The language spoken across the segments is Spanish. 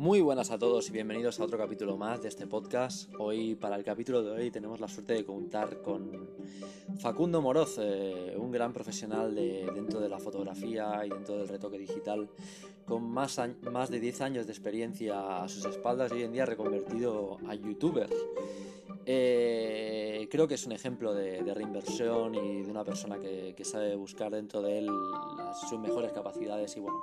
Muy buenas a todos y bienvenidos a otro capítulo más de este podcast. Hoy, para el capítulo de hoy, tenemos la suerte de contar con Facundo Moroz, eh, un gran profesional de, dentro de la fotografía y dentro del retoque digital, con más, más de 10 años de experiencia a sus espaldas y hoy en día reconvertido a youtuber. Eh, creo que es un ejemplo de, reinversión y de una persona que, que, sabe buscar dentro de él sus mejores capacidades. Y bueno,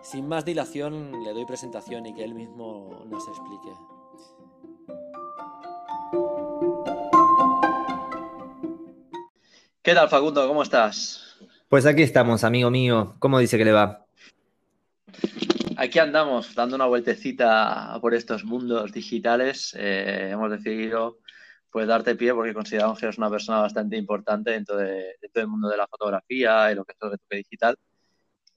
sin más dilación, le doy presentación y que él mismo nos explique. ¿Qué tal, Facundo? ¿Cómo estás? Pues aquí estamos, amigo mío. ¿Cómo dice que le va? Aquí andamos dando una vueltecita por estos mundos digitales. Eh, hemos decidido pues darte pie porque consideramos que eres una persona bastante importante dentro, de, todo el mundo de la fotografía y lo que es el retoque digital.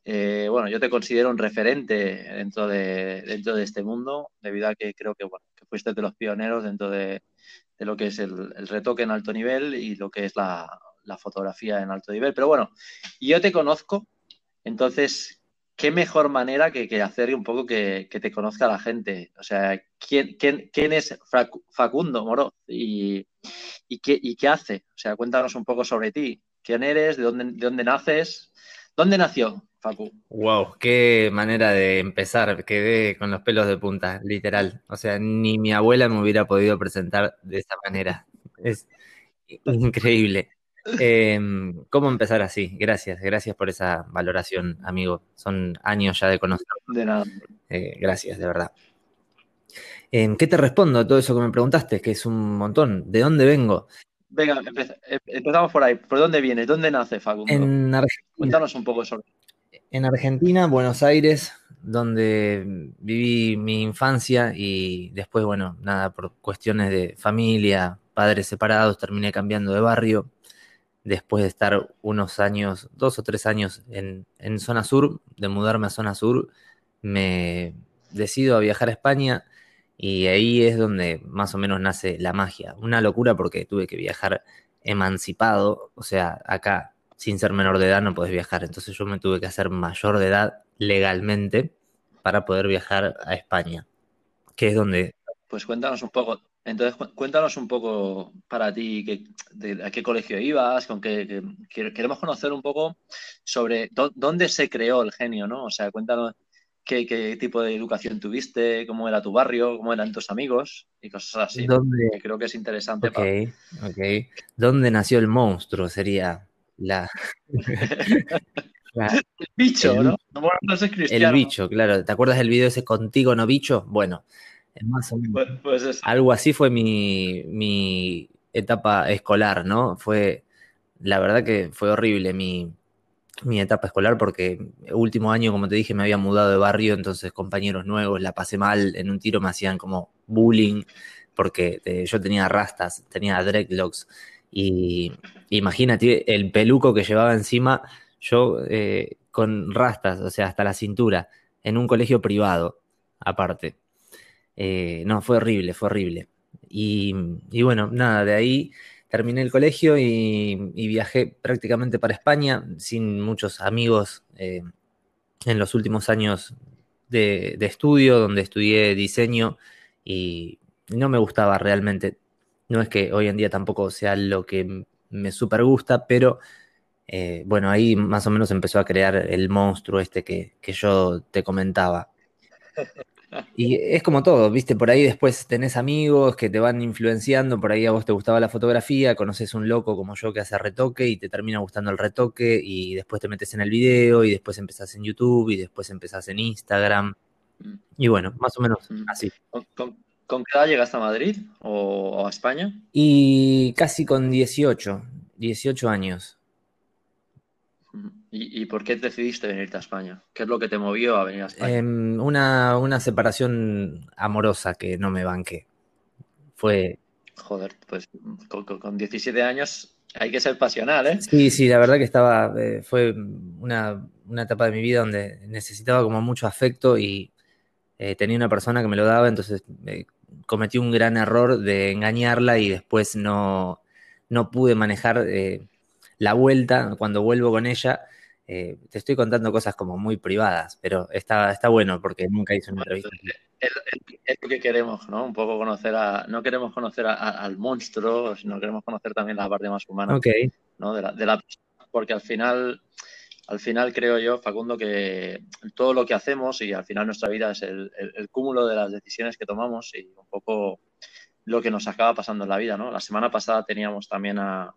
Eh, bueno, yo te considero un referente dentro de, dentro de este mundo, debido a que creo que, bueno, que fuiste de los pioneros dentro de, lo que es el, retoque en alto nivel y lo que es la, la fotografía en alto nivel. Pero bueno, yo te conozco, entonces qué mejor manera que, hacer un poco que, te conozca la gente. O sea, ¿quién, quién, es Facundo Moro y, qué, qué, hace? O sea, cuéntanos un poco sobre ti. ¿Quién eres? ¿De dónde, de dónde naces? ¿Dónde nació Facu? Wow, qué manera de empezar. Quedé con los pelos de punta, literal. O sea, ni mi abuela me hubiera podido presentar de esa manera. Es increíble. Em, ¿Cómo empezar así? Gracias, gracias por esa valoración, amigo. Son años ya de conocer. De nada. Eh, gracias, de verdad. Em, ¿Qué te respondo a todo eso que me preguntaste? Que es un montón. ¿De dónde vengo? Venga, empezamos por ahí. ¿Por dónde vienes? ¿Dónde nace Facundo? En Argentina. Cuéntanos un poco sobre. En Argentina, Buenos Aires, donde viví mi infancia y después, bueno, nada, por cuestiones de familia, padres separados, terminé cambiando de barrio después de estar unos años, dos o tres años en, zona sur, de mudarme a zona sur, me decido a viajar a España y ahí es donde más o menos nace la magia. Una locura porque tuve que viajar emancipado, o sea, acá sin ser menor de edad no podés viajar, entonces yo me tuve que hacer mayor de edad legalmente para poder viajar a España, que es donde... Pues cuéntanos un poco, entonces, cuéntanos un poco para ti a qué colegio ibas, con qué, queremos conocer un poco sobre dónde se creó el genio, ¿no? O sea, cuéntanos qué, tipo de educación tuviste, cómo era tu barrio, cómo eran tus amigos y cosas así. ¿Dónde? creo que es interesante. Ok, ok. ¿Dónde nació el monstruo? Sería la... el bicho, ¿no? No, el bicho, claro. ¿Te acuerdas del video ese contigo, no bicho? Bueno, más pues, pues Algo así fue mi, etapa escolar, ¿no? Fue, la verdad que fue horrible mi, etapa escolar porque último año, como te dije, me había mudado de barrio, entonces compañeros nuevos, la pasé mal, en un tiro me hacían como bullying porque eh, yo tenía rastas, tenía dreadlocks y imagínate el peluco que llevaba encima yo eh, con rastas, o sea, hasta la cintura, en un colegio privado, aparte. Eh, no, fue horrible, fue horrible. Y, bueno, nada, de ahí terminé el colegio y, viajé prácticamente para España sin muchos amigos eh, en los últimos años de, estudio, donde estudié diseño y no me gustaba realmente. No es que hoy en día tampoco sea lo que me super gusta, pero eh, bueno, ahí más o menos empezó a crear el monstruo este que, que yo te comentaba. Y es como todo, viste, por ahí después tenés amigos que te van influenciando, por ahí a vos te gustaba la fotografía, conoces un loco como yo que hace retoque y te termina gustando el retoque y después te metes en el video y después empezás en YouTube y después empezás en Instagram. Mm. Y bueno, más o menos mm. así. ¿Con, qué edad llegaste a Madrid o, a España? Y casi con 18, 18 años. ¿Y, por qué decidiste venirte a España? ¿Qué es lo que te movió a venir a España? Em, una, separación amorosa que no me banqué. Fue. Joder, pues con, 17 años hay que ser pasional, ¿eh? Sí, sí, la verdad que estaba. Eh, fue una, etapa de mi vida donde necesitaba como mucho afecto y eh, tenía una persona que me lo daba, entonces eh, cometí un gran error de engañarla y después no, no pude manejar la vuelta cuando vuelvo con ella Eh, te estoy contando cosas como muy privadas, pero está, está bueno porque nunca hice una entrevista. Es, lo que queremos, ¿no? Un poco conocer a. No queremos conocer al monstruo, sino queremos conocer también la parte más humana. ¿no? De la, de la, porque al final al final creo yo, Facundo, que todo lo que hacemos y al final nuestra vida es el, cúmulo de las decisiones que tomamos y un poco lo que nos acaba pasando en la vida, ¿no? La semana pasada teníamos también a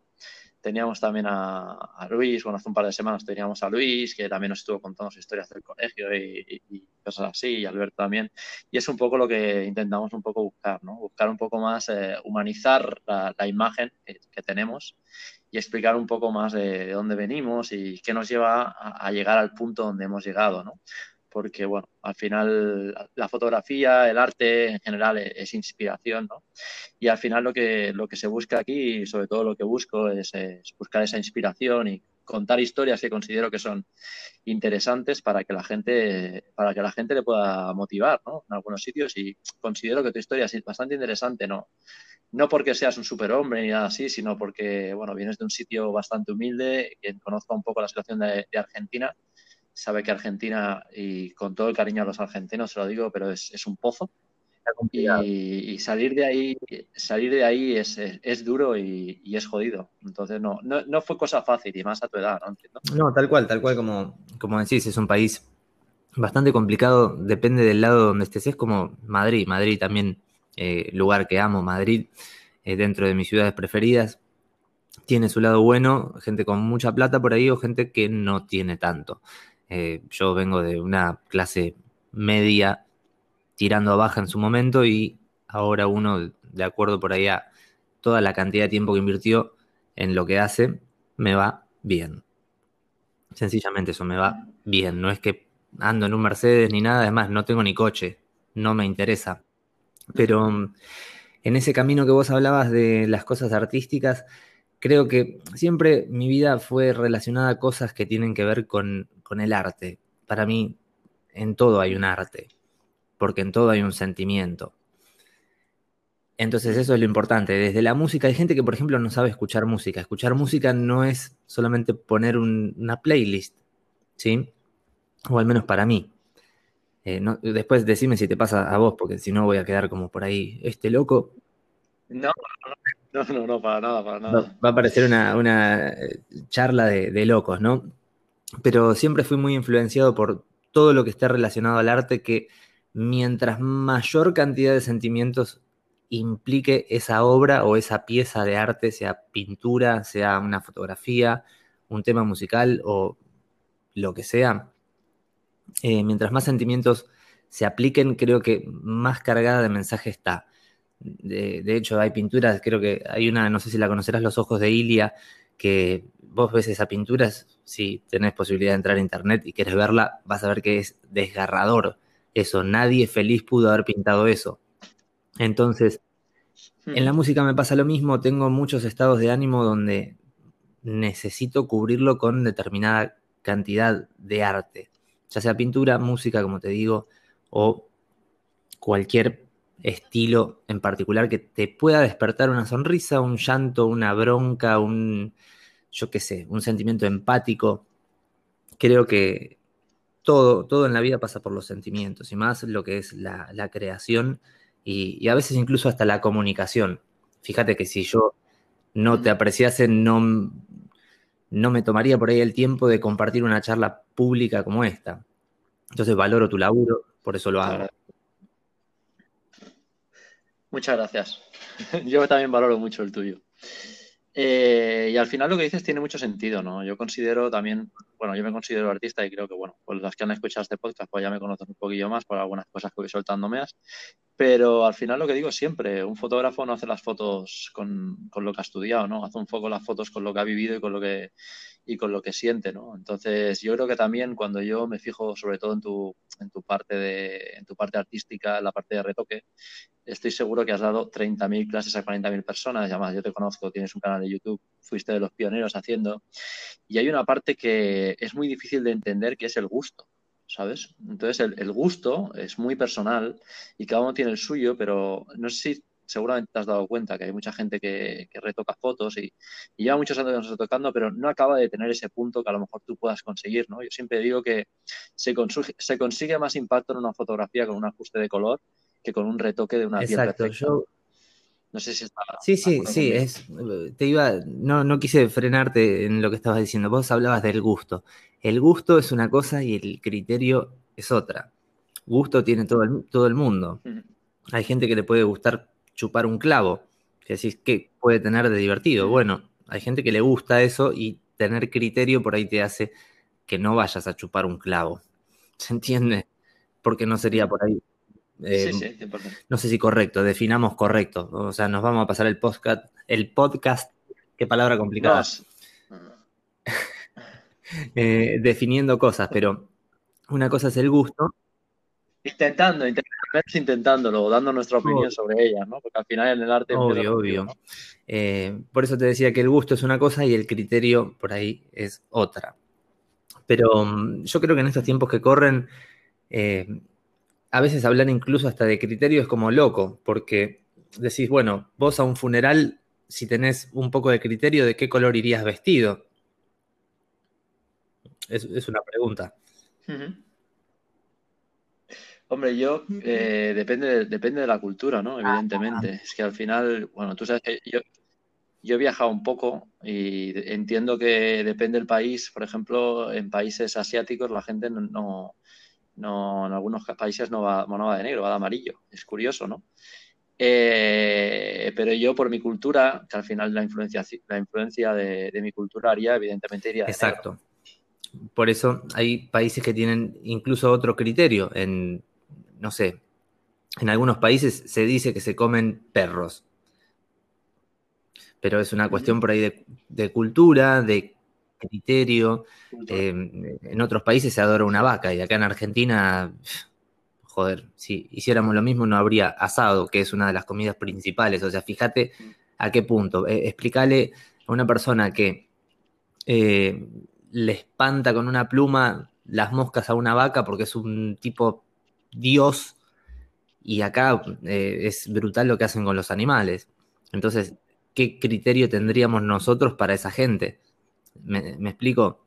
teníamos también a, Luis, bueno, hace un par de semanas teníamos a Luis, que también nos estuvo contando sus historias del colegio y, cosas así, y Alberto también. Y es un poco lo que intentamos un poco buscar, ¿no? Buscar un poco más, eh, humanizar la, imagen que tenemos y explicar un poco más de, dónde venimos y qué nos lleva a, llegar al punto donde hemos llegado, ¿no? Porque, bueno, al final la fotografía, el arte en general e, es, inspiración, ¿no? Y al final lo que, lo que se busca aquí, y sobre todo lo que busco, es, buscar esa inspiración y contar historias que considero que son interesantes para que la gente para que la gente le pueda motivar ¿no? en algunos sitios y considero que tu historia es bastante interesante no no porque seas un superhombre ni nada así, sino porque, bueno, vienes de un sitio bastante humilde, quien conozca un poco la situación de, Argentina, sabe que Argentina, y con todo el cariño a los argentinos, se lo digo, pero es, un pozo. Y, salir de ahí, salir de ahí es, duro y, es jodido. Entonces no, no, fue cosa fácil y más a tu edad, ¿no? No, tal cual, tal cual como, como decís, es un país bastante complicado, depende del lado donde estés. Es como Madrid, Madrid también eh, lugar que amo, Madrid, eh, dentro de mis ciudades preferidas. Tiene su lado bueno, gente con mucha plata por ahí o gente que no tiene tanto. Eh, yo vengo de una clase media tirando a baja en su momento y ahora uno, de acuerdo por ahí a toda la cantidad de tiempo que invirtió en lo que hace, me va bien. Sencillamente eso me va bien. No es que ando en un Mercedes ni nada, además no tengo ni coche, no me interesa. Pero mm, en ese camino que vos hablabas de las cosas artísticas, creo que siempre mi vida fue relacionada a cosas que tienen que ver con, el arte. Para mí, en todo hay un arte, porque en todo hay un sentimiento. Entonces eso es lo importante. Desde la música hay gente que, por ejemplo, no sabe escuchar música. Escuchar música no es solamente poner una playlist, ¿sí? O al menos para mí. Eh, después decime si te pasa a vos, porque si no voy a quedar como por ahí, este loco. No, no, no, no, para nada, para nada. Va, a parecer una, eh, charla de, locos, ¿no? Pero siempre fui muy influenciado por todo lo que esté relacionado al arte, que mientras mayor cantidad de sentimientos implique esa obra o esa pieza de arte, sea pintura, sea una fotografía, un tema musical o lo que sea, eh, mientras más sentimientos se apliquen, creo que más cargada de mensaje está. De, hecho, hay pinturas, creo que hay una, no sé si la conocerás, Los Ojos de Ilia, que vos ves esa pintura, si tenés posibilidad de entrar a internet y quieres verla, vas a ver que es desgarrador. Eso, nadie feliz pudo haber pintado eso. Entonces, en la hmm. música me pasa lo mismo, tengo muchos estados de ánimo donde necesito cubrirlo con determinada cantidad de arte ya sea pintura, música, como te digo, o cualquier estilo en particular que te pueda despertar una sonrisa, un llanto, una bronca, un, yo qué sé, un sentimiento empático. Creo que todo, todo en la vida pasa por los sentimientos y más lo que es la, creación y, a veces incluso hasta la comunicación. Fíjate que si yo no te apreciase, no, no me tomaría por ahí el tiempo de compartir una charla pública como esta. Entonces valoro tu laburo, por eso lo hago. Muchas gracias. Yo también valoro mucho el tuyo. Eh, y al final lo que dices tiene mucho sentido, ¿no? Yo considero también, bueno, yo me considero artista y creo que, bueno, pues las que han escuchado este podcast, pues ya me conocen un poquillo más por algunas cosas que voy soltándome. Pero al final lo que digo siempre, un fotógrafo no hace las fotos con, con, lo que ha estudiado, ¿no? Hace un poco las fotos con lo que ha vivido y con lo que, y con lo que siente, ¿no? Entonces, yo creo que también cuando yo me fijo sobre todo en tu, en tu parte de, en tu parte artística, la parte de retoque, estoy seguro que has dado 30.000 clases a 40.000 personas, además yo te conozco, tienes un canal de YouTube, fuiste de los pioneros haciendo, y hay una parte que es muy difícil de entender que es el gusto. ¿Sabes? Entonces el, el gusto es muy personal y cada uno tiene el suyo, pero no sé si seguramente te has dado cuenta que hay mucha gente que, retoca fotos y, lleva muchos años retocando, pero no acaba de tener ese punto que a lo mejor tú puedas conseguir, ¿no? Yo siempre digo que se, se consigue más impacto en una fotografía con un ajuste de color que con un retoque de una piel perfecta. Yo... No sé si está. Sí, sí, sí. Es, te iba, no, no quise frenarte en lo que estabas diciendo. Vos hablabas del gusto. El gusto es una cosa y el criterio es otra. Gusto tiene todo el, todo el mundo. Hay gente que le puede gustar chupar un clavo. Que decís, ¿qué puede tener de divertido? Bueno, hay gente que le gusta eso y tener criterio por ahí te hace que no vayas a chupar un clavo. ¿Se entiende? Porque no sería por ahí sí, sí, no sé si correcto, definamos correcto. O sea, nos vamos a pasar el podcast, el podcast, qué palabra complicada. Eh, definiendo cosas, pero una cosa es el gusto. Intentando, intentándolo, dando nuestra opinión sobre ella, ¿no? Porque al final en el arte. Obvio, obvio. Eh, por eso te decía que el gusto es una cosa y el criterio por ahí es otra. Pero mm, yo creo que en estos tiempos que corren, eh, a veces hablar incluso hasta de criterio es como loco, porque decís, bueno, vos a un funeral, si tenés un poco de criterio, ¿de qué color irías vestido? Es, una pregunta. Hombre, yo eh, depende, depende de la cultura, ¿no? Evidentemente. Es que al final, bueno, tú sabes que yo, yo he viajado un poco y entiendo que depende del país. Por ejemplo, en países asiáticos la gente no, no, en algunos países no va, no va de negro, va de amarillo. Es curioso, ¿no? Eh, pero yo por mi cultura, que al final la influencia, la influencia de, mi cultura haría, evidentemente iría. De Exacto. Por eso hay países que tienen incluso otro criterio. En, no sé, en algunos países se dice que se comen perros. Pero es una cuestión por ahí de, de cultura, de criterio. Em, en otros países se adora una vaca y acá en Argentina, joder, si hiciéramos lo mismo no habría asado, que es una de las comidas principales. O sea, fíjate a qué punto. Eh, explícale a una persona que eh, le espanta con una pluma las moscas a una vaca porque es un tipo dios y acá eh, es brutal lo que hacen con los animales. Entonces, ¿qué criterio tendríamos nosotros para esa gente? ¿Me, explico?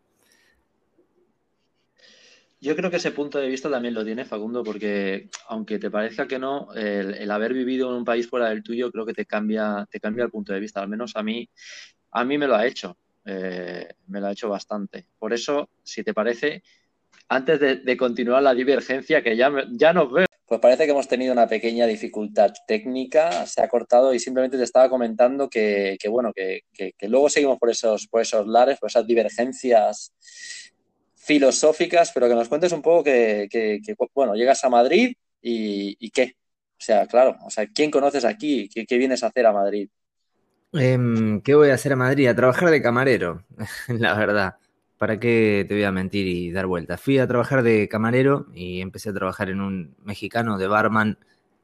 Yo creo que ese punto de vista también lo tiene Facundo, porque aunque te parezca que no, el, haber vivido en un país fuera del tuyo creo que te cambia, te cambia el punto de vista. Al menos a mí, a mí me lo ha hecho. Eh, me lo ha hecho bastante. Por eso, si te parece, antes de, continuar la divergencia, que ya, ya nos veo. Pues parece que hemos tenido una pequeña dificultad técnica, se ha cortado y simplemente te estaba comentando que, bueno, que, luego seguimos por esos, por esos lares, por esas divergencias filosóficas, pero que nos cuentes un poco que, bueno, llegas a Madrid y, qué. O sea, claro, o sea, ¿quién conoces aquí? ¿Qué, vienes a hacer a Madrid? Em, ¿Qué voy a hacer a Madrid? A trabajar de camarero, la verdad. ¿Para qué te voy a mentir y dar vueltas? Fui a trabajar de camarero y empecé a trabajar en un mexicano de barman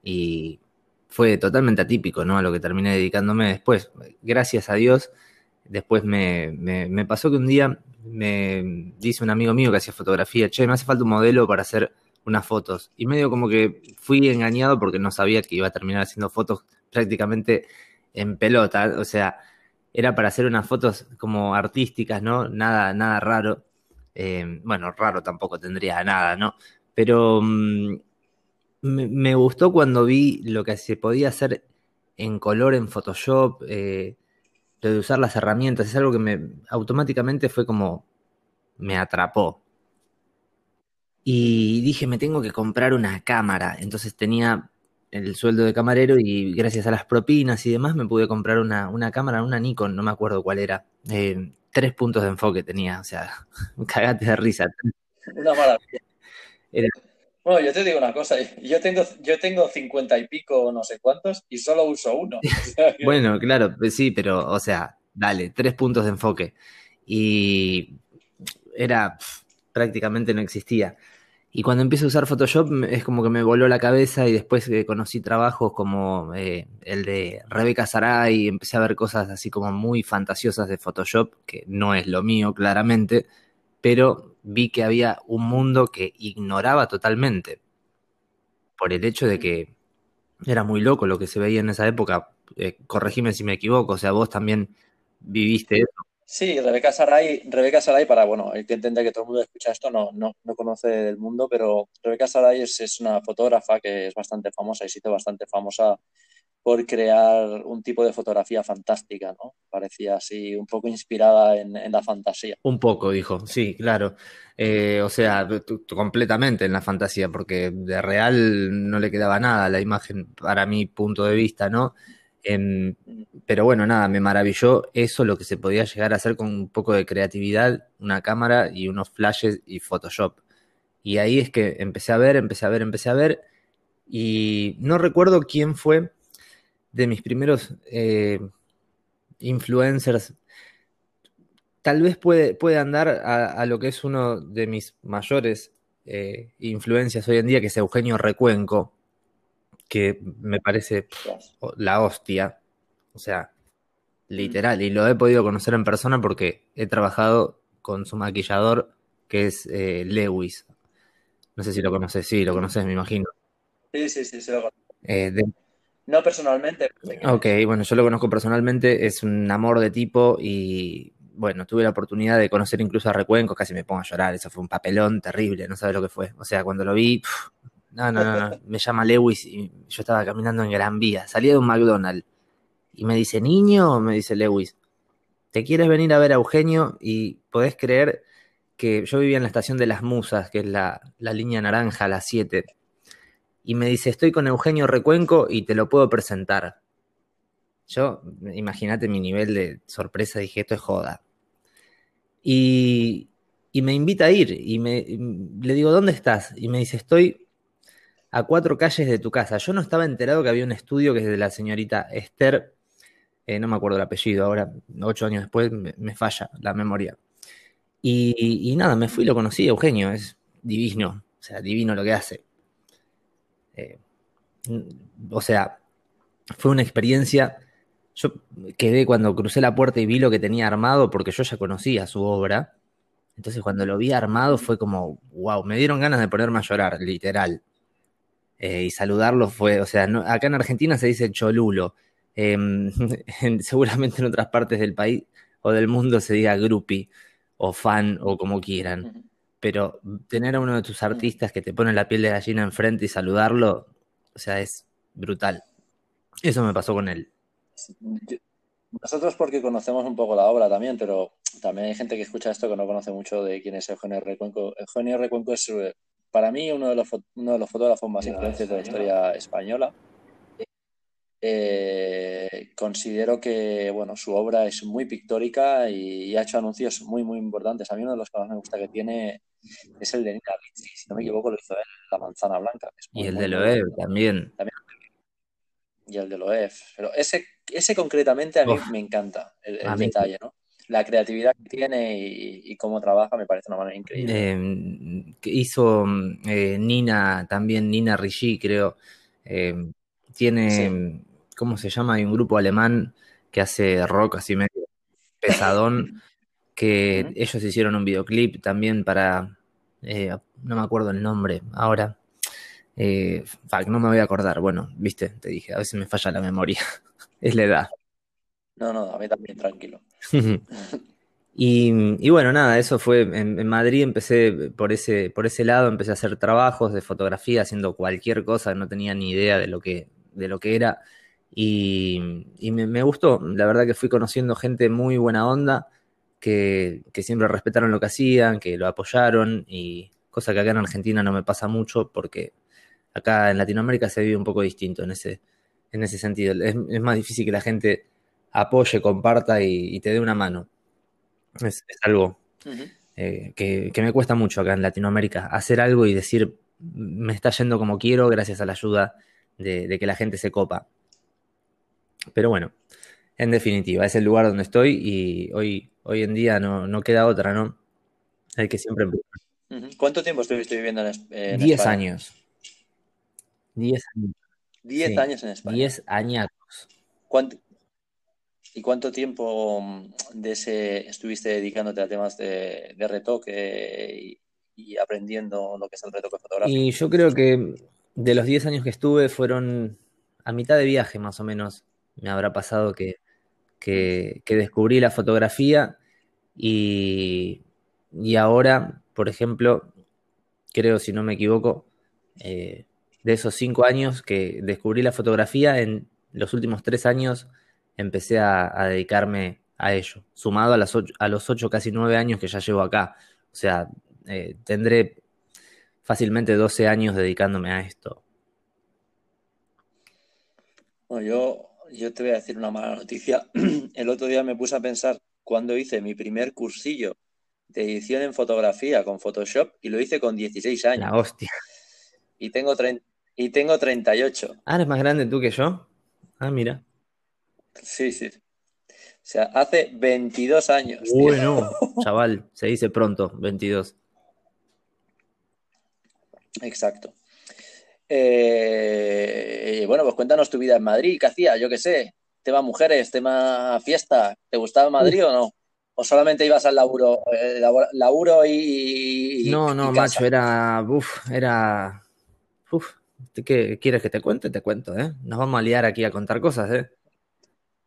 y fue totalmente atípico, ¿no? A lo que terminé dedicándome después. Gracias a Dios, después me, me, pasó que un día me dice un amigo mío que hacía fotografía, che, me hace falta un modelo para hacer unas fotos. Y medio como que fui engañado porque no sabía que iba a terminar haciendo fotos prácticamente en pelota. O sea, era para hacer unas fotos como artísticas, ¿no? Nada, nada raro. Eh, bueno, raro tampoco tendría nada, ¿no? Pero mm, me, gustó cuando vi lo que se podía hacer en color en Photoshop, eh, lo de usar las herramientas, es algo que me automáticamente fue como me atrapó. Y dije, me tengo que comprar una cámara. Entonces tenía el sueldo de camarero y gracias a las propinas y demás me pude comprar una, una cámara, una Nikon, no me acuerdo cuál era. Eh, tres puntos de enfoque tenía, o sea, cagate de risa. Una maravilla. Bueno, yo te digo una cosa, yo tengo, yo tengo cincuenta y pico, no sé cuántos, y solo uso uno. bueno, claro, pues sí, pero, o sea, dale, tres puntos de enfoque. Y era, prácticamente no existía. Y cuando empiezo a usar Photoshop es como que me voló la cabeza y después eh, conocí trabajos como eh, el de Rebeca Saray y empecé a ver cosas así como muy fantasiosas de Photoshop, que no es lo mío claramente, pero vi que había un mundo que ignoraba totalmente por el hecho de que era muy loco lo que se veía en esa época. Eh, corregime si me equivoco, o sea, vos también viviste eso. Sí, Rebeca Saray, Rebeca Saray, para, bueno, hay que entender que todo el mundo escucha esto, no, no, no conoce el mundo, pero Rebeca Saray es, es, una fotógrafa que es bastante famosa y se hizo bastante famosa por crear un tipo de fotografía fantástica, ¿no? Parecía así un poco inspirada en, la fantasía. Un poco, dijo, sí, claro. Eh, o sea, completamente en la fantasía, porque de real no le quedaba nada a la imagen para mi punto de vista, ¿no? Pero bueno, nada, me maravilló eso, lo que se podía llegar a hacer con un poco de creatividad, una cámara y unos flashes y Photoshop. Y ahí es que empecé a ver, empecé a ver, empecé a ver. Y no recuerdo quién fue de mis primeros eh, influencers, tal vez puede, puede andar a, lo que es uno de mis mayores eh, influencias hoy en día, que es Eugenio Recuenco, que me parece la hostia. O sea, literal. Y lo he podido conocer en persona porque he trabajado con su maquillador, que es eh, Lewis. No sé si lo conoces, sí, lo conoces, me imagino. Sí, sí, sí, se lo conozco. No personalmente. Ok, bueno, yo lo conozco personalmente, es un amor de tipo y bueno, tuve la oportunidad de conocer incluso a Recuenco, casi me pongo a llorar, eso fue un papelón terrible, no sabes lo que fue. O sea, cuando lo vi, no, no, no, me llama Lewis y yo estaba caminando en Gran Vía, salía de un McDonald's y me dice, niño, me dice Lewis, ¿te quieres venir a ver a Eugenio? Y podés creer que yo vivía en la estación de las Musas, que es la, la línea naranja, la 7 y me dice, estoy con Eugenio Recuenco y te lo puedo presentar. Yo, imagínate mi nivel de sorpresa, dije, esto es joda. Y, y me invita a ir y me, le digo, ¿dónde estás? Y me dice, estoy a cuatro calles de tu casa. Yo no estaba enterado que había un estudio que es de la señorita Esther, eh, no me acuerdo el apellido, ahora ocho años después me, falla la memoria. Y, y, nada, me fui, lo conocí, Eugenio, es divino, o sea, divino lo que hace. Eh, o sea, fue una experiencia. Yo quedé cuando crucé la puerta y vi lo que tenía armado, porque yo ya conocía su obra. Entonces, cuando lo vi armado, fue como, wow, me dieron ganas de ponerme a llorar, literal. Eh, y saludarlo fue, o sea, acá en Argentina se dice cholulo. Em, seguramente en otras partes del país o del mundo se diga grupi o fan o como quieran pero tener a uno de tus artistas que te pone la piel de gallina enfrente y saludarlo, o sea, es brutal. Eso me pasó con él. Nosotros porque conocemos un poco la obra también, pero también hay gente que escucha esto que no conoce mucho de quién es Eugenio Recuenco. Eugenio Recuenco es eh, para mí uno de los, uno de los fotógrafos más influentes de la historia española. Eh, considero que bueno, su obra es muy pictórica y, ha hecho anuncios muy, muy importantes. A mí uno de los que más me gusta que tiene es el de Nina Si no me equivoco, lo hizo él, La Manzana Blanca. y el de Loev también. Y el de Loev. Pero ese, ese concretamente a mí me encanta, el, detalle, ¿no? La creatividad que tiene y, cómo trabaja me parece una manera increíble. Eh, hizo eh, Nina, también Nina Ricci, creo. tiene ¿cómo se llama? Hay un grupo alemán que hace rock así medio pesadón, que ellos hicieron un videoclip también para, eh, no me acuerdo el nombre ahora, eh, no me voy a acordar, bueno, viste, te dije, a veces me falla la memoria, es la edad. No, no, a mí también, tranquilo. y, bueno, nada, eso fue, en, Madrid empecé por ese, por ese lado, empecé a hacer trabajos de fotografía, haciendo cualquier cosa, no tenía ni idea de lo que, de lo que era. Y, me, gustó, la verdad que fui conociendo gente muy buena onda, que, siempre respetaron lo que hacían, que lo apoyaron, y cosa que acá en Argentina no me pasa mucho, porque acá en Latinoamérica se vive un poco distinto en ese, en ese sentido. Es, más difícil que la gente apoye, comparta y, te dé una mano. Es, algo eh, que, me cuesta mucho acá en Latinoamérica, hacer algo y decir, me está yendo como quiero gracias a la ayuda de que la gente se copa. Pero bueno, en definitiva, es el lugar donde estoy y hoy, hoy en día no, queda otra, ¿no? Hay que siempre ¿Cuánto tiempo estuviste viviendo en, España? Diez años. Diez años. Diez años en España. Diez años. ¿Y cuánto tiempo mm, de ese estuviste dedicándote a temas de, retoque y, aprendiendo lo que es el retoque fotográfico? Y yo creo que de los diez años que estuve fueron a mitad de viaje más o menos me habrá pasado que, descubrí la fotografía y, ahora, por ejemplo, creo, si no me equivoco, eh, de esos cinco años que descubrí la fotografía, en los últimos tres años empecé a, dedicarme a ello, sumado a, las a los ocho, casi nueve años que ya llevo acá. O sea, eh, tendré fácilmente 12 años dedicándome a esto. Bueno, yo, yo te voy a decir una mala noticia. El otro día me puse a pensar cuando hice mi primer cursillo de edición en fotografía con Photoshop y lo hice con 16 años. La hostia. Y tengo, y tengo 38. Ah, ¿eres más grande tú que yo? Ah, mira. Sí, sí. O sea, hace 22 años. Bueno, chaval, se dice pronto, 22. Exacto. Eh, bueno, pues cuéntanos tu vida en Madrid, ¿qué hacías? Yo qué sé, tema mujeres, tema fiesta, ¿te gustaba Madrid o no? ¿O solamente ibas al laburo, eh, laburo y, No, no, macho, era, uf, era, uf, ¿qué quieres que te cuente? Te cuento, ¿eh? Nos vamos a liar aquí a contar cosas, ¿eh?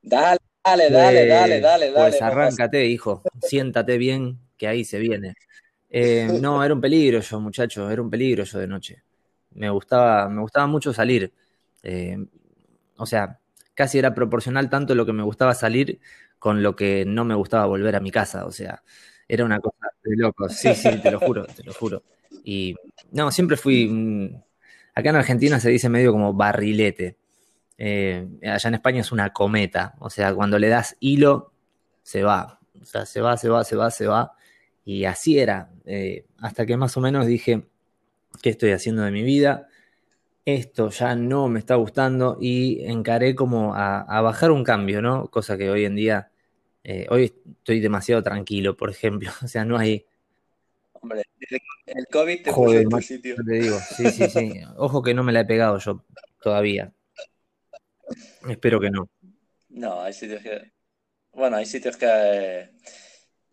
Dale, dale, dale, pues, dale, dale, Pues arráncate, hijo, siéntate bien, que ahí se viene. Eh, no, era un peligro yo, muchacho, era un peligro yo de noche. Me gustaba, me gustaba mucho salir. Eh, o sea, casi era proporcional tanto lo que me gustaba salir con lo que no me gustaba volver a mi casa. O sea, era una cosa de locos. Sí, sí, te lo juro, te lo juro. Y no, siempre fui. acá en Argentina se dice medio como barrilete. Eh, allá en España es una cometa. O sea, cuando le das hilo, se va. O sea, se va, se va, se va, se va. Y así era, eh, hasta que más o menos dije, ¿qué estoy haciendo de mi vida? Esto ya no me está gustando y encaré como a, bajar un cambio, ¿no? Cosa que hoy en día, eh, hoy estoy demasiado tranquilo, por ejemplo, o sea, no hay... Hombre, el COVID te puso en tu sitio. Te digo, sí, sí, sí. Ojo que no me la he pegado yo todavía. Espero que no. No, hay sitios que... Bueno, hay sitios que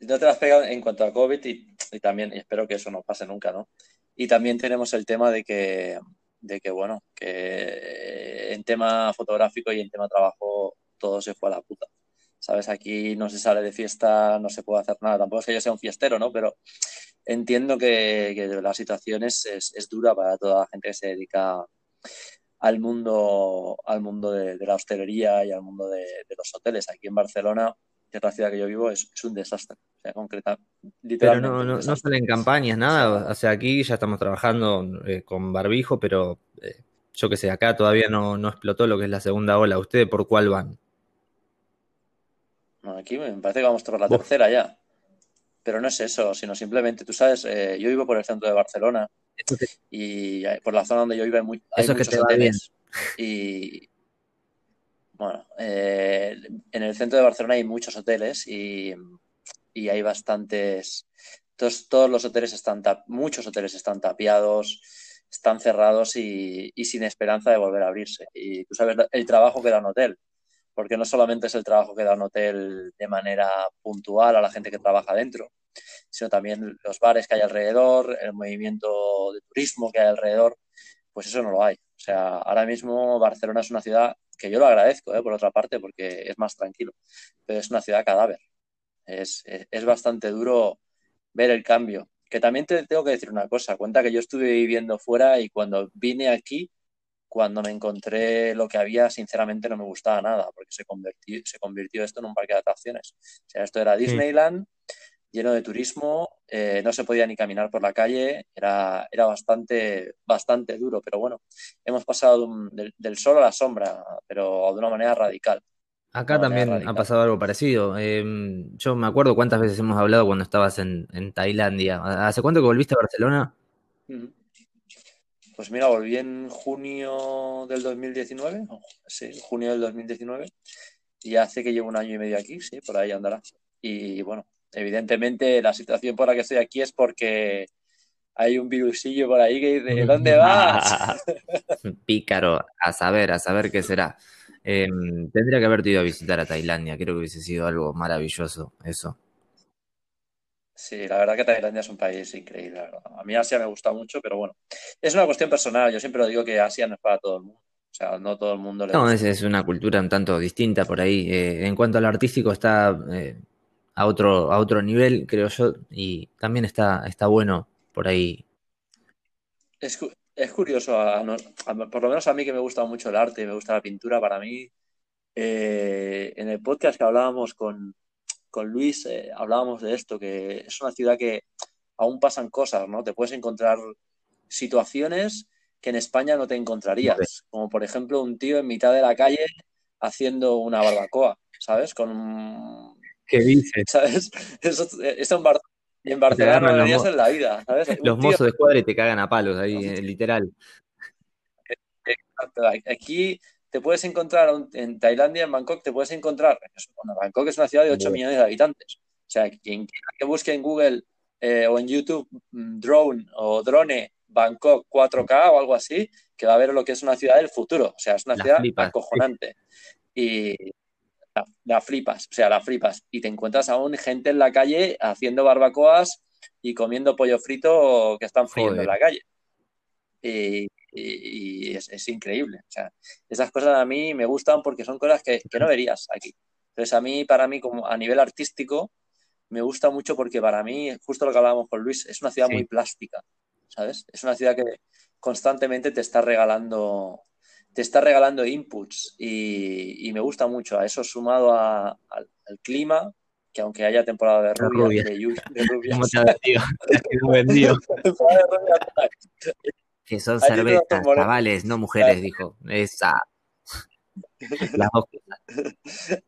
no te las pegado en cuanto a COVID y, también espero que eso no pase nunca, ¿no? Y también tenemos el tema de que, de que, bueno, que en tema fotográfico y en tema trabajo todo se fue a la puta. ¿Sabes? Aquí no se sale de fiesta, no se puede hacer nada. Tampoco es que yo sea un fiestero, ¿no? Pero entiendo que, la situación es, es, dura para toda la gente que se dedica al mundo, al mundo de, la hostelería y al mundo de, de, los hoteles. Aquí en Barcelona que es la ciudad que yo vivo, es, un desastre. O sea, concreta, Pero no, no, no salen campañas, nada. O sea, aquí ya estamos trabajando eh, con barbijo, pero eh, yo qué sé, acá todavía no, explotó lo que es la segunda ola. ¿Ustedes por cuál van? aquí me parece que vamos por la tercera ya. Pero no es eso, sino simplemente, tú sabes, eh, yo vivo por el centro de Barcelona y por la zona donde yo vivo hay, muy, hay muchos hoteles. Y, bueno, eh, en el centro de Barcelona hay muchos hoteles y, hay bastantes. Todos, todos, los hoteles están, muchos hoteles están tapiados, están cerrados y, sin esperanza de volver a abrirse. Y tú sabes el trabajo que da un hotel, porque no solamente es el trabajo que da un hotel de manera puntual a la gente que trabaja dentro, sino también los bares que hay alrededor, el movimiento de turismo que hay alrededor, pues eso no lo hay. O sea, ahora mismo Barcelona es una ciudad que yo lo agradezco, ¿eh? por otra parte, porque es más tranquilo, pero es una ciudad cadáver. Es, bastante duro ver el cambio. Que también te tengo que decir una cosa, cuenta que yo estuve viviendo fuera y cuando vine aquí, cuando me encontré lo que había, sinceramente no me gustaba nada, porque se convirtió, se convirtió esto en un parque de atracciones. O sea, esto era Disneyland, lleno de turismo, eh, no se podía ni caminar por la calle, era, era bastante, bastante duro, pero bueno, hemos pasado del, sol a la sombra, pero de una manera radical. Acá también ha pasado algo parecido. Em, yo me acuerdo cuántas veces hemos hablado cuando estabas en, Tailandia. ¿Hace cuánto que volviste a Barcelona? Pues mira, volví en junio del 2019, sí, junio del 2019, y hace que llevo un año y medio aquí, sí, por ahí andará. Y bueno, evidentemente la situación por la que estoy aquí es porque hay un virusillo por ahí que dice, ¿dónde vas? Pícaro, a saber, a saber qué será. Em, tendría que haberte ido a visitar a Tailandia, creo que hubiese sido algo maravilloso eso. Sí, la verdad que Tailandia es un país increíble. A mí Asia me gusta mucho, pero bueno, es una cuestión personal. Yo siempre lo digo que Asia no es para todo el mundo. O sea, no todo el mundo le No, es, es, una cultura un tanto distinta por ahí. Eh, en cuanto al artístico está eh, a, otro, a otro nivel, creo yo, y también está, está bueno por ahí. Es, es curioso, por lo menos a mí que me gusta mucho el arte, me gusta la pintura, para mí, eh, en el podcast que hablábamos con, con Luis, hablábamos de esto, que es una ciudad que aún pasan cosas, ¿no? Te puedes encontrar situaciones que en España no te encontrarías, como por ejemplo un tío en mitad de la calle haciendo una barbacoa, ¿sabes? Con ¿Qué dices? ¿Sabes? Eso, en, en Barcelona no verías en la vida, ¿sabes? Los mozos de escuadra y te cagan a palos ahí, eh, literal. Exacto. Aquí te puedes encontrar en Tailandia, en Bangkok, te puedes encontrar. Bueno, Bangkok es una ciudad de 8 millones de habitantes. O sea, quien que busque en Google eh, o en YouTube mm, drone o drone Bangkok 4K o algo así, que va a ver lo que es una ciudad del futuro. O sea, es una ciudad acojonante. Y la, flipas, o sea, la flipas. Y te encuentras aún gente en la calle haciendo barbacoas y comiendo pollo frito que están friendo en la calle. Y, es, increíble. O sea, esas cosas a mí me gustan porque son cosas que, que no verías aquí. Entonces, a mí, para mí, como a nivel artístico, me gusta mucho porque para mí, justo lo que hablábamos con Luis, es una ciudad muy plástica, ¿sabes? Es una ciudad que constantemente te está regalando, te está regalando inputs y, me gusta mucho. A eso sumado al, clima, que aunque haya temporada de rubia, de lluvia, de lluvia. que son cervezas, chavales, no mujeres, dijo. Esa.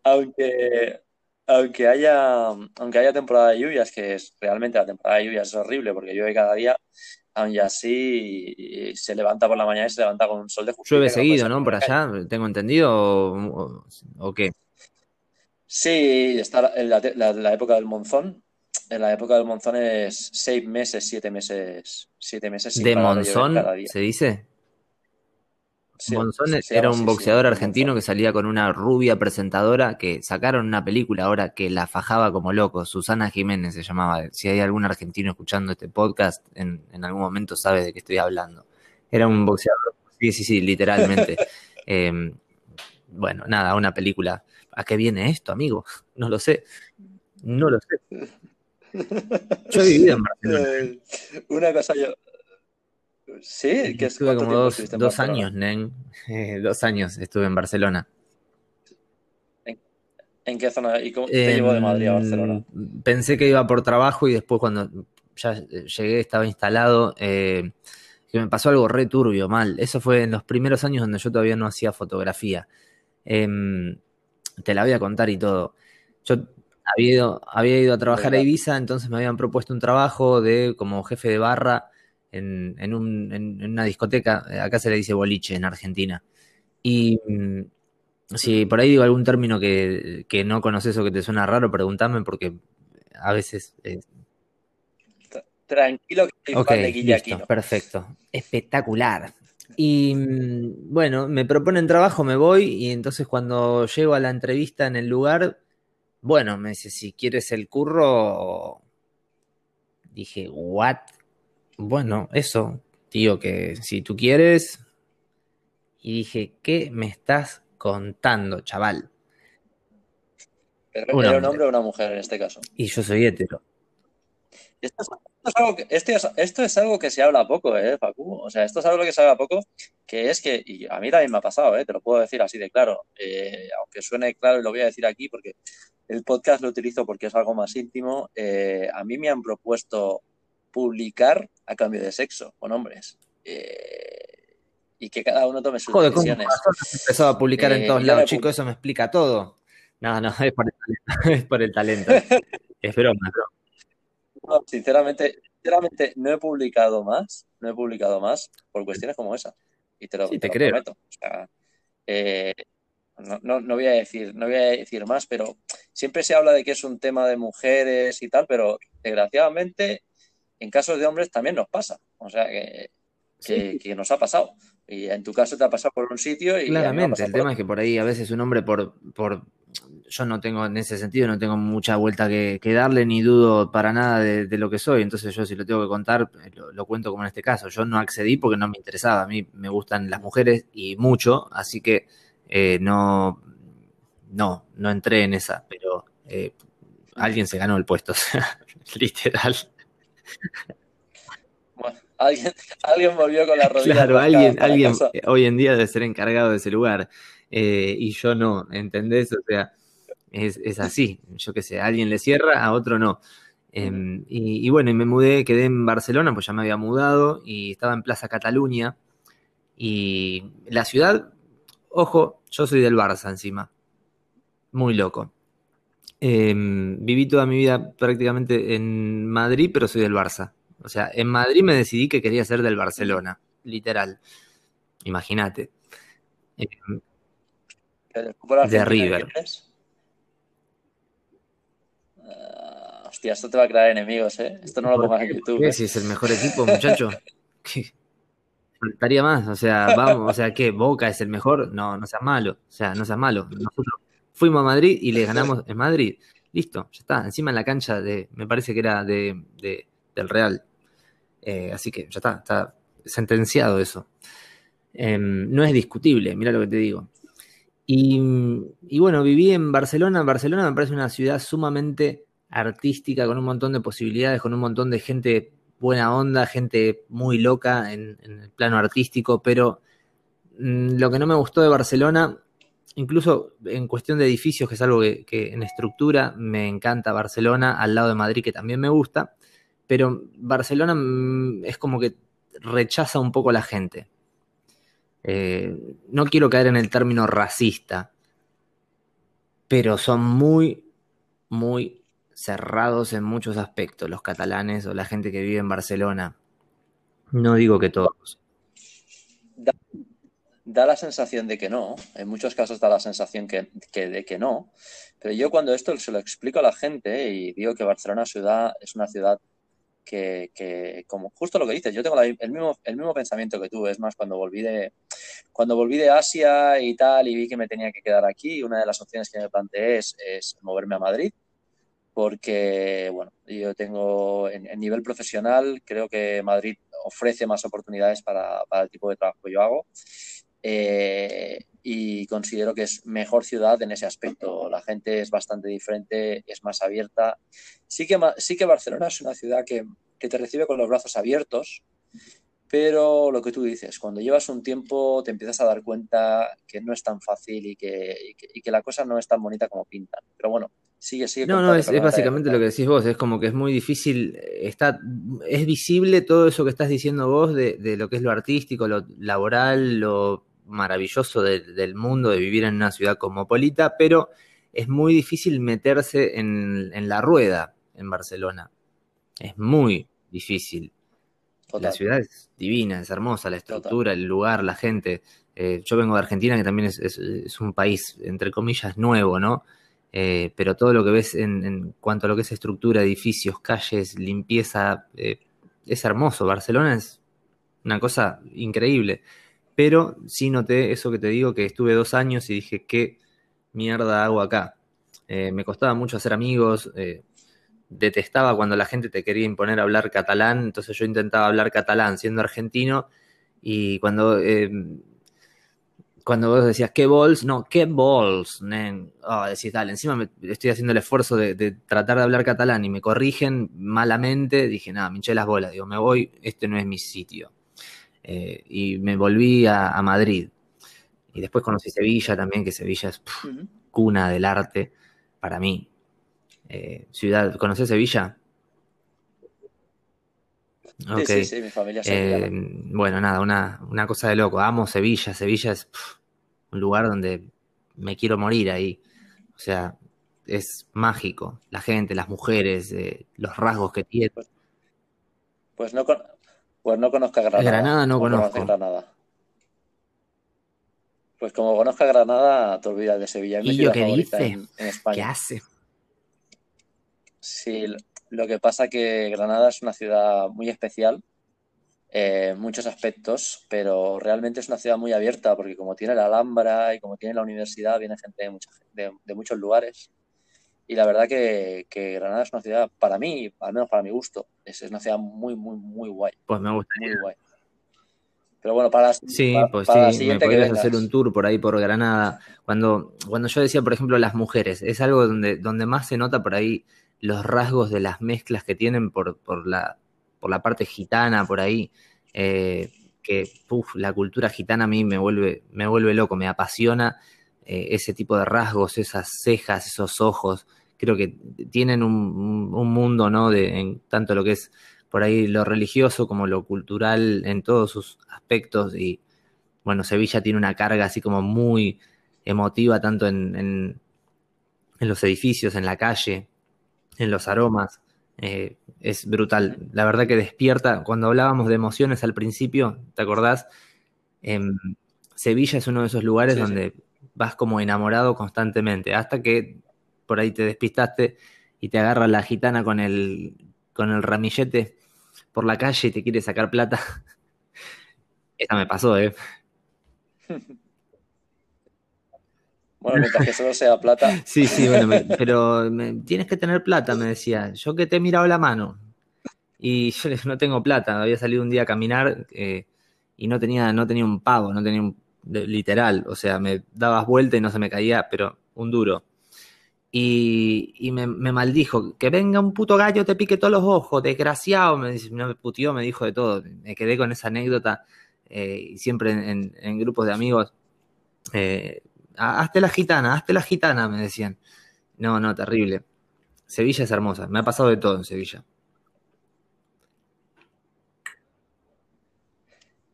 aunque, aunque haya, aunque haya temporada de lluvias, que es realmente la temporada de lluvias es horrible porque llueve cada día, aún así se levanta por la mañana y se levanta con un sol de justicia. Llueve seguido, ¿no? Por allá, tengo entendido, o, qué? Sí, está en la, época del monzón. En la época del monzón es seis meses, siete meses, siete meses sin ¿De monzón se dice? Monzón era un boxeador argentino que salía con una rubia presentadora que sacaron una película ahora que la fajaba como loco. Susana Jiménez se llamaba. Si hay algún argentino escuchando este podcast, en, algún momento sabe de qué estoy hablando. Era un boxeador. Sí, sí, sí, literalmente. Em, bueno, nada, una película. ¿A qué viene esto, amigo? No lo sé. No lo sé. Yo he vivido en Barcelona. Una cosa yo, Sí, que estuve como dos, años, Nen. dos años estuve en Barcelona. ¿En, qué zona? ¿Y cómo te llevó de Madrid a Barcelona? Pensé que iba por trabajo y después cuando ya llegué, estaba instalado, eh, que me pasó algo re turbio, mal. Eso fue en los primeros años donde yo todavía no hacía fotografía. Em, te la voy a contar y todo. Yo había ido, había ido a trabajar a Ibiza, entonces me habían propuesto un trabajo de como jefe de barra en, una discoteca, eh, acá se le dice boliche en Argentina. Y mm, si por ahí digo algún término que, no conoces o que te suena raro, pregúntame porque a veces... Tranquilo que okay, listo, perfecto. Espectacular. Y mm, bueno, me proponen trabajo, me voy y entonces cuando llego a la entrevista en el lugar, bueno, me dice, si quieres el curro, dije, ¿what? Bueno, eso, tío, que si tú quieres. Y dije, ¿qué me estás contando, chaval? Pero ¿Era un hombre o una mujer en este caso? Y yo soy hétero. Esto es, algo que, esto, es, algo que se habla poco, ¿eh, Facu? O sea, esto es algo que se habla poco, que es que, y a mí también me ha pasado, ¿eh? te lo puedo decir así de claro, eh, aunque suene claro y lo voy a decir aquí porque el podcast lo utilizo porque es algo más íntimo, eh, a mí me han propuesto publicar a cambio de sexo con hombres. Eh, y que cada uno tome sus Joder, decisiones. empezó a publicar en todos lados, chicos, eso me explica todo. No, no, es por el talento. es, por el talento. es broma, No, sinceramente, sinceramente, no he publicado más, no he publicado más por cuestiones como esa. Y te lo, te, creo. prometo. O sea, eh, no, no, no, voy a decir, no voy a decir más, pero siempre se habla de que es un tema de mujeres y tal, pero desgraciadamente en casos de hombres también nos pasa. O sea, que, que, nos ha pasado. Y en tu caso te ha pasado por un sitio y... Claramente, el tema es que por ahí a veces un hombre por, por yo no tengo, en ese sentido, no tengo mucha vuelta que, darle, ni dudo para nada de, lo que soy. Entonces yo si lo tengo que contar, lo, cuento como en este caso. Yo no accedí porque no me interesaba. A mí me gustan las mujeres y mucho, así que eh, no, no, no entré en esa, pero eh, alguien se ganó el puesto, literal. Alguien, alguien volvió con la rodilla. Claro, alguien, alguien hoy en día debe ser encargado de ese lugar. Eh, y yo no, ¿entendés? O sea, es, así, yo qué sé, a alguien le cierra, a otro no. Em, y, bueno, y me mudé, quedé en Barcelona, pues ya me había mudado y estaba en Plaza Cataluña. Y la ciudad, ojo, yo soy del Barça encima, muy loco. Em, viví toda mi vida prácticamente en Madrid, pero soy del Barça. O sea, en Madrid me decidí que quería ser del Barcelona, literal. Imagínate. Em, de River. Uh, hostia, esto te va a crear enemigos, ¿eh? Esto no lo pongas en YouTube. ¿eh? Si es el mejor equipo, muchacho. Faltaría más, o sea, vamos, o sea, ¿qué? ¿Boca es el mejor? No, no seas malo, o sea, no seas malo. Nosotros fuimos a Madrid y le ganamos en Madrid. Listo, ya está, encima en la cancha de, me parece que era de, del Real. Eh, así que ya está, está sentenciado eso. Em, no es discutible, mira lo que te digo. Y, bueno, viví en Barcelona. Barcelona me parece una ciudad sumamente artística, con un montón de posibilidades, con un montón de gente buena onda, gente muy loca en, el plano artístico, pero mm, lo que no me gustó de Barcelona, incluso en cuestión de edificios, que es algo que, que en estructura me encanta Barcelona, al lado de Madrid, que también me gusta, pero Barcelona mm, es como que rechaza un poco a la gente. Eh, no quiero caer en el término racista, pero son muy, muy cerrados en muchos aspectos los catalanes o la gente que vive en Barcelona. No digo que todos. Da, la sensación de que no, en muchos casos da la sensación que, de que no, pero yo cuando esto se lo explico a la gente y digo que Barcelona ciudad es una ciudad que, como justo lo que dices, yo tengo el, mismo, el mismo pensamiento que tú, es más, cuando volví de, cuando volví de Asia y tal y vi que me tenía que quedar aquí, una de las opciones que me planteé es, moverme a Madrid, porque, bueno, yo tengo, en, nivel profesional, creo que Madrid ofrece más oportunidades para el tipo de trabajo que yo hago. Eh, y considero que es mejor ciudad en ese aspecto. La gente es bastante diferente, es más abierta. Sí que, sí que Barcelona es una ciudad que, te recibe con los brazos abiertos, pero lo que tú dices, cuando llevas un tiempo te empiezas a dar cuenta que no es tan fácil y que, que, la cosa no es tan bonita como pintan. Pero bueno, sigue, sigue. No, no, es, básicamente lo que decís vos, es como que es muy difícil, está, es visible todo eso que estás diciendo vos de, de lo que es lo artístico, lo laboral, lo maravilloso del mundo de vivir en una ciudad cosmopolita, pero es muy difícil meterse en, la rueda en Barcelona. Es muy difícil. La ciudad es divina, es hermosa, la estructura, el lugar, la gente. Eh, yo vengo de Argentina, que también es, un país, entre comillas, nuevo, ¿no? Eh, pero todo lo que ves en, cuanto a lo que es estructura, edificios, calles, limpieza, eh, es hermoso. Barcelona es una cosa increíble. Pero sí noté eso que te digo, que estuve dos años y dije, ¿qué mierda hago acá? Eh, me costaba mucho hacer amigos, eh, detestaba cuando la gente te quería imponer hablar catalán, entonces yo intentaba hablar catalán siendo argentino y cuando, eh, cuando vos decías, ¿qué balls? No, ¿qué balls? Oh, decís, dale, encima me, estoy haciendo el esfuerzo de, tratar de hablar catalán y me corrigen malamente, dije, nada, me hinché las bolas, digo, me voy, este no es mi sitio. Eh, y me volví a, Madrid. Y después conocí Sevilla también, que Sevilla es cuna del arte para mí. Eh, ciudad, ¿conoces Sevilla? Sí, sí, mi familia eh, Bueno, nada, una, cosa de loco. Amo Sevilla. Sevilla es un lugar donde me quiero morir ahí. O sea, es mágico. La gente, las mujeres, los rasgos que tiene. Pues, pues no, pues no conozca Granada. Granada no, conozco. Granada. Pues como conozca Granada, te olvidas de Sevilla. ¿Y yo qué dice? En, España. ¿Qué hace? Sí, lo que pasa que Granada es una ciudad muy especial. en muchos aspectos, pero realmente es una ciudad muy abierta porque como tiene la Alhambra y como tiene la universidad, viene gente de, de, muchos lugares. Y la verdad que, Granada es una ciudad, para mí, al menos para mi gusto, es, una ciudad muy, muy, muy guay. Pues me gusta. Muy guay. Pero bueno, para, sí, pues sí, me podrías hacer un tour por ahí por Granada. Cuando, cuando yo decía, por ejemplo, las mujeres, es algo donde, donde más se nota por ahí los rasgos de las mezclas que tienen por, por la por la parte gitana, por ahí, eh, que la cultura gitana a mí me vuelve, me vuelve loco, me apasiona eh, ese tipo de rasgos, esas cejas, esos ojos. Creo que tienen un, mundo, ¿no? De, en tanto lo que es por ahí lo religioso como lo cultural en todos sus aspectos. Y bueno, Sevilla tiene una carga así como muy emotiva, tanto en, en los edificios, en la calle, en los aromas. Eh, es brutal. La verdad que despierta. Cuando hablábamos de emociones al principio, ¿te acordás? Em, Sevilla es uno de esos lugares donde vas como enamorado constantemente, hasta que por ahí te despistaste y te agarra la gitana con el, con el ramillete por la calle y te quiere sacar plata. Esta me pasó, ¿eh? Bueno, mientras que solo sea plata. Sí, sí, bueno, pero tienes que tener plata, me decía. Yo que te he mirado la mano. Y yo no tengo plata. Había salido un día a caminar eh, y no tenía, no tenía un pago, no tenía un literal. O sea, me dabas vuelta y no se me caía, pero un duro. Y, me, maldijo, que venga un puto gallo, te pique todos los ojos, desgraciado. Me, no me putió, me dijo de todo. Me quedé con esa anécdota eh, y siempre en, grupos de amigos. Eh, hazte la gitana, hazte la gitana, me decían. No, no, terrible. Sevilla es hermosa, me ha pasado de todo en Sevilla.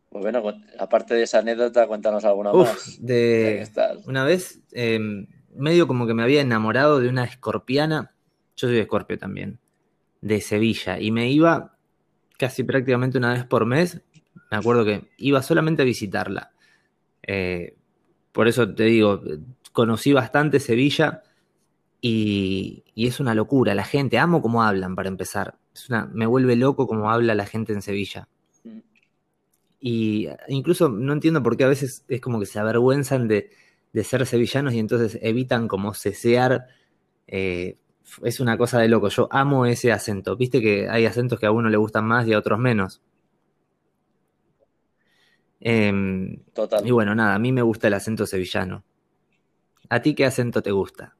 Pues bueno, aparte de esa anécdota, cuéntanos alguna más. De, una vez, em, medio como que me había enamorado de una escorpiana, yo soy de escorpio también, de Sevilla, y me iba casi prácticamente una vez por mes, me acuerdo que iba solamente a visitarla. Eh, por eso te digo, conocí bastante Sevilla y, es una locura. La gente, amo cómo hablan para empezar. Es una, me vuelve loco cómo habla la gente en Sevilla. Y incluso no entiendo por qué a veces es como que se avergüenzan de, ser sevillanos y entonces evitan como cesear. Eh, es una cosa de loco. Yo amo ese acento. Viste que hay acentos que a uno le gustan más y a otros menos. Em, Total. Y bueno, nada, a mí me gusta el acento sevillano. ¿A ti qué acento te gusta?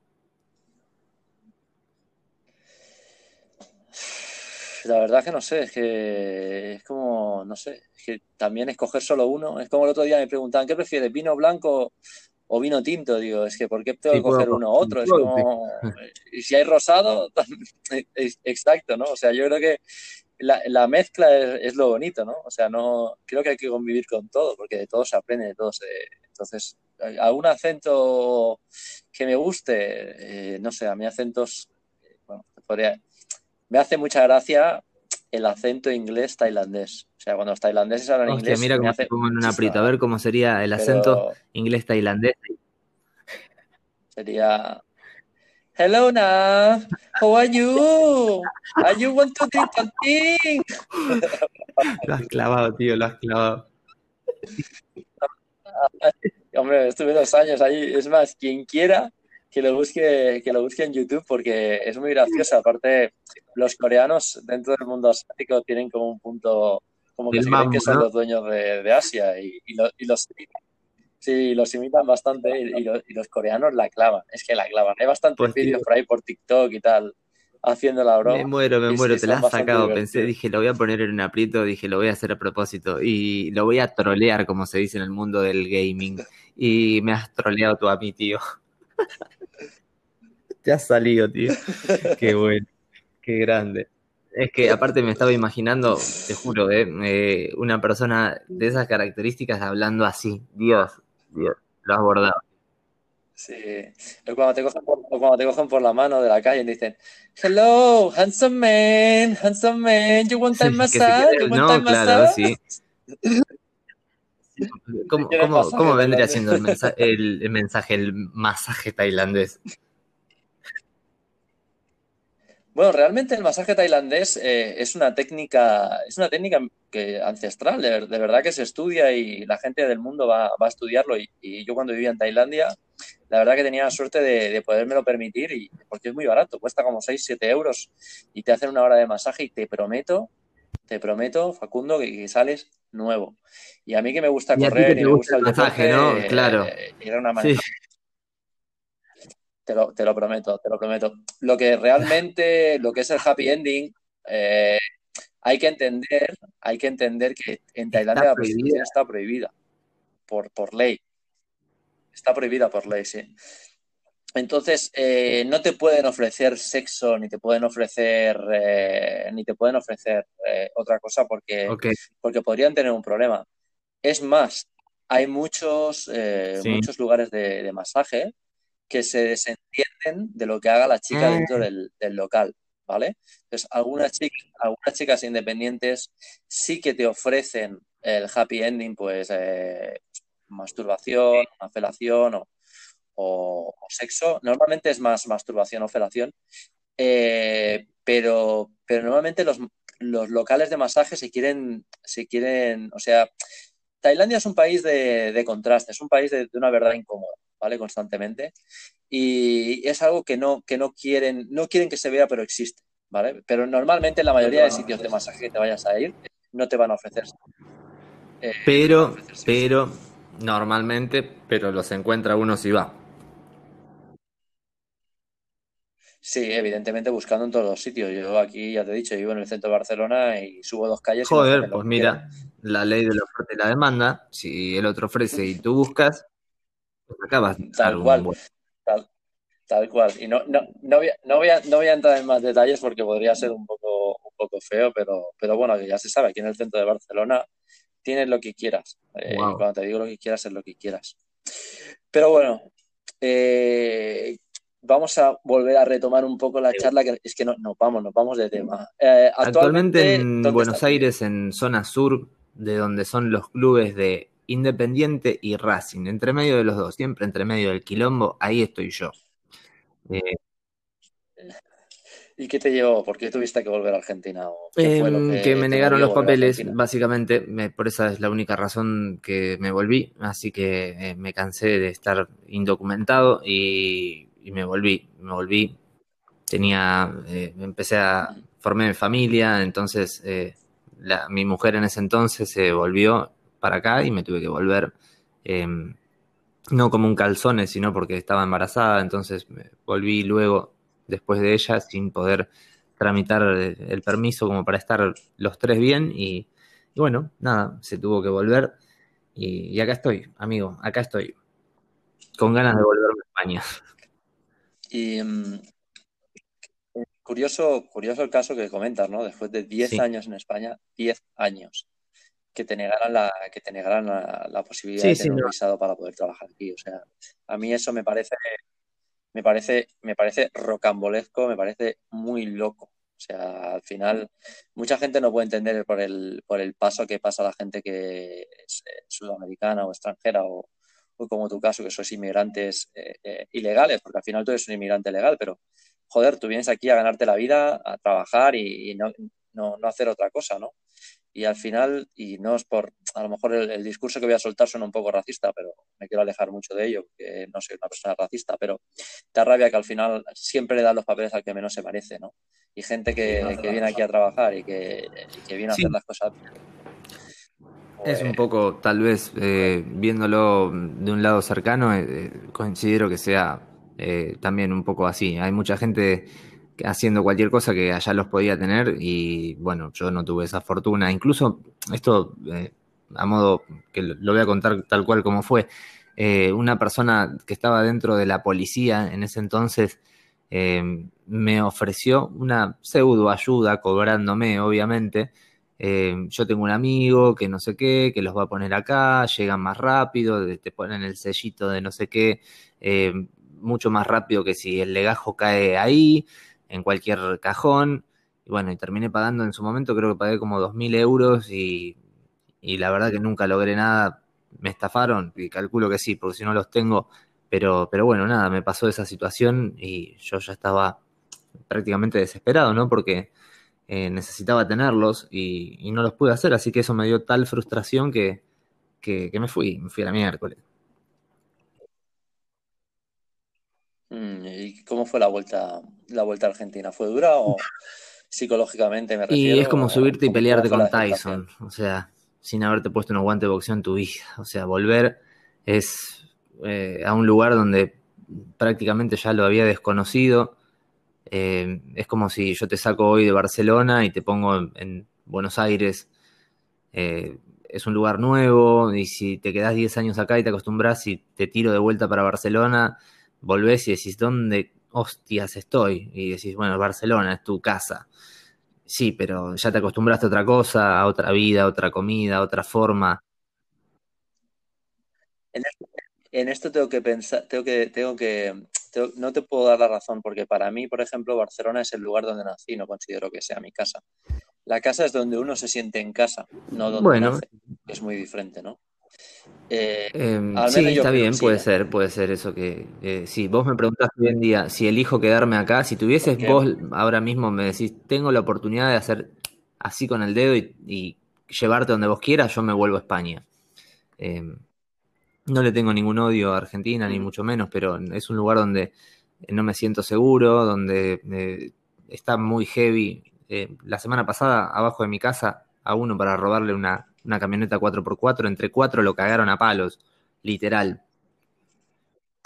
La verdad que no sé, es que es como, no sé, es que también escoger solo uno. Es como el otro día me preguntaban, ¿qué prefieres, vino blanco o vino tinto? Digo, es que ¿por qué tengo que coger uno u otro? Es como, y si hay rosado, exacto, ¿no? O sea, yo creo que la, mezcla es, lo bonito, ¿no? O sea, no creo que hay que convivir con todo, porque de todo se aprende, de todo se... Entonces, algún acento que me guste, eh, no sé, a mí acentos, bueno, me hace mucha gracia el acento inglés tailandés. O sea, cuando los tailandeses hablan Hostia, inglés. Mira cómo hace... pongo en un aprieto, a ver cómo sería el acento inglés tailandés. Sería Hello, Nav. How are you? Are you want to something? Lo has clavado, tío, lo has clavado. Hombre, estuve dos años ahí. Es más, quien quiera que lo busque, que lo busque en YouTube porque es muy gracioso. Aparte, los coreanos dentro del mundo asiático tienen como un punto, como que se creen que son los dueños de, Asia y, y los Sí, los imitan bastante y, los, coreanos la clavan. Es que la clavan. Hay bastantes pues vídeos por ahí por TikTok y tal haciendo la broma. Me muero, me muero, te la has sacado. Pensé, dije, lo voy a poner en un aprieto, dije, lo voy a hacer a propósito. Y lo voy a trolear, como se dice en el mundo del gaming. Y me has troleado tú a mí, tío. te has salido, tío. Qué bueno, qué grande. Es que aparte me estaba imaginando, te juro, eh, eh, una persona de esas características hablando así. Dios, lo has bordado. Sí. O cuando, te cogen por, cuando te cogen por la mano de la calle y dicen, hello, handsome man, handsome man, you want time massage, you want no, claro, sí. ¿Cómo, cómo, cómo vendría siendo el mensaje, el, mensaje, el masaje tailandés? Bueno, realmente el masaje tailandés eh, es una técnica, es una técnica que ancestral, de, verdad que se estudia y la gente del mundo va, a estudiarlo. Y, yo cuando vivía en Tailandia, la verdad que tenía la suerte de, de podérmelo permitir y porque es muy barato, cuesta como 6, 7 euros y te hacen una hora de masaje y te prometo, te prometo, Facundo, que, sales nuevo. Y a mí que me gusta correr y me gusta el masaje, ¿no? Eh, claro. era una manera te lo, te lo prometo, te lo prometo. Lo que realmente, lo que es el happy ending, eh, hay que entender, hay que entender que en Tailandia la prostitución está prohibida por, por ley. Está prohibida por ley, sí. Entonces, eh, no te pueden ofrecer sexo, ni te pueden ofrecer, eh, ni te pueden ofrecer otra cosa porque, porque podrían tener un problema. Es más, hay muchos, muchos lugares de, de masaje que se desentienden de lo que haga la chica dentro ah. del, local, ¿vale? Entonces, algunas chicas, algunas chicas independientes sí que te ofrecen el happy ending, pues eh, masturbación, una felación o, sexo. Normalmente es más masturbación o felación, eh, pero, pero normalmente los, locales de masaje se quieren, se quieren, o sea, Tailandia es un país de, de contraste, es un país de una verdad incómoda. ¿vale? Constantemente. Y es algo que no, que no quieren, no quieren que se vea, pero existe, ¿vale? Pero normalmente en la mayoría de sitios de masaje que te vayas a ir, no te van a ofrecer. Eh, pero, pero, normalmente, pero los encuentra uno si va. Sí, evidentemente buscando en todos los sitios. Yo aquí, ya te he dicho, vivo en el centro de Barcelona y subo dos calles. Joder, pues mira, la ley de la oferta y la demanda, si el otro ofrece y tú buscas, tal cual. Tal, cual. Y no, no, no, voy a, no, voy a, no voy a entrar en más detalles porque podría ser un poco, un poco feo, pero, pero bueno, ya se sabe, aquí en el centro de Barcelona tienes lo que quieras. Eh, cuando te digo lo que quieras, es lo que quieras. Pero bueno, eh, vamos a volver a retomar un poco la charla, que es que no, nos vamos, nos vamos de tema. Eh, actualmente, en Buenos Aires, en zona sur, de donde son los clubes de Independiente y Racing, entre medio de los dos, siempre entre medio del quilombo, ahí estoy yo. Eh, ¿Y qué te llevó? ¿Por qué tuviste que volver a Argentina? Em, que, me negaron los papeles, básicamente, por esa es la única razón que me volví, así que eh, me cansé de estar indocumentado y, me volví, me volví, tenía, eh, empecé a formar familia, entonces mi mujer en ese entonces se volvió para acá y me tuve que volver, em, no como un calzone, sino porque estaba embarazada, entonces volví luego, después de ella, sin poder tramitar el permiso como para estar los tres bien y, bueno, nada, se tuvo que volver y, acá estoy, amigo, acá estoy, con ganas de volverme a España. Y em, curioso, curioso el caso que comentas, ¿no? Después de 10 años en España, 10 años que te negaran la, que te negaran la, posibilidad de tener un visado para poder trabajar aquí. O sea, a mí eso me parece, me parece, me parece rocambolesco, me parece muy loco. O sea, al final, mucha gente no puede entender por el, por el paso que pasa la gente que es eh, sudamericana o extranjera o, como tu caso, que sois inmigrantes eh, eh, ilegales, porque al final tú eres un inmigrante legal, pero joder, tú vienes aquí a ganarte la vida, a trabajar y, no, no, no, hacer otra cosa, ¿no? y al final, y no es por, a lo mejor el, discurso que voy a soltar suena un poco racista, pero me quiero alejar mucho de ello, que no soy una persona racista, pero da rabia que al final siempre le dan los papeles al que menos se parece, ¿no? Y gente que, viene aquí a trabajar y que, viene a hacer las cosas Es un poco, tal vez, eh, viéndolo de un lado cercano, eh, considero que sea eh, también un poco así. Hay mucha gente haciendo cualquier cosa que allá los podía tener y bueno, yo no tuve esa fortuna. Incluso esto, eh, a modo que lo voy a contar tal cual como fue, eh, una persona que estaba dentro de la policía en ese entonces eh, me ofreció una pseudo ayuda cobrándome, obviamente. Yo tengo un amigo que no sé qué, que los va a poner acá, llegan más rápido, te ponen el sellito de no sé qué, mucho más rápido que si el legajo cae ahí en cualquier cajón. Y bueno, y terminé pagando en su momento, creo que pagué como 2.000 euros y, la verdad que nunca logré nada. Me estafaron y calculo que sí, porque si no los tengo. Pero, pero bueno, nada, me pasó esa situación y yo ya estaba prácticamente desesperado, ¿no? Porque eh, necesitaba tenerlos y, no los pude hacer, así que eso me dio tal frustración que, me fui, me fui a la miércoles. Mm, ¿Y cómo fue la vuelta, la vuelta a Argentina? ¿Fue dura o psicológicamente me refiero? Y es como subirte y pelearte con Tyson, o sea, sin haberte puesto un guante de boxeo en tu vida. O sea, volver es eh, a un lugar donde prácticamente ya lo había desconocido eh, es como si yo te saco hoy de Barcelona y te pongo en, Buenos Aires. Eh, es un lugar nuevo y si te quedas 10 años acá y te acostumbras y te tiro de vuelta para Barcelona, volvés y decís, ¿dónde hostias estoy? Y decís, bueno, Barcelona es tu casa. Sí, pero ya te acostumbraste a otra cosa, a otra vida, a otra comida, a otra forma. En esto, tengo que pensar, tengo que, tengo que no te puedo dar la razón, porque para mí, por ejemplo, Barcelona es el lugar donde nací, no considero que sea mi casa. La casa es donde uno se siente en casa, no donde bueno. Es muy diferente, ¿no? Eh, em, sí, está bien, puede ser, puede ser eso que... Eh, si vos me preguntas hoy en día si elijo quedarme acá, si tuvieses vos ahora mismo me decís, tengo la oportunidad de hacer así con el dedo y, llevarte donde vos quieras, yo me vuelvo a España. No le tengo ningún odio a Argentina, ni mucho menos, pero es un lugar donde no me siento seguro, donde eh, está muy heavy. Eh, la semana pasada, abajo de mi casa, a uno para robarle una, camioneta 4x4, entre cuatro lo cagaron a palos, literal.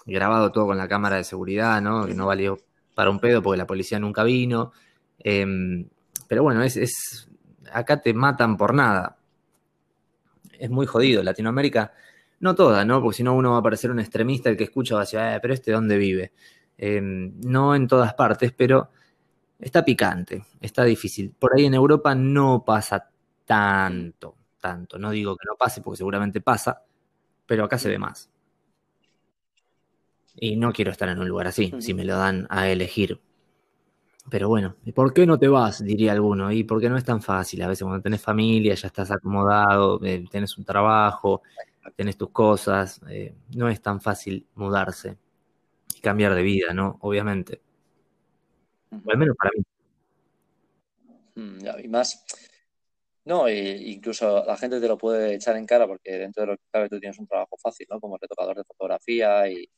Grabado todo con la cámara de seguridad, ¿no? Que no valió para un pedo porque la policía nunca vino. Em, pero bueno, es, es, acá te matan por nada. Es muy jodido. Latinoamérica no toda, ¿no? Porque si no uno va a parecer un extremista el que escucha va a decir, eh, pero este dónde vive. Em, no en todas partes, pero está picante, está difícil. Por ahí en Europa no pasa tanto, tanto. No digo que no pase porque seguramente pasa, pero acá se ve más. Y no quiero estar en un lugar así, si me lo dan a elegir. Pero bueno, ¿y por qué no te vas? Diría alguno. Y porque no es tan fácil. A veces cuando tenés familia, ya estás acomodado, eh, tenés un trabajo, tenés tus cosas, eh, no es tan fácil mudarse y cambiar de vida, ¿no? Obviamente. O al menos para mí. Mm, y más, no, incluso la gente te lo puede echar en cara porque dentro de lo que cabe tú tienes un trabajo fácil, ¿no? Como retocador de fotografía y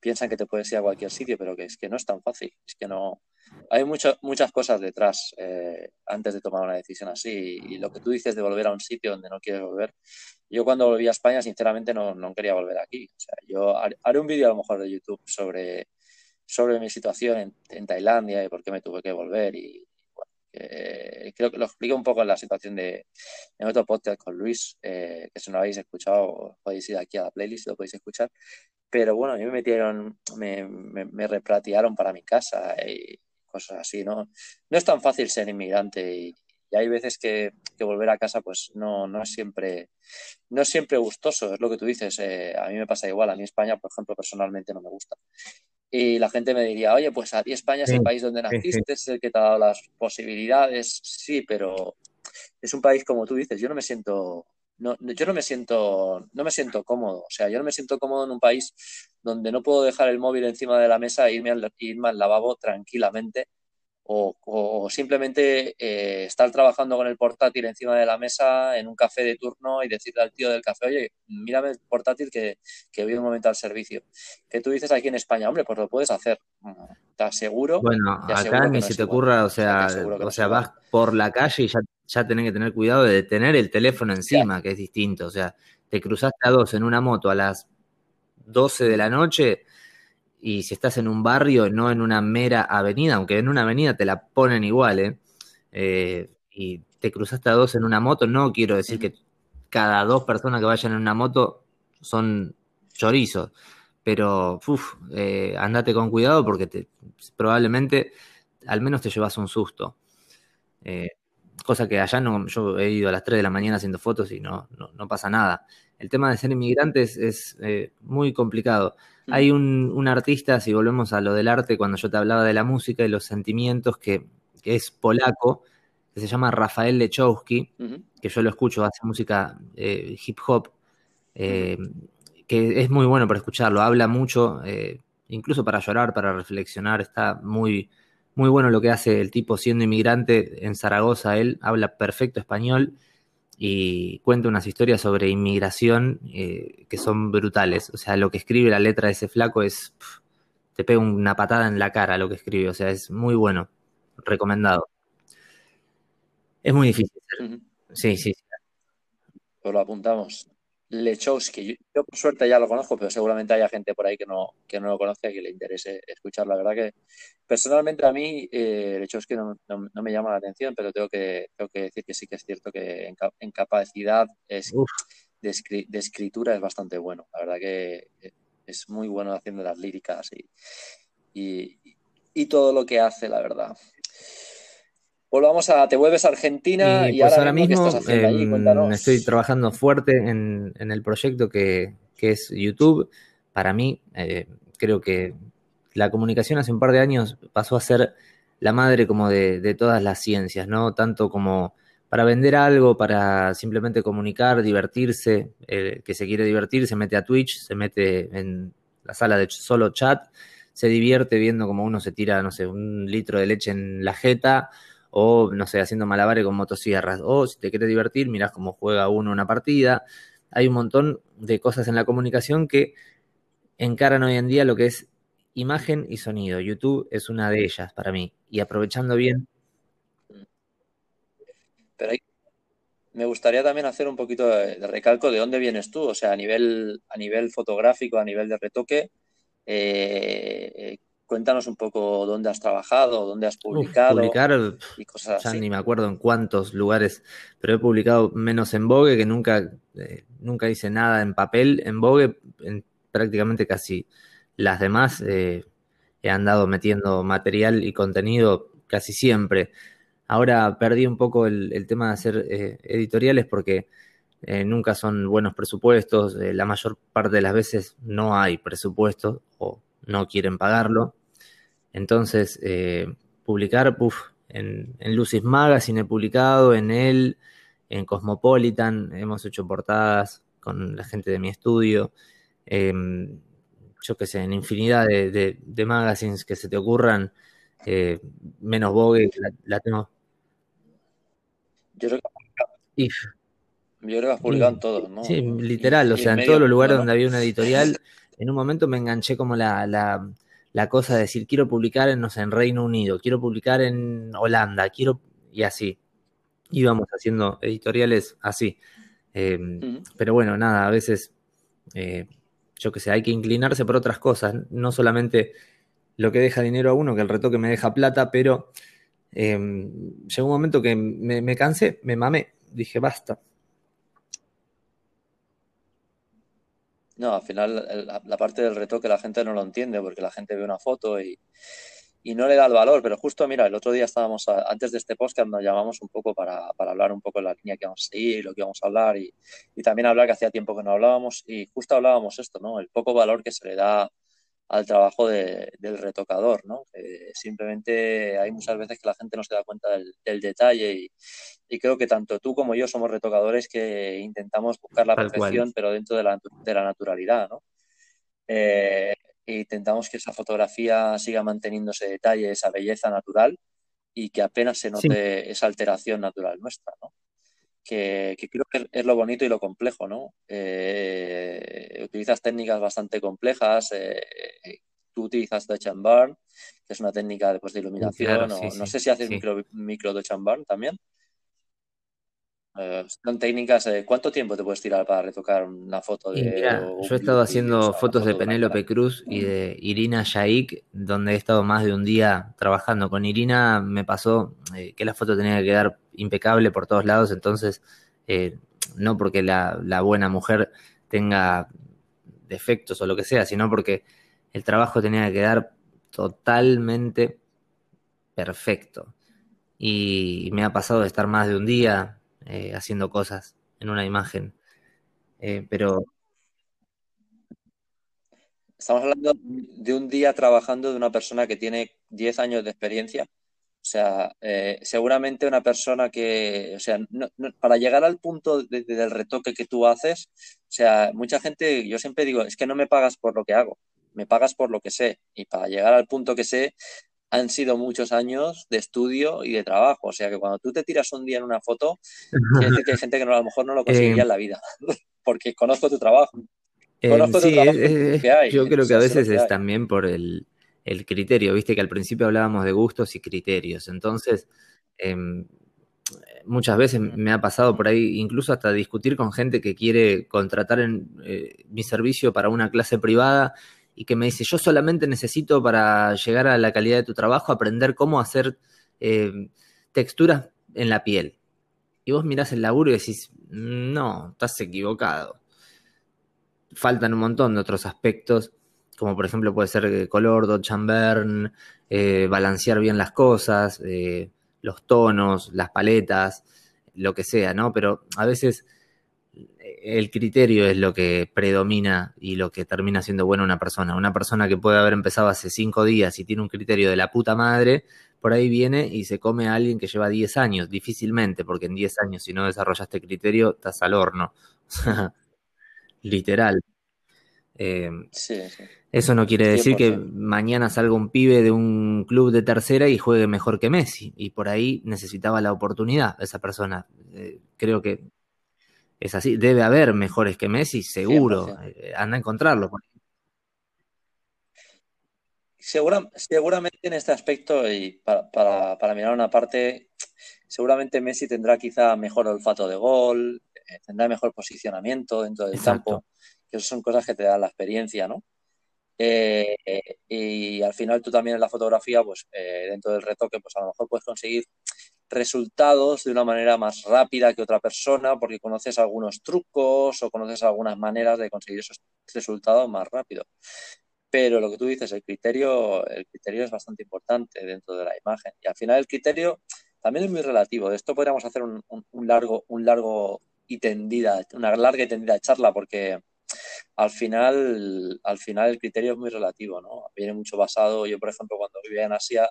piensan que te puedes ir a cualquier sitio, pero que es que no es tan fácil, es que no, hay mucho, muchas cosas detrás eh, antes de tomar una decisión así. Y, lo que tú dices de volver a un sitio donde no quieres volver, yo cuando volví a España, sinceramente, no, no quería volver aquí. O sea, yo haré un vídeo a lo mejor de YouTube sobre, sobre mi situación en, Tailandia y por qué me tuve que volver. Y bueno, creo que lo explico un poco en la situación de en otro podcast con Luis, eh, que si no habéis escuchado, podéis ir aquí a la playlist y lo podéis escuchar. Pero bueno, a mí me metieron, me, me, me replatearon para mi casa y cosas así, ¿no? No es tan fácil ser inmigrante y, hay veces que, volver a casa pues no, no es siempre no es siempre gustoso, es lo que tú dices, eh, a mí me pasa igual, a mí España, por ejemplo, personalmente no me gusta. Y la gente me diría, oye, pues a ti España es el país donde naciste, es el que te ha dado las posibilidades, sí, pero es un país como tú dices, yo no me siento no, yo no me siento, no me siento cómodo. O sea, yo no me siento cómodo en un país donde no puedo dejar el móvil encima de la mesa e irme al, irme al lavabo tranquilamente. O, simplemente eh, estar trabajando con el portátil encima de la mesa en un café de turno y decirle al tío del café, oye, mírame el portátil que, que voy un momento al servicio. Que tú dices aquí en España, hombre, pues lo puedes hacer. Te aseguro. Bueno, acá ni se te ocurra, o sea, o sea, vas por la calle y ya ya tenés que tener cuidado de tener el teléfono encima, que es distinto. O sea, te cruzaste a dos en una moto a las 12 de la noche y si estás en un barrio, no en una mera avenida, aunque en una avenida te la ponen igual, ¿eh? eh y te cruzaste a dos en una moto, no quiero decir que cada dos personas que vayan en una moto son chorizos, pero uf, eh, andate con cuidado porque te, probablemente al menos te llevas un susto. Eh, cosa que allá no, yo he ido a las 3 de la mañana haciendo fotos y no, no, pasa nada. El tema de ser inmigrante es, eh, muy complicado. Hay un, artista, si volvemos a lo del arte, cuando yo te hablaba de la música y los sentimientos, que, es polaco, que se llama Rafael Lechowski, que yo lo escucho, hace música eh, hip hop, eh, que es muy bueno para escucharlo, habla mucho, incluso para llorar, para reflexionar, está muy, muy bueno lo que hace el tipo siendo inmigrante en Zaragoza. Él habla perfecto español y cuenta unas historias sobre inmigración eh, que son brutales. O sea, lo que escribe la letra de ese flaco es. te pega una patada en la cara lo que escribe. O sea, es muy bueno. Recomendado. Es muy difícil. Sí, sí. Pues lo apuntamos. Lechowski. Yo, por suerte ya lo conozco, pero seguramente haya gente por ahí que no, que no lo conoce y que le interese escuchar. La verdad que personalmente a mí eh, Lechowski no, me llama la atención, pero tengo que, tengo que decir que sí que es cierto que en, capacidad es, de, escritura es bastante bueno. La verdad que es muy bueno haciendo las líricas y, y todo lo que hace, la verdad. Volvamos a, te vuelves a Argentina y, pues ahora, mismo, em, estoy trabajando fuerte en, el proyecto que, es YouTube. Para mí, eh, creo que la comunicación hace un par de años pasó a ser la madre como de, todas las ciencias, ¿no? Tanto como para vender algo, para simplemente comunicar, divertirse, el que se quiere divertir se mete a Twitch, se mete en la sala de solo chat, se divierte viendo como uno se tira, no sé, un litro de leche en la jeta o no sé, haciendo malabares con motosierras, o si te quieres divertir, mirás cómo juega uno una partida. Hay un montón de cosas en la comunicación que encaran hoy en día lo que es imagen y sonido. YouTube es una de ellas para mí. Y aprovechando bien. Pero me gustaría también hacer un poquito de, recalco de dónde vienes tú, o sea, a nivel, a nivel fotográfico, a nivel de retoque, eh, Cuéntanos un poco dónde has trabajado, dónde has publicado. publicar, y cosas ya ni me acuerdo en cuántos lugares, pero he publicado menos en Vogue, que nunca, eh, nunca hice nada en papel. En Vogue, en prácticamente casi las demás, eh, he andado metiendo material y contenido casi siempre. Ahora perdí un poco el, tema de hacer eh, editoriales porque nunca son buenos presupuestos, la mayor parte de las veces no hay presupuesto o no quieren pagarlo. Entonces, eh, publicar, en, en, Lucis Magazine he publicado, en él, en Cosmopolitan, hemos hecho portadas con la gente de mi estudio. Em, yo qué sé, en infinidad de, magazines que se te ocurran, eh, menos Vogue, la, tengo. Yo creo que, yo creo que has publicado en todos, ¿no? Sí, literal, o sea, en todos los lugares donde había una editorial, en un momento me enganché como la, la, cosa de decir, quiero publicar en, no sé, en Reino Unido, quiero publicar en Holanda, quiero, y así. Íbamos haciendo editoriales así. Em, pero bueno, nada, a veces, eh, yo qué sé, hay que inclinarse por otras cosas, no solamente lo que deja dinero a uno, que el retoque me deja plata, pero em, llegó un momento que me, me cansé, me mamé, dije, basta, No, al final la, parte del retoque la gente no lo entiende porque la gente ve una foto y, no le da el valor. Pero justo, mira, el otro día estábamos, antes de este podcast, nos llamamos un poco para, hablar un poco de la línea que vamos a seguir, lo que vamos a hablar y, y también hablar que hacía tiempo que no hablábamos y justo hablábamos esto, ¿no? El poco valor que se le da al trabajo del retocador, ¿no? simplemente hay muchas veces que la gente no se da cuenta del, detalle y, creo que tanto tú como yo somos retocadores que intentamos buscar la perfección, pero dentro de la, de la naturalidad, ¿no? Eh, intentamos que esa fotografía siga manteniendo ese detalle, esa belleza natural y que apenas se note esa alteración natural nuestra, ¿no? Que, creo que es lo bonito y lo complejo, ¿no? Eh, utilizas técnicas bastante complejas, eh, tú utilizas Dutch and Burn, que es una técnica después de iluminación, no sé si haces micro, micro Dutch and Burn también. Eh, son técnicas, ¿cuánto tiempo te puedes tirar para retocar una foto de... yo he estado haciendo fotos de Penélope Cruz y de Irina Yaik, donde he estado más de un día trabajando. Con Irina me pasó que la foto tenía que quedar impecable por todos lados, entonces eh, no porque la, buena mujer tenga defectos o lo que sea, sino porque el trabajo tenía que quedar totalmente perfecto. Y me ha pasado de estar más de un día eh, haciendo cosas en una imagen. Eh, pero. Estamos hablando de un día trabajando de una persona que tiene 10 años de experiencia o sea, eh, seguramente una persona que, o sea, para llegar al punto del retoque que tú haces, o sea, mucha gente, yo siempre digo, es que no me pagas por lo que hago, me pagas por lo que sé. Y para llegar al punto que sé, han sido muchos años de estudio y de trabajo. O sea que cuando tú te tiras un día en una foto, quiere decir que hay gente que no, a lo mejor no lo conseguiría en la vida, porque conozco tu trabajo. Conozco tu trabajo que hay. Yo creo que a veces es también por el, el criterio, viste que al principio hablábamos de gustos y criterios, entonces em, muchas veces me ha pasado por ahí, incluso hasta discutir con gente que quiere contratar en, eh, mi servicio para una clase privada y que me dice, yo solamente necesito para llegar a la calidad de tu trabajo aprender cómo hacer em, texturas en la piel. Y vos mirás el laburo y decís, no, estás equivocado. Faltan un montón de otros aspectos como por ejemplo puede ser eh, color, and burn, eh, balancear bien las cosas, eh, los tonos, las paletas, lo que sea, ¿no? Pero a veces el criterio es lo que predomina y lo que termina siendo bueno una persona. Una persona que puede haber empezado hace cinco días y tiene un criterio de la puta madre, por ahí viene y se come a alguien que lleva 10 años, difícilmente, porque en 10 años si no desarrollaste criterio, estás al horno. Literal. sí, sí. Eso no quiere decir que mañana salga un pibe de un club de tercera y juegue mejor que Messi. Y por ahí necesitaba la oportunidad esa persona. Eh, creo que es así. Debe haber mejores que Messi, seguro. Eh, anda a encontrarlo. seguramente en este aspecto, y para, mirar una parte, seguramente Messi tendrá quizá mejor olfato de gol, eh, tendrá mejor posicionamiento dentro del campo, que eso son cosas que te dan la experiencia, ¿no? Eh, y al final tú también en la fotografía, pues eh, dentro del retoque, pues a lo mejor puedes conseguir resultados de una manera más rápida que otra persona porque conoces algunos trucos o conoces algunas maneras de conseguir esos resultados más rápido. Pero lo que tú dices, el criterio, el criterio es bastante importante dentro de la imagen. Y al final el criterio también es muy relativo. De esto podríamos hacer un, largo, un largo y una larga y tendida charla porque al final, al final el criterio es muy relativo, ¿no? Viene mucho basado, yo por ejemplo cuando vivía en Asia,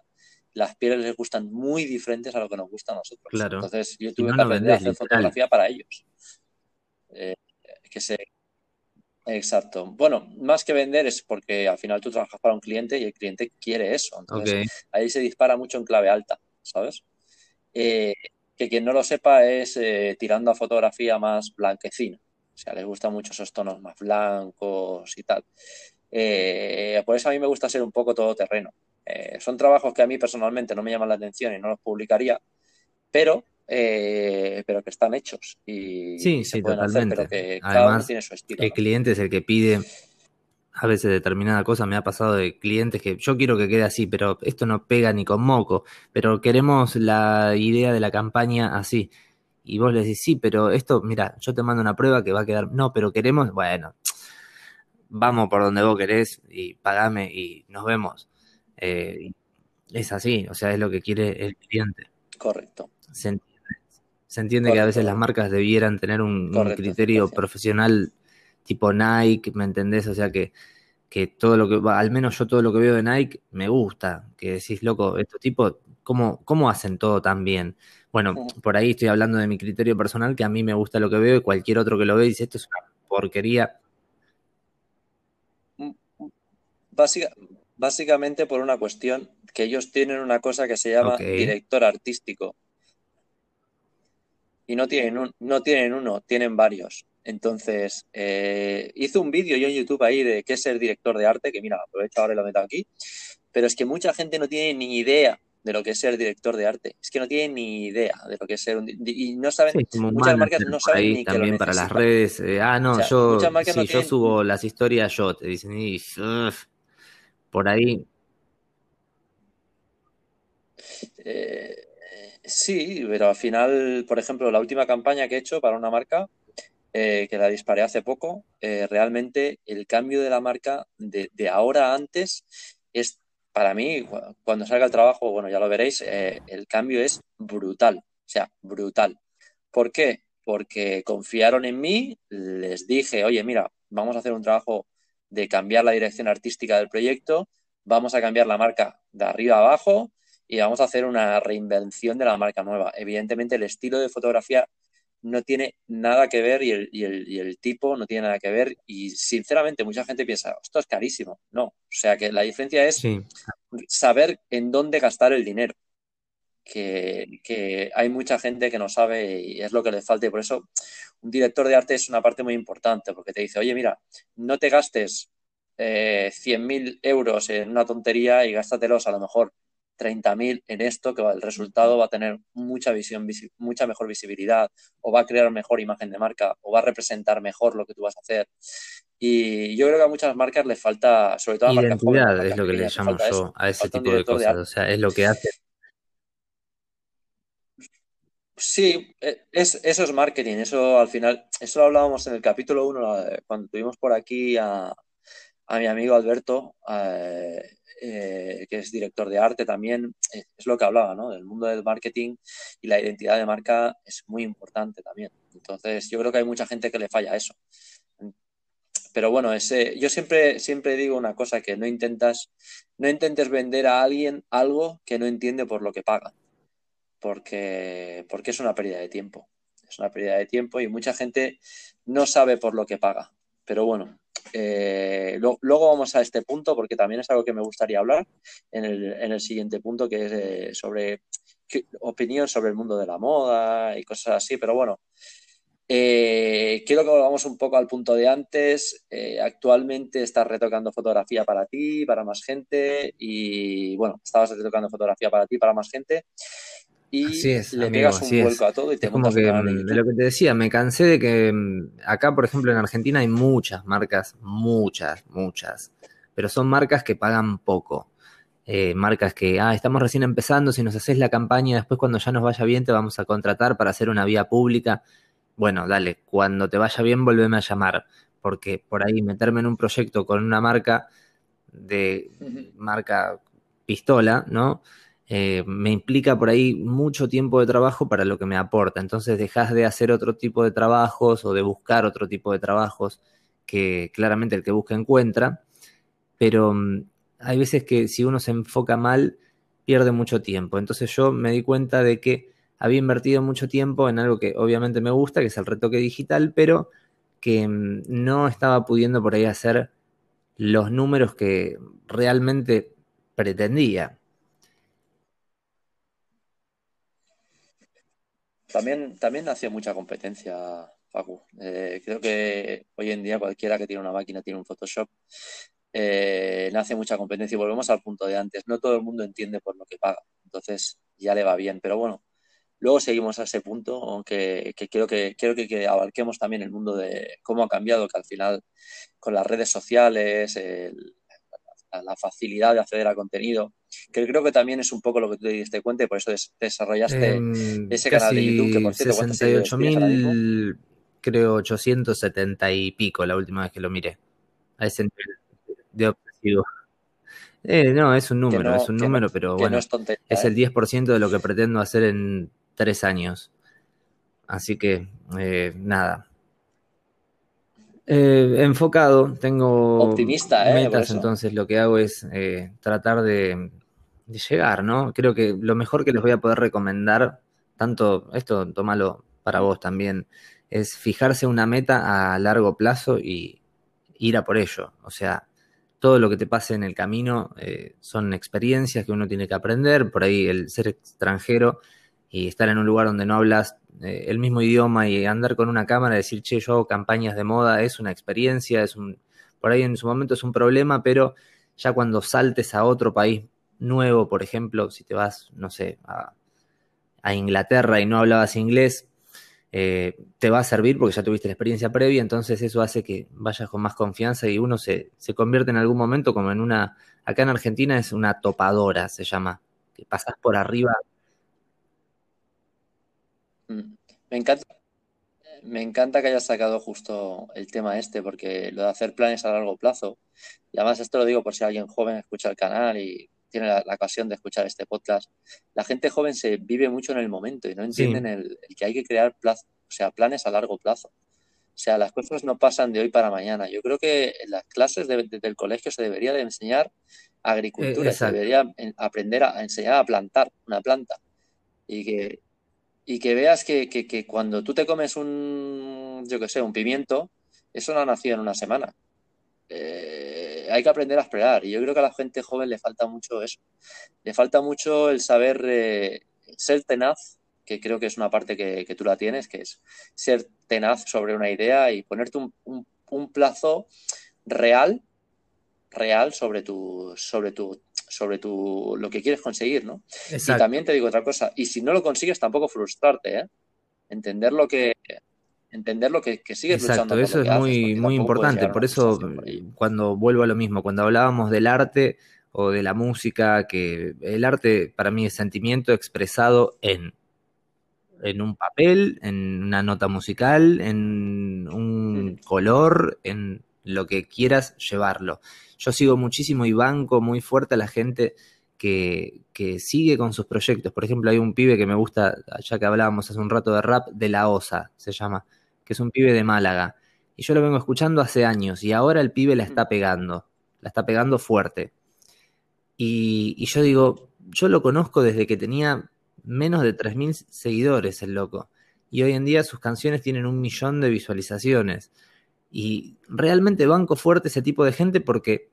las pieles les gustan muy diferentes a lo que nos gusta a nosotros. Claro. Entonces yo tuve que aprender a hacer fotografía para ellos. Eh, que se... Exacto. Bueno, más que vender es porque al final tú trabajas para un cliente y el cliente quiere eso. Entonces ahí se dispara mucho en clave alta, ¿sabes? Eh, que quien no lo sepa es eh, tirando a fotografía más blanquecina. O sea, les gustan mucho esos tonos más blancos y tal. Eh, por eso a mí me gusta ser un poco todoterreno. Eh, son trabajos que a mí personalmente no me llaman la atención y no los publicaría, pero, eh, pero que están hechos y sí, sí, totalmente. que Además, tiene su estilo. El cliente es el que pide a veces determinada cosa. Me ha pasado de clientes que yo quiero que quede así, pero esto no pega ni con moco. Pero queremos la idea de la campaña así y vos le decís, sí, pero esto, mira, yo te mando una prueba que va a quedar, no, pero queremos, bueno, vamos por donde vos querés y pagame y nos vemos. Eh, es así, o sea, es lo que quiere el cliente. Correcto. Se entiende, que a veces las marcas debieran tener un, criterio profesional tipo Nike, ¿me entendés? O sea, que, que todo lo que, al menos yo todo lo que veo de Nike me gusta, que decís, loco, estos tipos, ¿cómo, cómo hacen todo tan bien? Bueno, por ahí estoy hablando de mi criterio personal, que a mí me gusta lo que veo y cualquier otro que lo ve dice, esto es una porquería. Mm, mm, básicamente por una cuestión que ellos tienen una cosa que se llama director artístico. Y no tienen, no tienen uno, tienen varios. Entonces, eh, hice un vídeo yo en YouTube ahí de qué es ser director de arte, que mira, aprovecho ahora y lo meto aquí. Pero es que mucha gente no tiene ni idea de lo que es ser director de arte. Es que no tienen ni idea de lo que es ser un... Y no saben, muchas marcas no saben ni también para las redes. Eh, ah, no, yo, si yo subo las historias, yo, te dicen, y, por ahí... Eh, sí, pero al final, por ejemplo, la última campaña que he hecho para una marca, eh, que la disparé hace poco, realmente el cambio de la marca de, ahora a antes es para mí, cuando salga el trabajo, bueno, ya lo veréis, eh, el cambio es brutal, o sea, brutal. ¿Por qué? Porque confiaron en mí, les dije, oye, mira, vamos a hacer un trabajo de cambiar la dirección artística del proyecto, vamos a cambiar la marca de arriba a abajo y vamos a hacer una reinvención de la marca nueva. Evidentemente, el estilo de fotografía no tiene nada que ver y el, tipo no tiene nada que ver. Y sinceramente, mucha gente piensa, esto es carísimo. No, o sea que la diferencia es saber en dónde gastar el dinero. Que, hay mucha gente que no sabe y es lo que le falta. Y por eso un director de arte es una parte muy importante, porque te dice, oye, mira, no te gastes eh, 100.000 euros en una tontería y gástatelos a lo mejor 30.000 en esto, que el resultado va a tener mucha visión, mucha mejor visibilidad, o va a crear mejor imagen de marca, o va a representar mejor lo que tú vas a hacer. Y yo creo que a muchas marcas les falta, sobre todo a marcas Identidad es lo que le llamo yo a ese tipo de cosas, o sea, es lo que hace. Sí, e, es, eso es marketing, eso al final, eso lo hablábamos en el capítulo 1, cuando tuvimos por aquí a, a mi amigo Alberto, eh, eh, que es director de arte también, eh, es lo que hablaba, ¿no? El mundo del marketing y la identidad de marca es muy importante también. Entonces, yo creo que hay mucha gente que le falla eso. Pero bueno, ese, yo siempre, siempre digo una cosa, que no intentas, no intentes vender a alguien algo que no entiende por lo que paga. Porque, porque es una pérdida de tiempo. Es una pérdida de tiempo y mucha gente no sabe por lo que paga. Pero bueno, eh, luego vamos a este punto porque también es algo que me gustaría hablar en el, siguiente punto, que es eh, sobre opinión sobre el mundo de la moda y cosas así. Pero bueno, eh, quiero que volvamos un poco al punto de antes. actualmente estás retocando fotografía para ti, para más gente y bueno, estabas retocando fotografía para ti, para más gente y así es, le amigo, un vuelco a todo y te como que, de lo que te decía, me cansé de que mm, acá, por ejemplo, en Argentina hay muchas marcas, muchas, muchas, pero son marcas que pagan poco. Eh, marcas que, ah, estamos recién empezando, si nos haces la campaña, después cuando ya nos vaya bien te vamos a contratar para hacer una vía pública. Bueno, dale, cuando te vaya bien volveme a llamar, porque por ahí meterme en un proyecto con una marca de marca pistola, ¿no? Eh, me implica por ahí mucho tiempo de trabajo para lo que me aporta. Entonces dejas de hacer otro tipo de trabajos o de buscar otro tipo de trabajos que claramente el que busca encuentra, pero mm, hay veces que si uno se enfoca mal, pierde mucho tiempo. Entonces yo me di cuenta de que había invertido mucho tiempo en algo que obviamente me gusta, que es el retoque digital, pero que mm, no estaba pudiendo por ahí hacer los números que realmente pretendía. También, también nació mucha competencia, Facu. Eh, creo que hoy en día cualquiera que tiene una máquina tiene un Photoshop. Eh, nace mucha competencia y volvemos al punto de antes. No todo el mundo entiende por lo que paga. Entonces ya le va bien. Pero bueno, luego seguimos a ese punto, aunque que creo que quiero que, abarquemos también el mundo de cómo ha cambiado, que al final con las redes sociales, la facilidad de acceder a contenido, que creo que también es un poco lo que tú te diste cuenta y por eso desarrollaste em, ese canal de YouTube, que por cierto, 68.000, creo 870 y pico la última vez que lo miré. A ese nivel de obsesivo. Eh, no, es un número, es un número, pero bueno, es, es, el 10% ¿eh? de lo que pretendo hacer en tres años. Así que, eh, nada, eh, enfocado, tengo Optimista, ¿eh? metas, entonces lo que hago es eh, tratar de, llegar, ¿no? Creo que lo mejor que les voy a poder recomendar, tanto esto, tómalo para vos también, es fijarse una meta a largo plazo y ir a por ello. O sea, todo lo que te pase en el camino eh, son experiencias que uno tiene que aprender, por ahí el ser extranjero y estar en un lugar donde no hablas eh, el mismo idioma y andar con una cámara, decir, che, yo hago campañas de moda, es una experiencia, es un, por ahí en su momento es un problema, pero ya cuando saltes a otro país nuevo, por ejemplo, si te vas, no sé, a, Inglaterra y no hablabas inglés, eh, te va a servir porque ya tuviste la experiencia previa, entonces eso hace que vayas con más confianza y uno se, se convierte en algún momento como en una, acá en Argentina es una topadora, se llama, que pasas por arriba Mm. Me encanta, me encanta que hayas sacado justo el tema este, porque lo de hacer planes a largo plazo, y además esto lo digo por si alguien joven escucha el canal y tiene la, ocasión de escuchar este podcast, la gente joven se vive mucho en el momento y no entienden el, que hay que crear plazo, o sea, planes a largo plazo. O sea, las cosas no pasan de hoy para mañana. Yo creo que en las clases del colegio se debería de enseñar agricultura, se debería aprender a enseñar a plantar una planta y que y que veas que, cuando tú te comes un, yo que sé, un pimiento, eso no ha nacido en una semana. Eh, hay que aprender a esperar. Y yo creo que a la gente joven le falta mucho eso. Le falta mucho el saber eh, ser tenaz, que creo que es una parte que, tú la tienes, que es ser tenaz sobre una idea y ponerte un, plazo real, real sobre tu, sobre tu, sobre tu, lo que quieres conseguir, ¿no? Y también te digo otra cosa, y si no lo consigues, tampoco frustrarte, ¿eh? Entender lo que, entender lo que, que sigues Exacto, eso es muy, muy importante. Por eso, cuando vuelvo a lo mismo, cuando hablábamos del arte o de la música, que el arte para mí es sentimiento expresado en, en un papel, en una nota musical, en un color, en lo que quieras llevarlo. Yo sigo muchísimo y banco muy fuerte a la gente que, que, sigue con sus proyectos. Por ejemplo, hay un pibe que me gusta, ya que hablábamos hace un rato de rap, de La Osa, se llama que es un pibe de Málaga. Y yo lo vengo escuchando hace años y ahora el pibe la está pegando, la está pegando fuerte. Y, yo digo, yo lo conozco desde que tenía menos de 3.000 seguidores el loco. Y hoy en día sus canciones tienen un millón de visualizaciones. Y realmente banco fuerte ese tipo de gente porque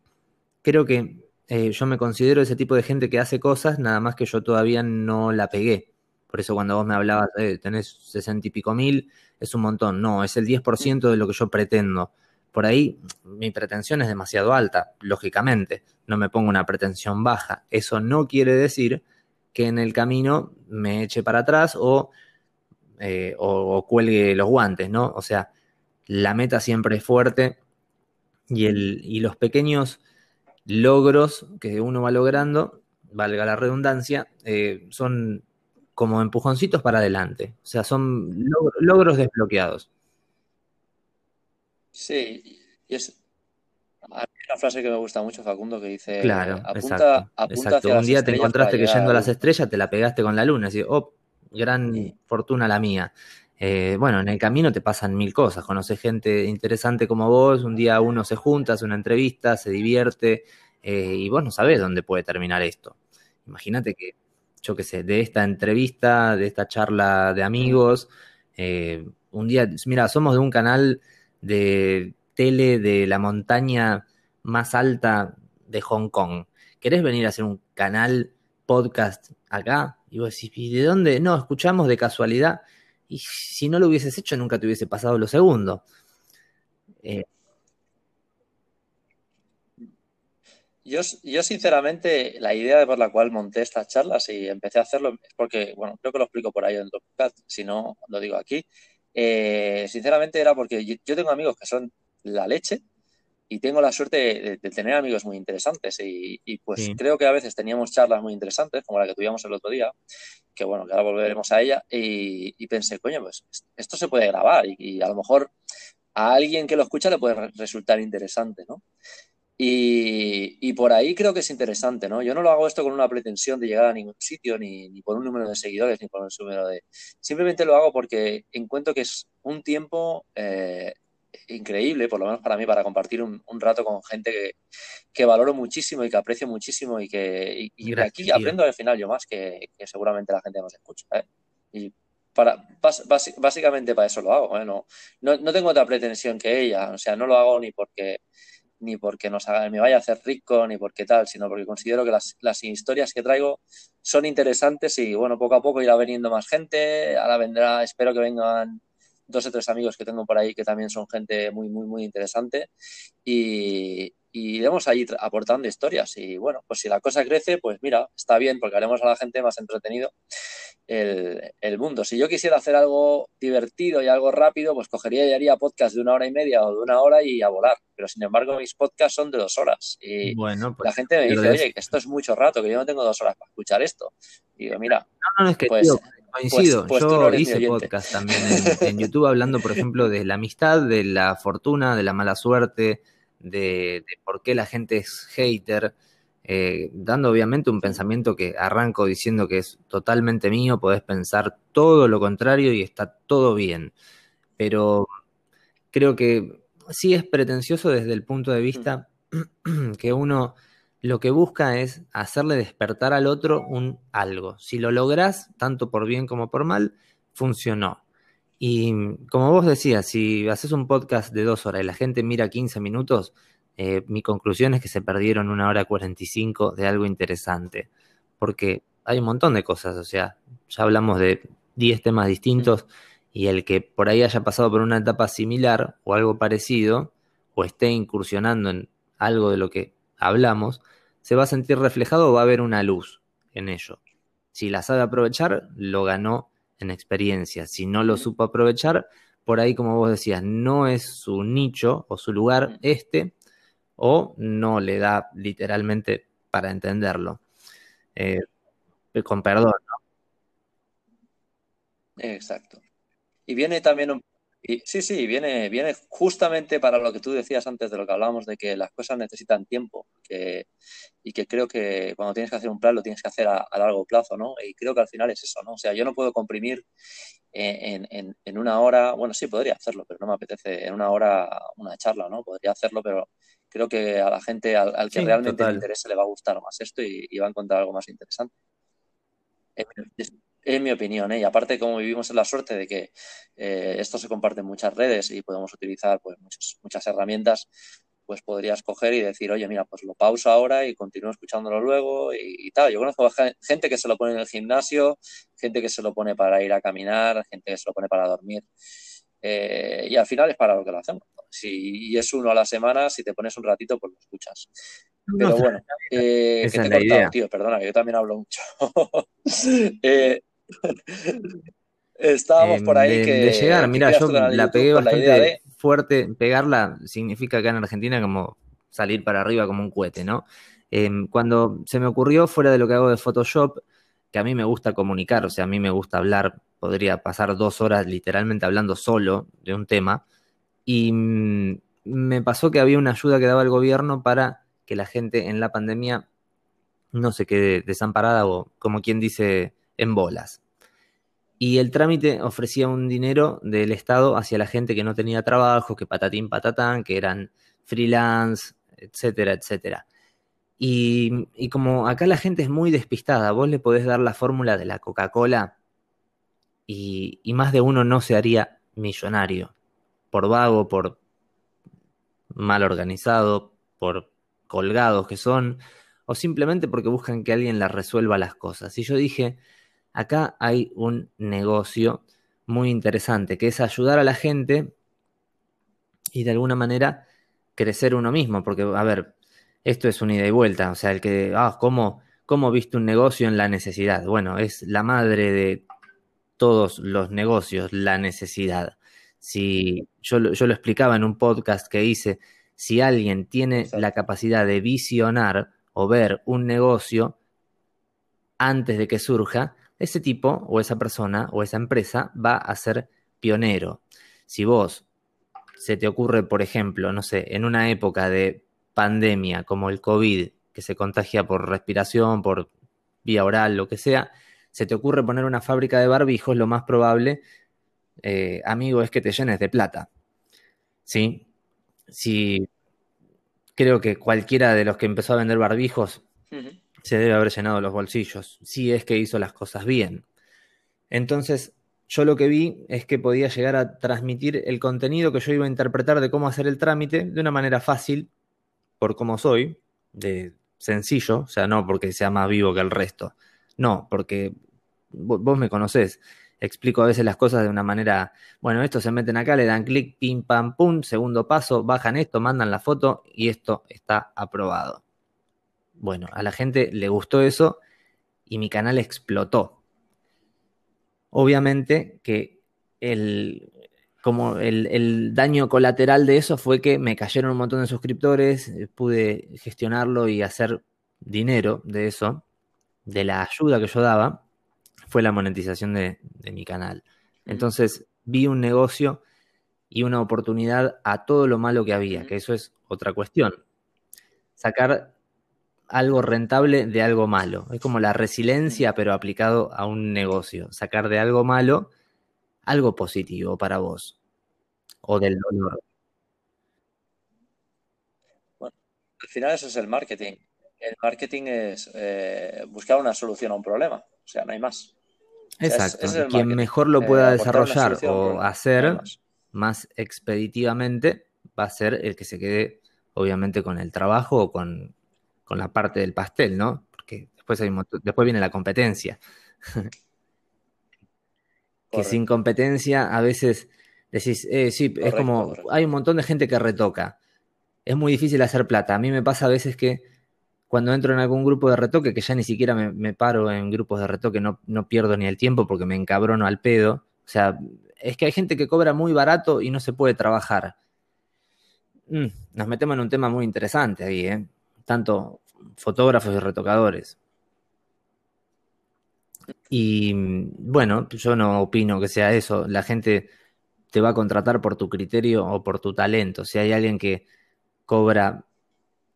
creo que eh, yo me considero ese tipo de gente que hace cosas, nada más que yo todavía no la pegué. Por eso cuando vos me hablabas, de tenés sesenta y pico mil, es un montón. No, es el 10% de lo que yo pretendo. Por ahí mi pretensión es demasiado alta, lógicamente. No me pongo una pretensión baja. Eso no quiere decir que en el camino me eche para atrás o, eh, o, cuelgue los guantes, ¿no? O sea, la meta siempre es fuerte y, el, y los pequeños logros que uno va logrando, valga la redundancia, eh, son como empujoncitos para adelante. O sea, son logros desbloqueados. Sí, y es una frase que me gusta mucho, Facundo, que dice: Claro, apunta, exacto. Un día te encontraste que yendo a las estrellas te la pegaste con la luna. Así, oh, gran fortuna la mía. Eh, bueno, en el camino te pasan mil cosas. Conoces gente interesante como vos. Un día uno se junta, hace una entrevista, se divierte. Eh, y vos no sabés dónde puede terminar esto. Imagínate que yo qué sé, de esta entrevista, de esta charla de amigos. Eh, un día, mira, somos de un canal de tele de la montaña más alta de Hong Kong. ¿Querés venir a hacer un canal podcast acá? Y vos decís, ¿y de dónde? No, escuchamos de casualidad. Y si no lo hubieses hecho, nunca te hubiese pasado lo segundo. Eh, Yo, yo, sinceramente, la idea por la cual monté estas charlas y empecé a hacerlo es porque, bueno, creo que lo explico por ahí en podcast, si no, lo digo aquí. Eh, sinceramente era porque yo, tengo amigos que son la leche y tengo la suerte de, tener amigos muy interesantes y, pues creo que a veces teníamos charlas muy interesantes, como la que tuvimos el otro día, que bueno, que ahora volveremos a ella, y, pensé, coño, pues esto se puede grabar y, y a lo mejor a alguien que lo escucha le puede resultar interesante, ¿no? Y, por ahí creo que es interesante, ¿no? Yo no lo hago esto con una pretensión de llegar a ningún sitio, ni, ni por un número de seguidores, ni por un número de... Simplemente lo hago porque encuentro que es un tiempo eh, increíble, por lo menos para mí, para compartir un, rato con gente que, valoro muchísimo y que aprecio muchísimo y que y, aquí aprendo al final yo más que, seguramente la gente nos escucha. ¿eh? Y para, básicamente para eso lo hago. ¿eh? No, no, no tengo otra pretensión que ella, o sea, no lo hago ni porque ni porque nos me vaya a hacer rico, ni porque tal, sino porque considero que las, las, historias que traigo son interesantes y bueno, poco a poco irá veniendo más gente, ahora vendrá, espero que vengan dos o tres amigos que tengo por ahí que también son gente muy, muy, muy interesante. Y, y iremos ahí aportando historias y bueno, pues si la cosa crece, pues mira, está bien porque haremos a la gente más entretenido el, mundo. Si yo quisiera hacer algo divertido y algo rápido, pues cogería y haría podcast de una hora y media o de una hora y a volar. Pero sin embargo, mis podcasts son de dos horas. Y bueno, pues, la gente me dice, oye, esto es mucho rato, que yo no tengo dos horas para escuchar esto. Y digo, mira, no, no, es que pues, coincido. Pues, pues yo hice podcast también en, YouTube hablando, por ejemplo, de la amistad, de la fortuna, de la mala suerte, de, de por qué la gente es hater. Eh, dando obviamente un pensamiento que arranco diciendo que es totalmente mío, podés pensar todo lo contrario y está todo bien. Pero creo que sí es pretencioso desde el punto de vista que uno lo que busca es hacerle despertar al otro un algo. Si lo lográs, tanto por bien como por mal, funcionó. Y como vos decías, si haces un podcast de dos horas y la gente mira 15 minutos, eh, mi conclusión es que se perdieron una hora 45 de algo interesante. Porque hay un montón de cosas, o sea, ya hablamos de 10 temas distintos y el que por ahí haya pasado por una etapa similar o algo parecido, o esté incursionando en algo de lo que hablamos, se va a sentir reflejado o va a haber una luz en ello. Si la sabe aprovechar, lo ganó en experiencia. Si no lo supo aprovechar, por ahí, como vos decías, no es su nicho o su lugar este, o no le da literalmente para entenderlo. Eh, con perdón, ¿no? Exacto. Y viene también un y, sí, sí, viene, viene justamente para lo que tú decías antes de lo que hablábamos, de que las cosas necesitan tiempo y que creo que cuando tienes que hacer un plan lo tienes que hacer a, largo plazo, ¿no? Y creo que al final es eso, ¿no? O sea, yo no puedo comprimir en, en, una hora, bueno, sí, podría hacerlo, pero no me apetece en una hora una charla, ¿no? Podría hacerlo, pero creo que a la gente, al, que realmente le interese, le va a gustar más esto y, y va a encontrar algo más interesante en mi opinión, ¿eh? y aparte como vivimos en la suerte de que eh, esto se comparte en muchas redes y podemos utilizar pues, muchas, herramientas, pues podrías coger y decir, oye, mira, pues lo pauso ahora y continúo escuchándolo luego y, tal. Yo conozco gente que se lo pone en el gimnasio, gente que se lo pone para ir a caminar, gente que se lo pone para dormir. Eh, y al final es para lo que lo hacemos. Si es uno a la semana, si te pones un ratito, pues lo escuchas. Pero bueno, eh, que te he cortado, tío, perdona, que yo también hablo mucho. eh, Estábamos por ahí de, que. De llegar, mira, yo la pegué bastante fuerte. Pegarla significa acá en Argentina como salir para arriba como un cohete, ¿no? Em, cuando se me ocurrió, fuera de lo que hago de Photoshop, que a mí me gusta comunicar, o sea, a mí me gusta hablar, podría pasar dos horas literalmente hablando solo de un tema, y mm, me pasó que había una ayuda que daba el gobierno para que la gente en la pandemia no se quede desamparada o, como quien dice, en bolas. Y el trámite ofrecía un dinero del Estado hacia la gente que no tenía trabajo, que patatín patatán, que eran freelance, etcétera, etcétera. Y, y, como acá la gente es muy despistada, vos le podés dar la fórmula de la Coca-Cola y, y, más de uno no se haría millonario. Por vago, por mal organizado, por colgados que son, o simplemente porque buscan que alguien las resuelva las cosas. Y yo dije, acá hay un negocio muy interesante, que es ayudar a la gente y de alguna manera crecer uno mismo, porque, a ver, esto es una ida y vuelta, o sea, el que, ah, ¿cómo, cómo viste un negocio en la necesidad? Bueno, es la madre de todos los negocios, la necesidad. Si yo, yo lo explicaba en un podcast que hice, si alguien tiene la capacidad de visionar o ver un negocio antes de que surja, ese tipo o esa persona o esa empresa va a ser pionero. Si vos se te ocurre, por ejemplo, no sé, en una época de pandemia como el COVID, que se contagia por respiración, por vía oral, lo que sea, se te ocurre poner una fábrica de barbijos, lo más probable, eh, amigo, es que te llenes de plata. ¿Sí? Si creo que cualquiera de los que empezó a vender barbijos se debe haber llenado los bolsillos, si es que hizo las cosas bien. Entonces, yo lo que vi es que podía llegar a transmitir el contenido que yo iba a interpretar de cómo hacer el trámite de una manera fácil, por cómo soy, de sencillo, o sea, no porque sea más vivo que el resto, no, porque vos me conocés, explico a veces las cosas de una manera, bueno, esto se meten acá, le dan clic, pim, pam, pum, segundo paso, bajan esto, mandan la foto y esto está aprobado. Bueno, a la gente le gustó eso y mi canal explotó. Obviamente que el, como el, daño colateral de eso fue que me cayeron un montón de suscriptores, pude gestionarlo y hacer dinero de eso, de la ayuda que yo daba, fue la monetización de, de mi canal. Entonces vi un negocio y una oportunidad a todo lo malo que había, que eso es otra cuestión. Sacar algo rentable de algo malo. Es como la resiliencia, pero aplicado a un negocio. Sacar de algo malo algo positivo para vos. O del dolor. Bueno, al final eso es el marketing. El marketing es eh, buscar una solución a un problema. O sea, no hay más. Exacto. Quien mejor lo pueda desarrollar o hacer más expeditivamente va a ser el que se quede, obviamente, con el trabajo o con, la parte del pastel, ¿no? Porque después, hay, después viene la competencia. que sin competencia a veces decís, eh, sí, es como, hay un montón de gente que retoca. Es muy difícil hacer plata. A mí me pasa a veces que cuando entro en algún grupo de retoque, que ya ni siquiera me, paro en grupos de retoque, no, no, pierdo ni el tiempo porque me encabrono al pedo. O sea, es que hay gente que cobra muy barato y no se puede trabajar. Mm, nos metemos en un tema muy interesante ahí, ¿eh? Tanto fotógrafos y retocadores. Y bueno, yo no opino que sea eso. La gente te va a contratar por tu criterio o por tu talento. Si hay alguien que cobra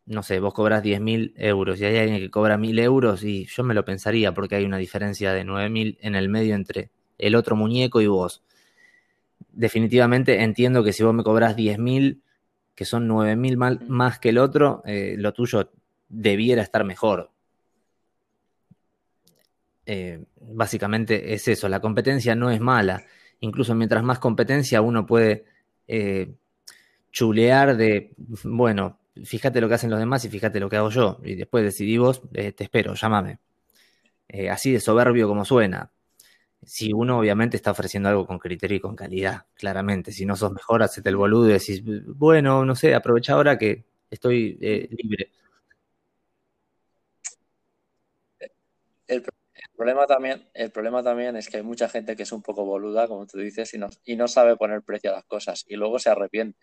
no sé, vos cobras 10.000 euros y hay alguien que cobra 1.000 euros y yo me lo pensaría porque hay una diferencia de 9.000 en el medio entre el otro muñeco y vos. Definitivamente entiendo que si vos me cobras 10.000, que son 9.000 más que el otro, eh, lo tuyo debiera estar mejor. Eh, básicamente es eso, la competencia no es mala. Incluso mientras más competencia uno puede eh, chulear de, bueno, fíjate lo que hacen los demás y fíjate lo que hago yo. Y después decidí vos, eh, te espero, llámame. Eh, así de soberbio como suena. Si uno obviamente está ofreciendo algo con criterio y con calidad, claramente. Si no sos mejor, hacete el boludo y decís, bueno, no sé, aprovecha ahora que estoy eh, libre. El, problema también, el problema también es que hay mucha gente que es un poco boluda, como tú dices, y no, y no sabe poner precio a las cosas y luego se arrepiente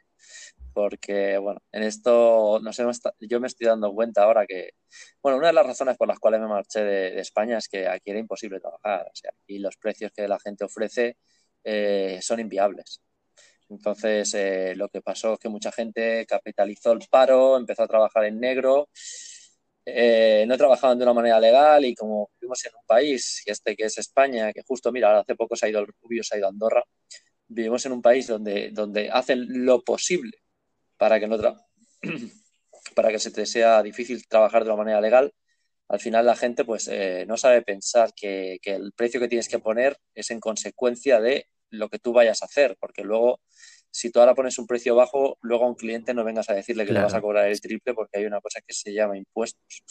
porque, bueno, en esto nos hemos, yo me estoy dando cuenta ahora que, bueno, una de las razones por las cuales me marché de, España es que aquí era imposible trabajar, o sea, y los precios que la gente ofrece eh, son inviables. Entonces, eh, lo que pasó es que mucha gente capitalizó el paro, empezó a trabajar en negro, eh, no trabajaban de una manera legal y como vivimos en un país, este que es España, que justo, mira, hace poco se ha ido el Rubio, se ha ido Andorra, vivimos en un país donde, donde hacen lo posible para que, no para que se te sea difícil trabajar de una manera legal, al final la gente pues eh, no sabe pensar que, el precio que tienes que poner es en consecuencia de lo que tú vayas a hacer, porque luego si tú ahora pones un precio bajo, luego a un cliente no vengas a decirle que le vas a cobrar el triple porque hay una cosa que se llama impuestos.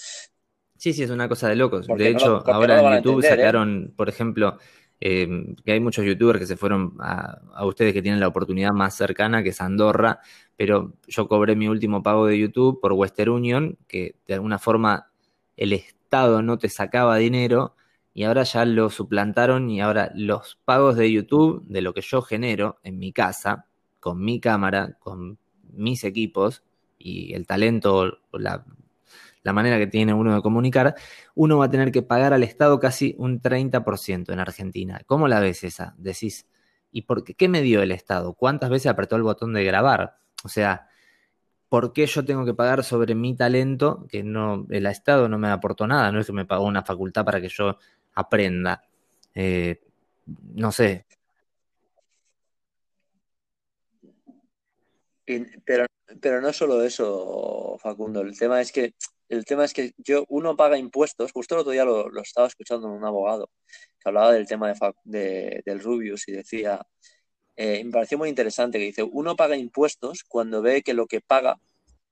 Sí, sí, es una cosa de locos. de hecho, ahora en YouTube ¿eh? sacaron, por ejemplo, Em, que hay muchos youtubers que se fueron a, ustedes que tienen la oportunidad más cercana, que es Andorra, pero yo cobré mi último pago de YouTube por Western Union, que de alguna forma el Estado no te sacaba dinero y ahora ya lo suplantaron y ahora los pagos de YouTube, de lo que yo genero en mi casa, con mi cámara, con mis equipos y el talento, la la manera que tiene uno de comunicar, uno va a tener que pagar al Estado casi un 30% en Argentina. ¿Cómo la ves esa? Decís, ¿y por qué, qué me dio el Estado? ¿Cuántas veces apretó el botón de grabar? O sea, ¿por qué yo tengo que pagar sobre mi talento que no el Estado no me aportó nada? No es que me pagó una facultad para que yo aprenda. Eh, no sé. Pero, pero no solo eso, Facundo. El tema es que el tema es que yo, uno paga impuestos, justo el otro día lo, estaba escuchando un abogado que hablaba del tema de, del Rubius y decía, eh, me pareció muy interesante, que dice, uno paga impuestos cuando ve que lo que paga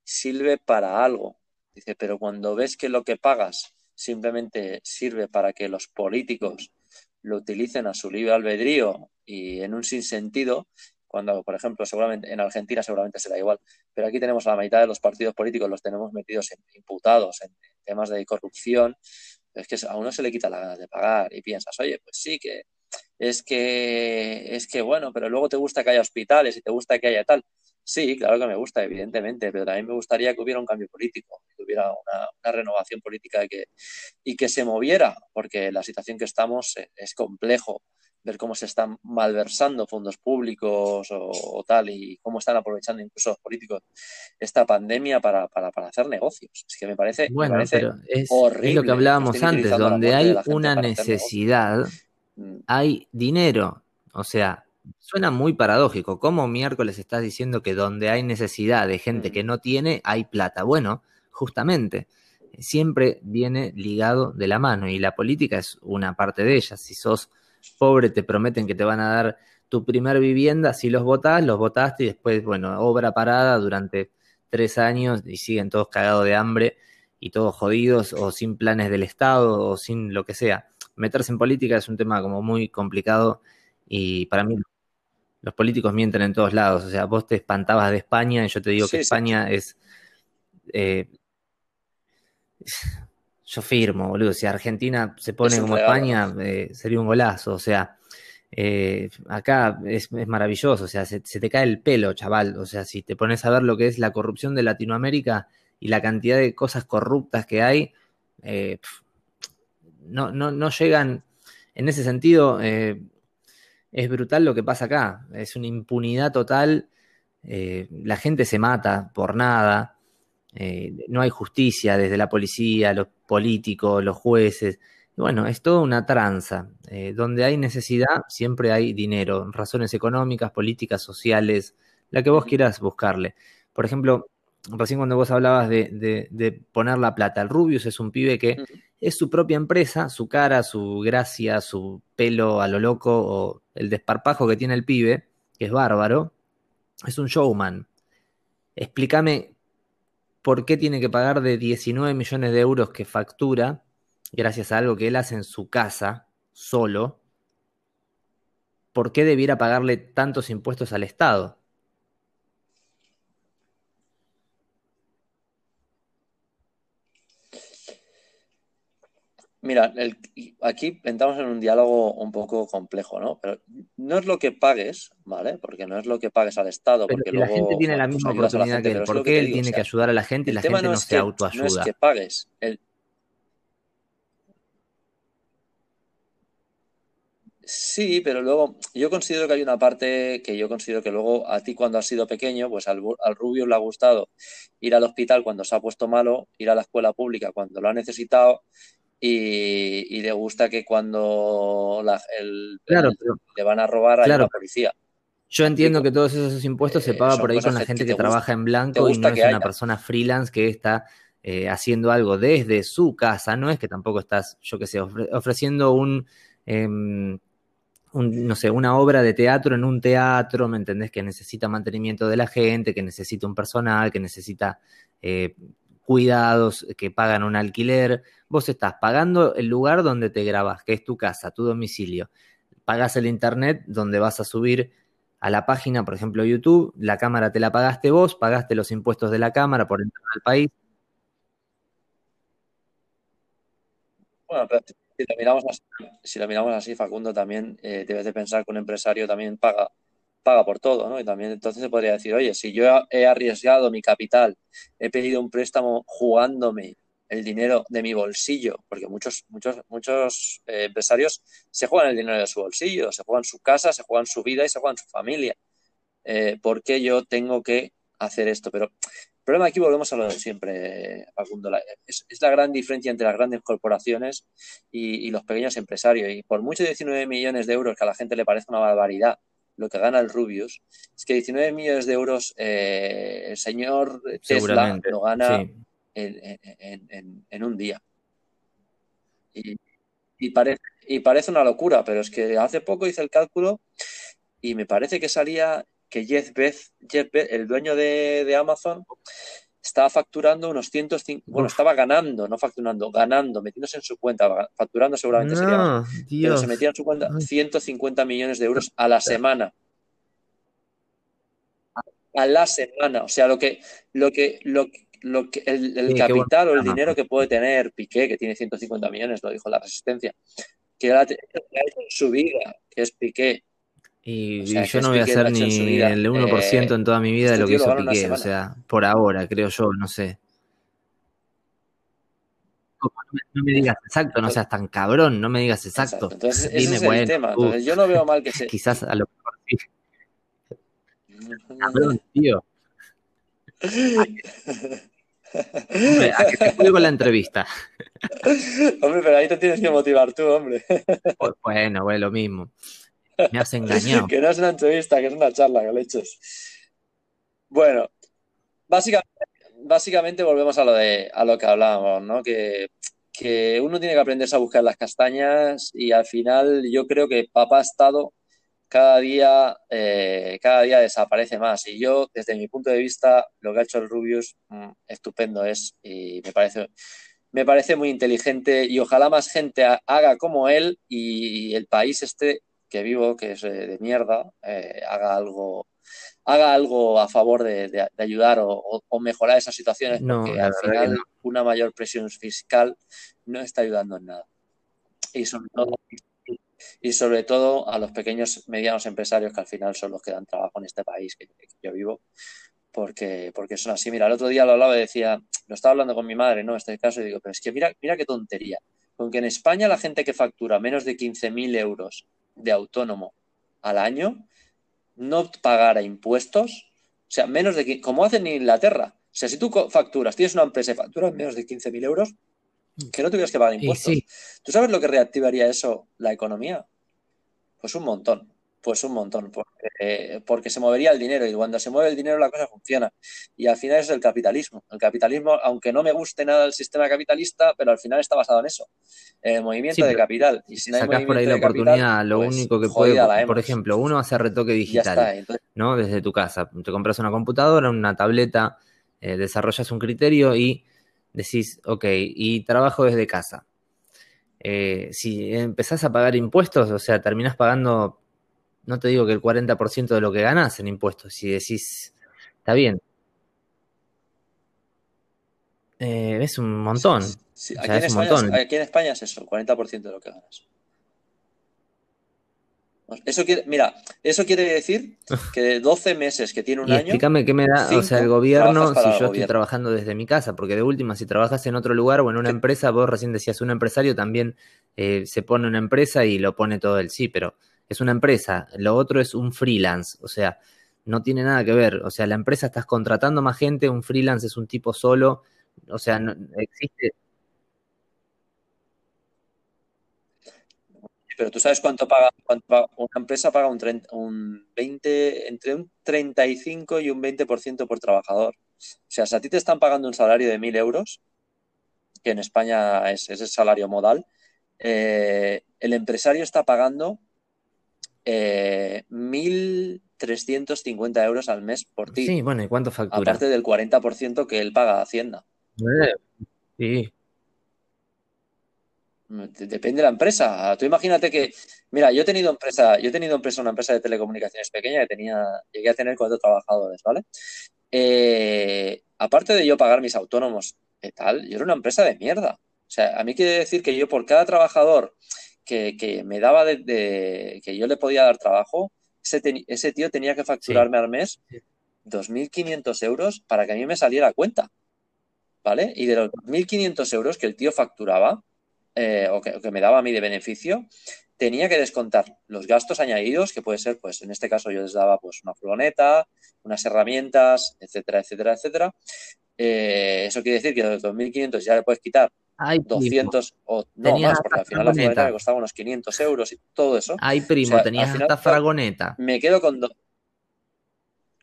sirve para algo. Dice, pero cuando ves que lo que pagas simplemente sirve para que los políticos lo utilicen a su libre albedrío y en un sinsentido, cuando, por ejemplo, seguramente en Argentina seguramente será igual, pero aquí tenemos a la mitad de los partidos políticos, los tenemos metidos en, imputados en, temas de corrupción, es que a uno se le quita la ganas de pagar y piensas, oye, pues sí que es que es que bueno, pero luego te gusta que haya hospitales y te gusta que haya tal. Sí, claro que me gusta, evidentemente, pero también me gustaría que hubiera un cambio político, que hubiera una, renovación política que, y que se moviera, porque la situación que estamos es complejo ver cómo se están malversando fondos públicos o, tal y cómo están aprovechando incluso los políticos esta pandemia para, hacer negocios. Es que me parece, bueno, pero es, lo que hablábamos antes, donde hay una necesidad. Hay dinero. O sea, suena muy paradójico. ¿Cómo miércoles estás diciendo que donde hay necesidad de gente que no tiene, hay plata? Bueno, justamente siempre viene ligado de la mano y la política es una parte de ella. Si sos pobre, te prometen que te van a dar tu primer vivienda, si los votás, los votaste y después, bueno, obra parada durante tres años y siguen todos cagados de hambre y todos jodidos o sin planes del Estado o sin lo que sea. Meterse en política es un tema como muy complicado y para mí los políticos mienten en todos lados. O sea, vos te espantabas de España y yo te digo que España es... Eh, yo firmo, boludo. Si Argentina se pone como España, eh, sería un golazo. O sea, eh, acá es, maravilloso. O sea, se, te cae el pelo, chaval. O sea, si te pones a ver lo que es la corrupción de Latinoamérica y la cantidad de cosas corruptas que hay, eh, no, no, no, llegan. En ese sentido, es brutal lo que pasa acá. Es una impunidad total. la gente se mata por nada. Eh, no hay justicia desde la policía, los políticos, los jueces. Bueno, es toda una tranza. Eh, donde hay necesidad, siempre hay dinero, razones económicas, políticas, sociales, la que vos quieras buscarle. Por ejemplo, recién cuando vos hablabas de, poner la plata, el Rubius es un pibe que es su propia empresa, su cara, su gracia, su pelo a lo loco o el desparpajo que tiene el pibe, que es bárbaro, es un showman. Explícame por qué tiene que pagar de 19 millones de euros que factura, gracias a algo que él hace en su casa, solo, ¿por qué debiera pagarle tantos impuestos al Estado? Mira, aquí entramos en un diálogo un poco complejo, ¿no? Pero no es lo que pagues, ¿vale? Porque no es lo que pagues al Estado. porque la gente tiene la pues misma oportunidad que él. ¿Por qué él tiene que ayudar a la gente y la gente no, se autoayuda? No es que pagues. Sí, pero luego yo considero que hay una parte que yo considero que luego a ti cuando has sido pequeño, pues al, al rubio le ha gustado ir al hospital cuando se ha puesto malo, ir a la escuela pública cuando lo ha necesitado y, le gusta que cuando le van a robar a la policía. Yo entiendo que todos esos impuestos se eh, pagan por ahí con la gente que, trabaja en blanco y no es una persona freelance que está eh, haciendo algo desde su casa, no es que tampoco estás, yo qué sé, ofreciendo un, em, un, no sé, una obra de teatro en un teatro, ¿me entendés? Que necesita mantenimiento de la gente, que necesita un personal, que necesita eh, cuidados, que pagan un alquiler. Vos estás pagando el lugar donde te grabas, que es tu casa, tu domicilio. Pagas el internet donde vas a subir a la página, por ejemplo, YouTube, la cámara te la pagaste vos, pagaste los impuestos de la cámara por entrar al país. Bueno, pero si lo miramos así, si lo miramos así Facundo, también eh, debes de pensar que un empresario también paga paga por todo, ¿no? Y también entonces se podría decir, oye, si yo he arriesgado mi capital, he pedido un préstamo jugándome el dinero de mi bolsillo, porque muchos, muchos, muchos eh, empresarios se juegan el dinero de su bolsillo, se juegan su casa, se juegan su vida y se juegan su familia. Eh, ¿Por qué yo tengo que hacer esto? Pero el problema aquí volvemos a lo de siempre, Facundo. Es, la gran diferencia entre las grandes corporaciones y, y, los pequeños empresarios. Y por mucho 19 millones de euros que a la gente le parece una barbaridad, lo que gana el Rubius, es que 19 millones de euros eh, el señor Tesla lo gana en, un día. Y, parece, y parece una locura, pero es que hace poco hice el cálculo y me parece que salía que Jeff Bezos, el dueño de Amazon, estaba facturando unos 150, bueno, estaba ganando, no facturando, ganando, metiéndose en su cuenta, facturando seguramente sería, pero se metía en su cuenta 150 millones de euros a la semana. A la semana, o sea, lo que, lo que, lo, lo que el, capital o el dinero que puede tener Piqué, que tiene 150 millones, lo dijo la resistencia, que ha hecho en su vida, que es Piqué, y, yo no voy a hacer ni el 1% en toda mi vida de este lo que hizo Piqué, o sea, por ahora, creo yo, no sé. No, me digas exacto, no seas tan cabrón, no me digas exacto. Entonces, Dime, ese es el tema. Entonces, yo no veo mal que se. Quizás a lo mejor sí. Cabrón, tío. Hombre, a que te juego la entrevista. hombre, pero ahí te tienes que motivar tú, hombre. Pues, bueno, bueno, lo mismo. Me has engañado. que no es una entrevista, que es una charla, que. Bueno, básicamente, básicamente volvemos a lo de a lo que hablábamos, ¿no? Que, que uno tiene que aprenderse a buscar las castañas y al final yo creo que papá Estado cada día, eh, cada día desaparece más. Y yo, desde mi punto de vista, lo que ha hecho el Rubius, mm, estupendo es y me parece, me parece muy inteligente y ojalá más gente haga como él y el país este que vivo, que es de mierda, eh, haga algo haga algo a favor de, ayudar o, mejorar esas situaciones, porque al final una mayor presión fiscal no está ayudando en nada. Y sobre todo, y sobre todo a los pequeños, medianos empresarios que al final son los que dan trabajo en este país que, yo vivo, porque, porque son así. Mira, el otro día lo hablaba y decía, lo estaba hablando con mi madre, ¿no? En este caso, y digo, pero es que mira, mira qué tontería. Con que en España la gente que factura menos de 15.000 euros de autónomo al año no pagara impuestos, o sea, menos de, como hacen en Inglaterra. O sea, si tú facturas, tienes una empresa y facturas menos de 15.000 euros, que no tuvieras que pagar impuestos. ¿Tú sabes lo que reactivaría eso la economía? Pues un montón. Pues un montón, porque, porque, se movería el dinero y cuando se mueve el dinero la cosa funciona. Y al final es el capitalismo. El capitalismo, aunque no me guste nada el sistema capitalista, pero al final está basado en eso, el movimiento de capital. Y si no sacás por ahí la oportunidad, lo pues, único que puede, por ejemplo, uno hace retoque digital, ¿no? Desde tu casa. Te compras una computadora, una tableta, eh, desarrollas un criterio y decís, ok, y trabajo desde casa. Eh, si empezás a pagar impuestos, o sea, terminás pagando no te digo que el 40% de lo que ganas en impuestos, si decís, está bien. Eh, es un montón. aquí, en España, es eso, el 40% de lo que ganas. Eso quiere, mira, eso quiere decir que de 12 meses que tiene un año. Explícame qué me da, o sea, el gobierno, si yo estoy trabajando desde mi casa, porque de última, si trabajas en otro lugar o en una empresa, vos recién decías un empresario también eh, se pone una empresa y lo pone todo el sí, pero es una empresa, lo otro es un freelance, o sea, no tiene nada que ver, o sea, la empresa estás contratando más gente, un freelance es un tipo solo, o sea, no, existe... Pero tú sabes cuánto paga, una empresa paga un, un 20, entre un 35 y un 20% por trabajador. O sea, si a ti te están pagando un salario de 1.000 euros, que en España es, es el salario modal, eh, el empresario está pagando eh, 1.350 euros al mes por ti. Sí, bueno, ¿y cuánto factura? Aparte del 40% que él paga a Hacienda. sí. Depende de la empresa. Tú imagínate que, mira, yo he tenido empresa, yo he tenido empresa, una empresa de telecomunicaciones pequeña que tenía, llegué a tener cuatro trabajadores, ¿vale? Eh, aparte de yo pagar mis autónomos y tal, yo era una empresa de mierda. O sea, a mí quiere decir que yo por cada trabajador que, me daba de, que yo le podía dar trabajo, ese, ese tío tenía que facturarme al mes 2.500 euros para que a mí me saliera cuenta. ¿Vale? Y de los 2.500 euros que el tío facturaba, eh, o, que, me daba a mí de beneficio, tenía que descontar los gastos añadidos, que puede ser, pues en este caso yo les daba pues una furgoneta, unas herramientas, etcétera, etcétera, etcétera. Eh, eso quiere decir que de los 2.500 ya le puedes quitar 200 o no más, porque al final la furgoneta me costaba unos 500 euros y todo eso. Ay, primo, tenías hasta fragoneta. Me quedo con...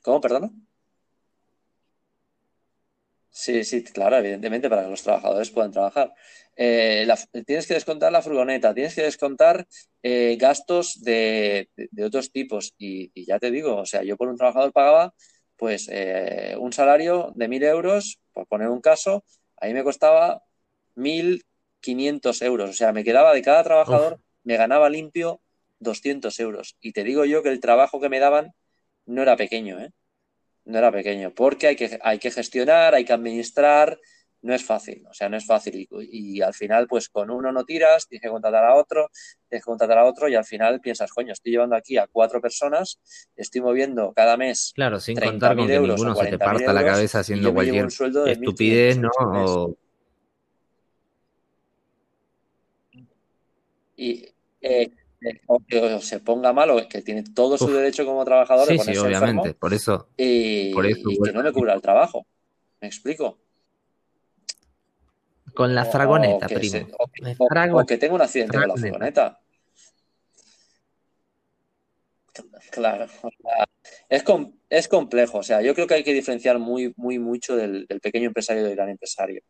¿Cómo, perdona? Sí, sí, claro, evidentemente, para que los trabajadores puedan trabajar. Eh, tienes que descontar la furgoneta, tienes que descontar eh, gastos de, otros tipos. Y, ya te digo, o sea, yo por un trabajador pagaba pues eh, un salario de mil euros, por poner un caso, ahí me costaba 1.500 euros. O sea, me quedaba de cada trabajador, me ganaba limpio 200 euros. Y te digo yo que el trabajo que me daban no era pequeño, ¿eh? No era pequeño, porque hay que, hay que gestionar, hay que administrar, no es fácil, o sea, no es fácil. Y, al final, pues con uno no tiras, tienes que contratar a otro, tienes que contratar a otro y al final piensas, coño, estoy llevando aquí a cuatro personas, estoy moviendo cada mes. Claro, sin contar con que ninguno se te parta la cabeza haciendo cualquier estupidez, ¿no? Y eh, eh se ponga malo, que tiene todo su derecho como trabajador sí, sí, obviamente, por eso, y, que no le cubra el trabajo. ¿Me explico? Con la fragoneta, primo. o, que tenga un accidente con la fragoneta. Claro, es, es complejo. O sea, yo creo que hay que diferenciar muy, muy mucho del, pequeño empresario del gran empresario.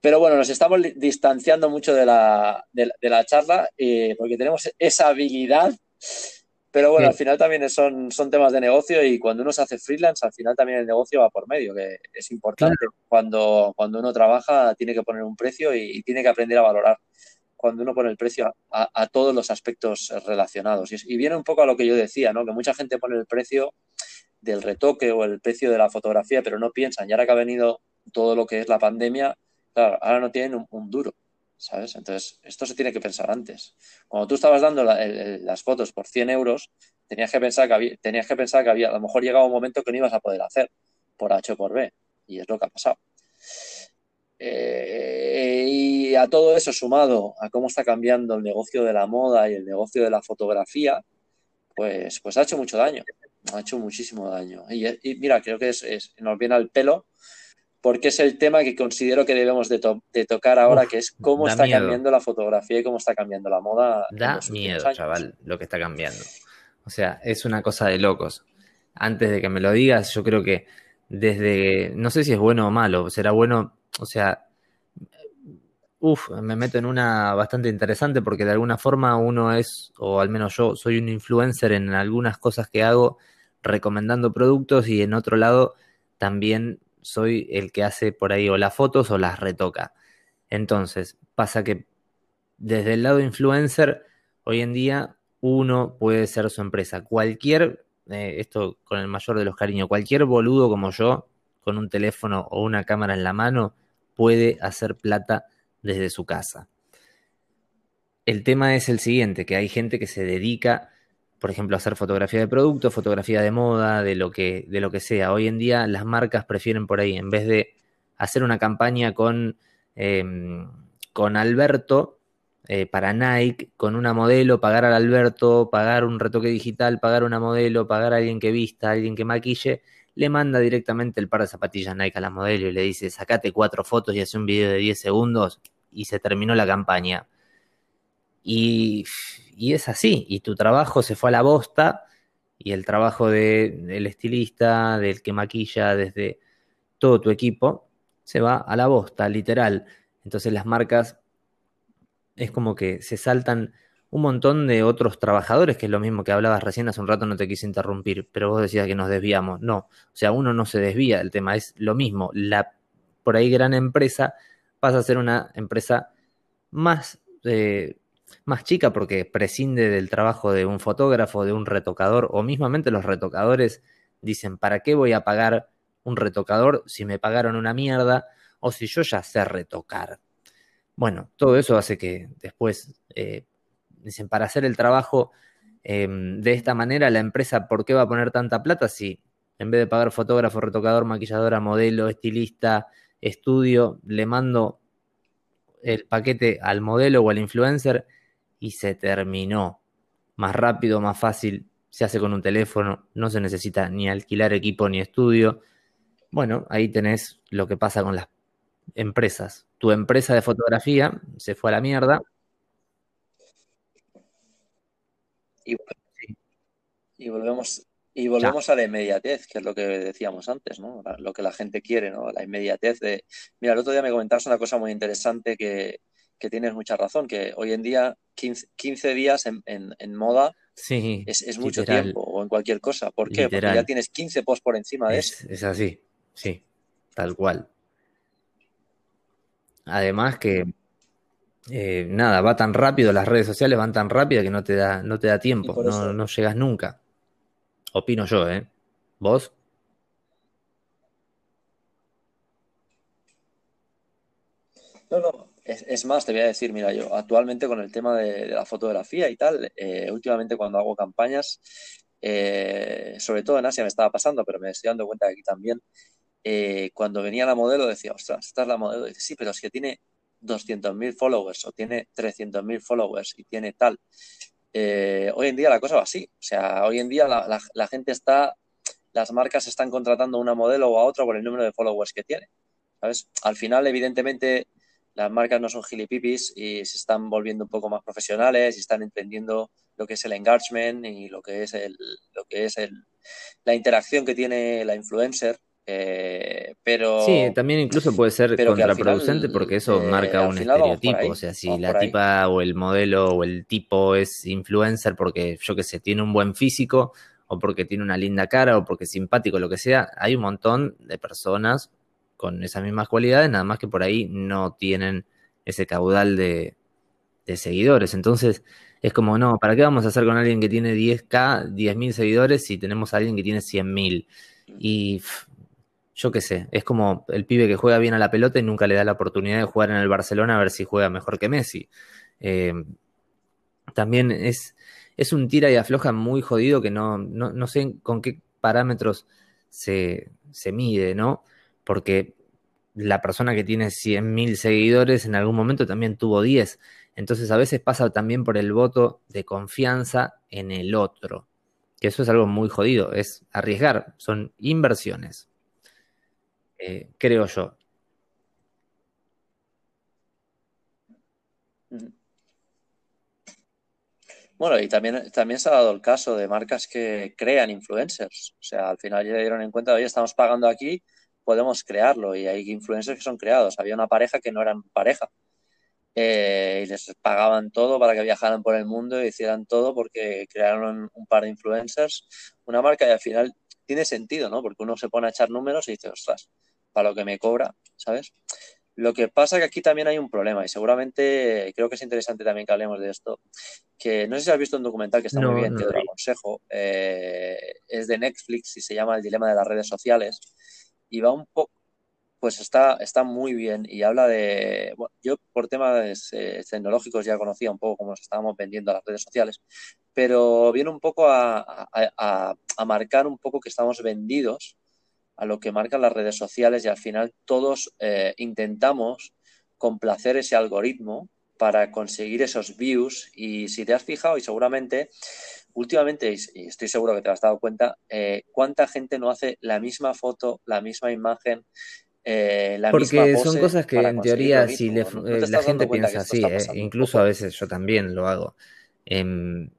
Pero bueno, nos estamos distanciando mucho de la, de, la charla eh, porque tenemos esa habilidad. Pero bueno, al final también son, son temas de negocio y cuando uno se hace freelance, al final también el negocio va por medio, que es importante. Cuando, cuando uno trabaja, tiene que poner un precio y, tiene que aprender a valorar cuando uno pone el precio a, todos los aspectos relacionados. Y, viene un poco a lo que yo decía, ¿no? Que mucha gente pone el precio del retoque o el precio de la fotografía, pero no piensan, y ahora que ha venido todo lo que es la pandemia, Claro, ahora no tienen un, duro, ¿sabes? Entonces, esto se tiene que pensar antes. Cuando tú estabas dando las fotos por 100 euros, tenías que, pensar que había, tenías que pensar que había, a lo mejor llegaba un momento que no ibas a poder hacer por H o por B, y es lo que ha pasado. Eh, y a todo eso sumado a cómo está cambiando el negocio de la moda y el negocio de la fotografía, pues, pues ha hecho mucho daño, ha hecho muchísimo daño. Y, mira, creo que es, nos viene al pelo porque es el tema que considero que debemos de, tocar ahora, que es cómo está cambiando la fotografía y cómo está cambiando la moda. Da miedo, chaval, lo que está cambiando. O sea, es una cosa de locos. Antes de que me lo digas, yo creo que desde, no sé si es bueno o malo, será bueno, o sea, uff, me meto en una bastante interesante porque de alguna forma uno es, o al menos yo, soy un influencer en algunas cosas que hago recomendando productos y en otro lado también soy el que hace por ahí o las fotos o las retoca. Entonces, pasa que desde el lado influencer, hoy en día uno puede ser su empresa. Cualquier, eh, esto con el mayor de los cariños, cualquier boludo como yo, con un teléfono o una cámara en la mano, puede hacer plata desde su casa. El tema es el siguiente, que hay gente que se dedica por ejemplo, hacer fotografía de producto, fotografía de moda, de lo que, de lo que sea. Hoy en día las marcas prefieren por ahí, en vez de hacer una campaña con, em, con Alberto eh, para Nike, con una modelo, pagar al Alberto, pagar un retoque digital, pagar una modelo, pagar a alguien que vista, alguien que maquille, le manda directamente el par de zapatillas Nike a la modelo y le dice, sacate cuatro fotos y hace un video de 10 segundos y se terminó la campaña. Y, es así, y tu trabajo se fue a la bosta, y el trabajo del estilista, del que maquilla, desde todo tu equipo, se va a la bosta, literal. Entonces las marcas es como que se saltan un montón de otros trabajadores, que es lo mismo que hablabas recién hace un rato, no te quise interrumpir, pero vos decías que nos desviamos. No, o sea, uno no se desvía el tema, es lo mismo. La por ahí gran empresa pasa a ser una empresa más eh, más chica porque prescinde del trabajo de un fotógrafo, de un retocador, o mismamente los retocadores dicen, ¿para qué voy a pagar un retocador si me pagaron una mierda o si yo ya sé retocar? Bueno, todo eso hace que después eh, dicen, para hacer el trabajo em, de esta manera, la empresa, ¿por qué va a poner tanta plata si en vez de pagar fotógrafo, retocador, maquilladora, modelo, estilista, estudio, le mando el paquete al modelo o al influencer y se terminó. Más rápido, más fácil, se hace con un teléfono, no se necesita ni alquilar equipo ni estudio. Bueno, ahí tenés lo que pasa con las empresas. Tu empresa de fotografía se fue a la mierda. Y, volvemos, y volvemos a la inmediatez, que es lo que decíamos antes, ¿no? Lo que la gente quiere, ¿no? La inmediatez de... Mira, el otro día me comentabas una cosa muy interesante que, que tienes mucha razón, que hoy en día 15, días en, moda es, mucho tiempo o en cualquier cosa. ¿Por qué? Porque ya tienes 15 posts por encima de eso. Es así, sí, tal cual. Además que, eh, nada, va tan rápido, las redes sociales van tan rápido que no te da, no te da tiempo, no, no llegas nunca. Opino yo, ¿eh? ¿Vos? No, no, es, más, te voy a decir, mira, yo actualmente con el tema de, la fotografía y tal, eh, últimamente cuando hago campañas, eh, sobre todo en Asia me estaba pasando, pero me estoy dando cuenta que aquí también, eh, cuando venía la modelo decía, ostras, esta es la modelo, dice, sí, pero es que tiene 200.000 followers o tiene 300.000 followers y tiene tal. hoy en día la cosa va así, o sea, hoy en día la, la gente está, las marcas están contratando una modelo o a otra por el número de followers que tiene. ¿Sabes? Al final, evidentemente, las marcas no son gilipipis y se están volviendo un poco más profesionales y están entendiendo lo que es el engagement y lo que es el, lo que es el, la interacción que tiene la influencer Eh, pero. Sí, también incluso puede ser contraproducente porque eso eh, marca un estereotipo. O sea, si la tipa o el modelo o el tipo es influencer porque, yo qué sé, tiene un buen físico o porque tiene una linda cara o porque es simpático, lo que sea, hay un montón de personas con esas mismas cualidades, nada más que por ahí no tienen ese caudal de, seguidores. Entonces, es como, no, ¿para qué vamos a hacer con alguien que tiene 10k, 10.000 seguidores si tenemos a alguien que tiene 100.000? Y yo qué sé, es como el pibe que juega bien a la pelota y nunca le da la oportunidad de jugar en el Barcelona a ver si juega mejor que Messi. Eh, también es, es un tira y afloja muy jodido que no, no, sé con qué parámetros se, se mide, ¿no? Porque la persona que tiene 100.000 seguidores en algún momento también tuvo 10. Entonces a veces pasa también por el voto de confianza en el otro, que eso es algo muy jodido, es arriesgar, son inversiones, eh, creo yo. Bueno, y también, también se ha dado el caso de marcas que crean influencers. O sea, al final ya dieron en cuenta, oye, estamos pagando aquí, podemos crearlo. Y hay influencers que son creados. Había una pareja que no eran pareja eh, y les pagaban todo para que viajaran por el mundo y hicieran todo porque crearon un par de influencers, una marca y al final tiene sentido, ¿no? Porque uno se pone a echar números y dice, ostras, para lo que me cobra, ¿sabes? Lo que pasa es que aquí también hay un problema y seguramente creo que es interesante también que hablemos de esto, que no sé si has visto un documental que está muy bien, te lo aconsejo, eh, es de Netflix y se llama El dilema de las redes sociales y va un poco pues está, está muy bien y habla de, yo por temas eh, tecnológicos ya conocía un poco cómo nos estábamos vendiendo a las redes sociales, pero viene un poco a, marcar un poco que estamos vendidos a lo que marcan las redes sociales y al final todos eh, intentamos complacer ese algoritmo para conseguir esos views y si te has fijado y seguramente últimamente, y estoy seguro que te has dado cuenta, eh, cuánta gente no hace la misma foto, la misma imagen, eh, Porque son cosas que en teoría si eh, la gente piensa así, eh, incluso a veces yo también lo hago. Em,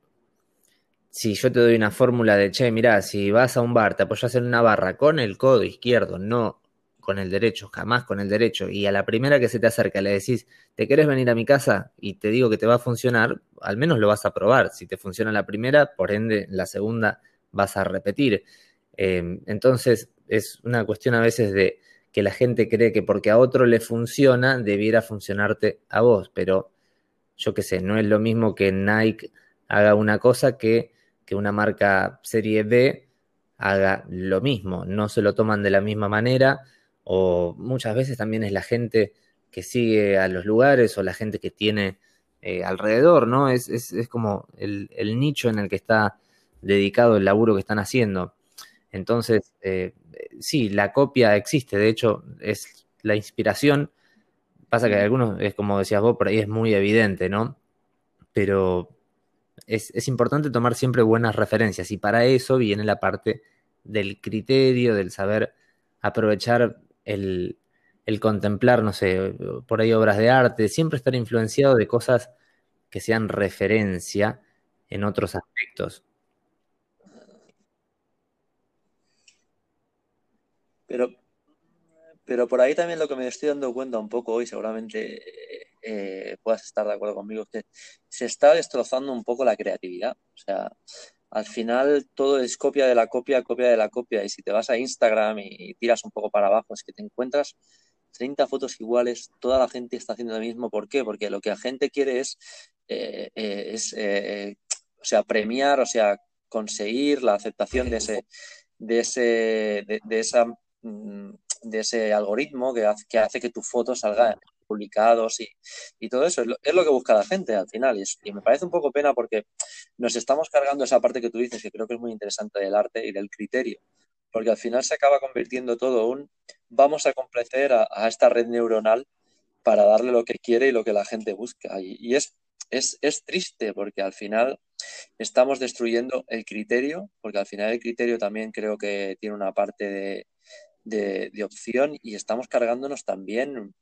si yo te doy una fórmula de, che, mira, si vas a un bar, te apoyas en una barra con el codo izquierdo, no con el derecho, jamás con el derecho, y a la primera que se te acerca le decís, ¿te querés venir a mi casa? Y te digo que te va a funcionar, al menos lo vas a probar. Si te funciona la primera, por ende, la segunda vas a repetir. Em, entonces, es una cuestión a veces de que la gente cree que porque a otro le funciona, debiera funcionarte a vos, pero yo qué sé, no es lo mismo que Nike haga una cosa que, que una marca serie B haga lo mismo, no se lo toman de la misma manera o muchas veces también es la gente que sigue a los lugares o la gente que tiene eh, alrededor, ¿no? Es, es, es como el, el, nicho en el que está dedicado el laburo que están haciendo. Entonces, eh, sí, la copia existe, de hecho, es la inspiración. Pasa que algunos, es como decías vos, por ahí es muy evidente, ¿no? Pero es, importante tomar siempre buenas referencias y para eso viene la parte del criterio, del saber aprovechar el, el contemplar, no sé, por ahí obras de arte, siempre estar influenciado de cosas que sean referencia en otros aspectos. Pero, pero por ahí también lo que me estoy dando cuenta un poco hoy, seguramente eh, puedas estar de acuerdo conmigo, que se está destrozando un poco la creatividad. O sea, al final todo es copia de la copia, copia de la copia. Y si te vas a Instagram y tiras un poco para abajo, es que te encuentras 30 fotos iguales, toda la gente está haciendo lo mismo. ¿Por qué? Porque lo que la gente quiere es, eh, eh, es o sea, premiar, o sea, conseguir la aceptación de ese, de ese, de esa Mm, de ese algoritmo que hace, que hace que tus fotos salgan publicados y, todo eso. Es lo, que busca la gente al final. Y, me parece un poco pena porque nos estamos cargando esa parte que tú dices, que creo que es muy interesante del arte y del criterio. Porque al final se acaba convirtiendo todo un vamos a complacer a, esta red neuronal para darle lo que quiere y lo que la gente busca. Y, es, es, es triste porque al final estamos destruyendo el criterio, porque al final el criterio también creo que tiene una parte de, de, opción y estamos cargándonos también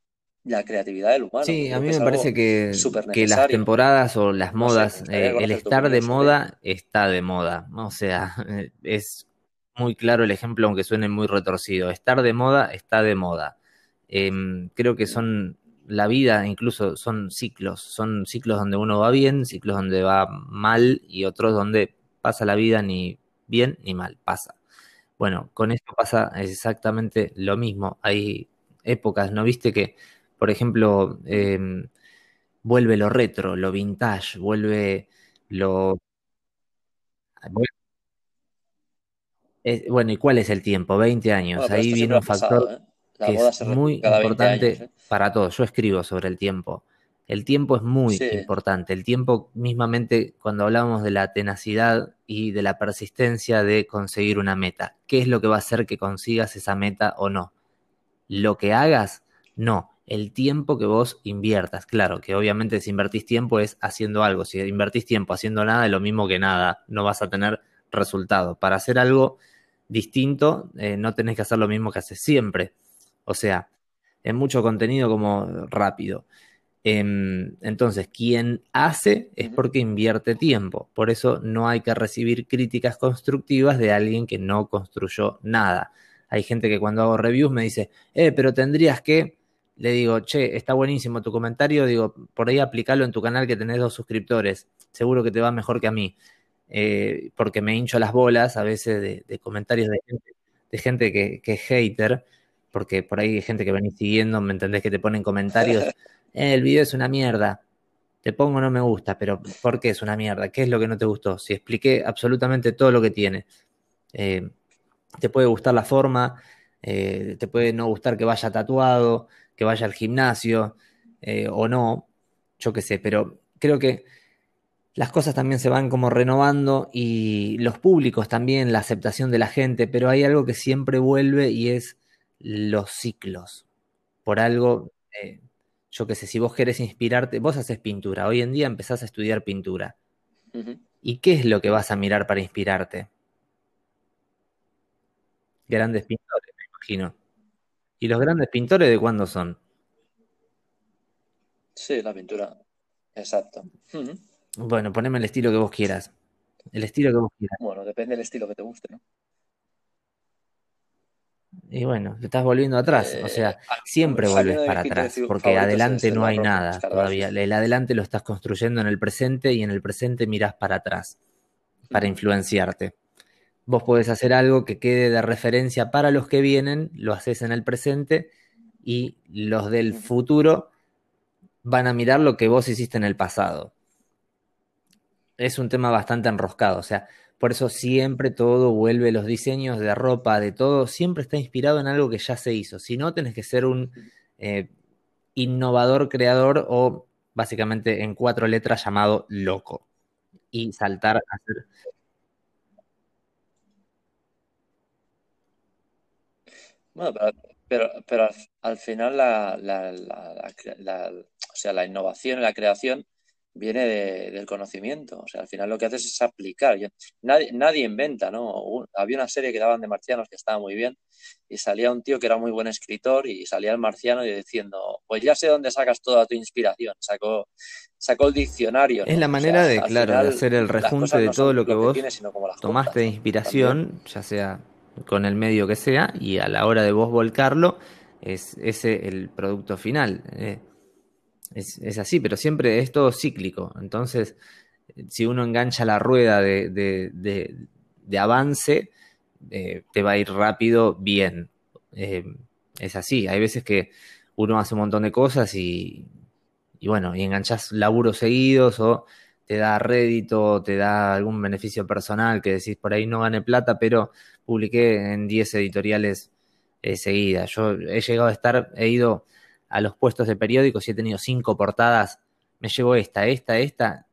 la creatividad del humano. Sí, a mí me parece que, que, las temporadas o las modas, eh, el estar de moda está de moda. O sea, es muy claro el ejemplo, aunque suene muy retorcido. Estar de moda está de moda. Em, creo que son la vida, incluso son ciclos. Son ciclos donde uno va bien, ciclos donde va mal y otros donde pasa la vida ni bien ni mal, pasa. Bueno, con esto pasa exactamente lo mismo. Hay épocas, ¿no viste que, por ejemplo, em, vuelve lo retro, lo vintage, vuelve lo... Eh, bueno, ¿y cuál es el tiempo? 20 años. Ahí viene un factor ¿eh? que es muy importante ¿eh? para todos. Yo escribo sobre el tiempo. El tiempo es muy importante. El tiempo, mismamente, cuando hablamos de la tenacidad y de la persistencia de conseguir una meta, ¿qué es lo que va a hacer que consigas esa meta o no? Lo que hagas, no. El tiempo que vos inviertas. Claro, que obviamente si invertís tiempo es haciendo algo. Si invertís tiempo haciendo nada, es lo mismo que nada. No vas a tener resultado. Para hacer algo distinto, eh, no tenés que hacer lo mismo que haces siempre. O sea, es mucho contenido como rápido. Em, entonces, quien hace es porque invierte tiempo. Por eso no hay que recibir críticas constructivas de alguien que no construyó nada. Hay gente que cuando hago reviews me dice, eh, pero tendrías que, le digo, che, está buenísimo tu comentario, digo, por ahí aplicarlo en tu canal que tenés dos suscriptores, seguro que te va mejor que a mí, eh, porque me hincho las bolas a veces de, comentarios de gente, de gente que, que es hater, porque por ahí hay gente que venís siguiendo, ¿me entendés? Que te ponen comentarios el video es una mierda. Te pongo no me gusta, pero ¿por qué es una mierda? ¿Qué es lo que no te gustó? Si expliqué absolutamente todo lo que tiene. Eh, te puede gustar la forma, eh, te puede no gustar que vaya tatuado, que vaya al gimnasio eh, o no, yo qué sé, pero creo que las cosas también se van como renovando y los públicos también, la aceptación de la gente, pero hay algo que siempre vuelve y es los ciclos. Por algo, yo qué sé, si vos querés inspirarte, vos haces pintura, hoy en día empezás a estudiar pintura. ¿Y qué es lo que vas a mirar para inspirarte? Grandes pintores, me imagino. ¿Y los grandes pintores de cuándo son? Sí, la pintura. Exacto. Bueno, poneme el estilo que vos quieras. El estilo que vos quieras. Bueno, depende del estilo que te guste, ¿no? Y bueno, te estás volviendo atrás. o sea, eh, siempre vuelves para atrás, porque adelante no hay nada todavía. El adelante lo estás construyendo en el presente y en el presente mirás para atrás para influenciarte. Vos podés hacer algo que quede de referencia para los que vienen, lo haces en el presente y los del futuro van a mirar lo que vos hiciste en el pasado. Es un tema bastante enroscado, o sea, por eso siempre todo vuelve, los diseños de ropa, de todo, siempre está inspirado en algo que ya se hizo. Si no, tenés que ser un eh, innovador creador o básicamente en cuatro letras llamado loco. Y saltar a hacer... Bueno, pero, pero, al, final la, o sea, la innovación y la creación viene del conocimiento. O sea, al final lo que haces es aplicar. nadie, nadie inventa, ¿no? había una serie que daban de marcianos que estaba muy bien y salía un tío que era muy buen escritor y salía el marciano y diciendo, pues ya sé dónde sacas toda tu inspiración. Sacó, sacó el diccionario. Es la manera de, claro, de hacer el rejunte de todo lo que vos tomaste de inspiración, ya sea con el medio que sea, y a la hora de vos volcarlo, es ese el producto final. Eh, es, así, pero siempre es todo cíclico. Entonces, si uno engancha la rueda de, avance, eh, te va a ir rápido, bien. Eh, es así. Hay veces que uno hace un montón de cosas y, y bueno, y enganchas laburos seguidos o te da rédito, te da algún beneficio personal que decís por ahí no gane plata, pero publiqué en 10 editoriales eh, seguidas. Yo he llegado a estar, he ido a los puestos de periódicos y he tenido cinco portadas, me llevo esta, esta, esta.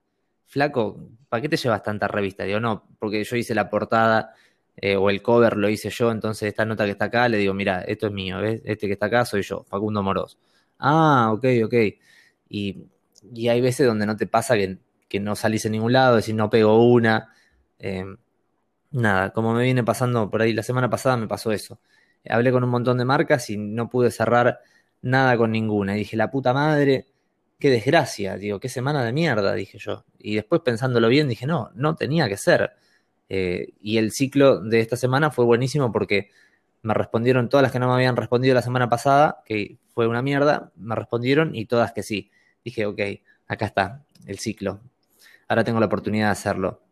Flaco, ¿para qué te llevas tanta revista? Digo, no, porque yo hice la portada eh, o el cover lo hice yo, entonces esta nota que está acá le digo, mira, esto es mío, ¿ves? Este que está acá soy yo, Facundo Moros. Ah, ok, ok. Y, hay veces donde no te pasa que, no salís en ningún lado, decir, no pego una. Eh, nada, como me viene pasando por ahí, la semana pasada me pasó eso. Hablé con un montón de marcas y no pude cerrar nada con ninguna. Y dije, la puta madre, qué desgracia, digo, qué semana de mierda, dije yo. Y después pensándolo bien, dije, no, no tenía que ser. Eh, y el ciclo de esta semana fue buenísimo porque me respondieron todas las que no me habían respondido la semana pasada, que fue una mierda, me respondieron y todas que sí. Dije, ok, acá está el ciclo. Ahora tengo la oportunidad de hacerlo.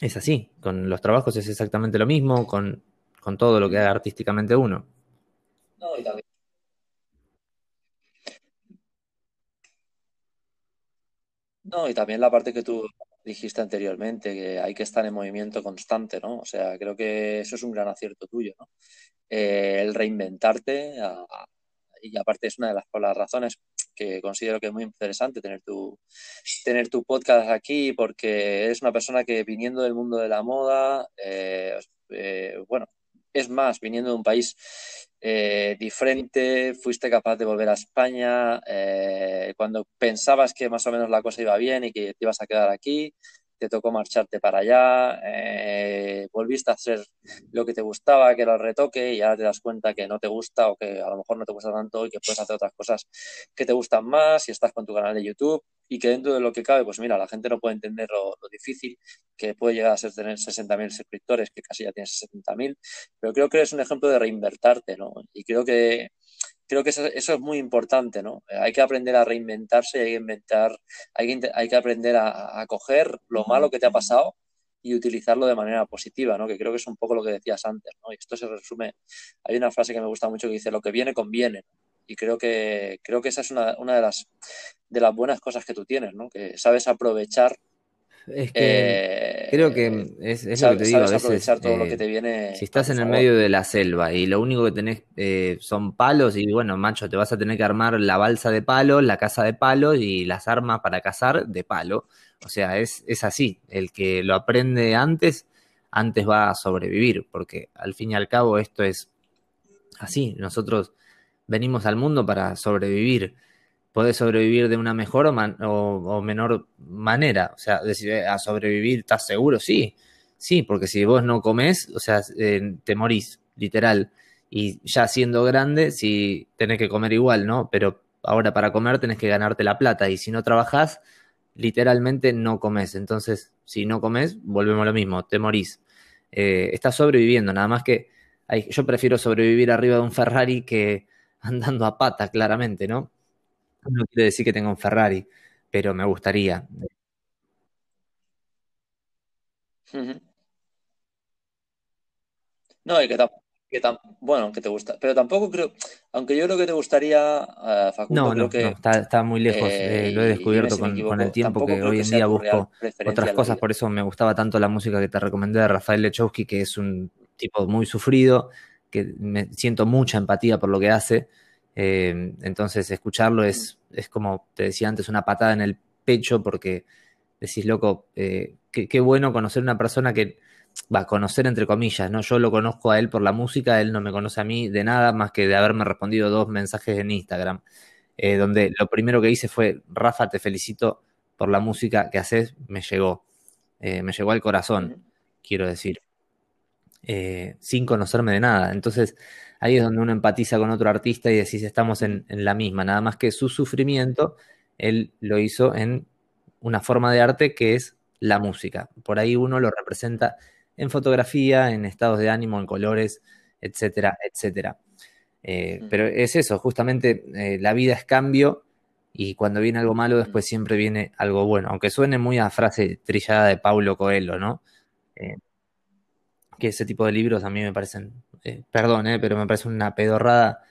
Es así, con los trabajos es exactamente lo mismo, con, con todo lo que haga artísticamente uno. No, y también la parte que tú dijiste anteriormente, que hay que estar en movimiento constante, ¿no? O sea, creo que eso es un gran acierto tuyo, ¿no? Eh, el reinventarte, y aparte es una de las, razones que considero que es muy interesante tener tu, tener tu podcast aquí, porque eres una persona que viniendo del mundo de la moda, eh, eh, bueno, es más, viniendo de un país eh, diferente, fuiste capaz de volver a España cuando pensabas que más o menos la cosa iba bien y que te ibas a quedar aquí, te tocó marcharte para allá, eh, volviste a hacer lo que te gustaba, que era el retoque, y ahora te das cuenta que no te gusta o que a lo mejor no te gusta tanto y que puedes hacer otras cosas que te gustan más y estás con tu canal de YouTube y que dentro de lo que cabe, pues mira, la gente no puede entender lo, difícil que puede llegar a ser tener 60.000 suscriptores, que casi ya tienes 70.000, pero creo que es un ejemplo de reinvertarte, ¿no? Y creo que creo que eso, es muy importante, ¿no? Hay que aprender a reinventarse, hay que inventar, hay que, hay que aprender a, coger lo malo que te ha pasado y utilizarlo de manera positiva, ¿no? Que creo que es un poco lo que decías antes, ¿no? Y esto se resume, hay una frase que me gusta mucho que dice, lo que viene conviene, y creo que, creo que esa es una, una de, las, de las buenas cosas que tú tienes, ¿no? Que sabes aprovechar es que eh, creo que es, lo que te digo. A veces, todo lo que eh, te viene si estás en el medio de la selva y lo único que tenés eh, son palos, y bueno, macho, te vas a tener que armar la balsa de palos, la casa de palos y las armas para cazar de palo. O sea, es, es así. El que lo aprende antes, antes va a sobrevivir, porque al fin y al cabo esto es así. Nosotros venimos al mundo para sobrevivir podés sobrevivir de una mejor o, menor manera. O sea, decir, eh, a sobrevivir, ¿estás seguro? Sí, sí, porque si vos no comés, o sea, eh, te morís, literal. Y ya siendo grande, sí tenés que comer igual, ¿no? Pero ahora para comer tenés que ganarte la plata y si no trabajás, literalmente no comes. Entonces, si no comes, volvemos a lo mismo, te morís. Eh, estás sobreviviendo, nada más que yo prefiero sobrevivir arriba de un Ferrari que andando a pata, claramente, ¿no? No quiere decir que tenga un Ferrari, pero me gustaría. No, y que, bueno, que te gusta, pero tampoco creo, aunque yo creo que te gustaría, uh, Facundo, no, que, está, muy lejos, eh, lo he descubierto con, el tiempo que hoy en día busco otras cosas, por eso me gustaba tanto la música que te recomendé de Rafael Lechowski, que es un tipo muy sufrido, que me siento mucha empatía por lo que hace, eh, entonces, escucharlo es, es, como te decía antes, una patada en el pecho porque decís, loco, eh, qué, bueno conocer una persona que va a conocer entre comillas, ¿no? Yo lo conozco a él por la música, él no me conoce a mí de nada más que de haberme respondido dos mensajes en Instagram, eh, donde lo primero que hice fue, Rafa, te felicito por la música que haces, me llegó, me llegó al corazón, quiero decir, sin conocerme de nada. Entonces, ahí es donde uno empatiza con otro artista y decís, estamos en, la misma, nada más que su sufrimiento, él lo hizo en una forma de arte que es la música. Por ahí uno lo representa en fotografía, en estados de ánimo, en colores, etcétera, etcétera. Eh, pero es eso, justamente eh, la vida es cambio y cuando viene algo malo después siempre viene algo bueno, aunque suene muy a frase trillada de Paulo Coelho, ¿no? Eh, que ese tipo de libros a mí me parecen eh, perdón, eh, pero me parece una pedorrada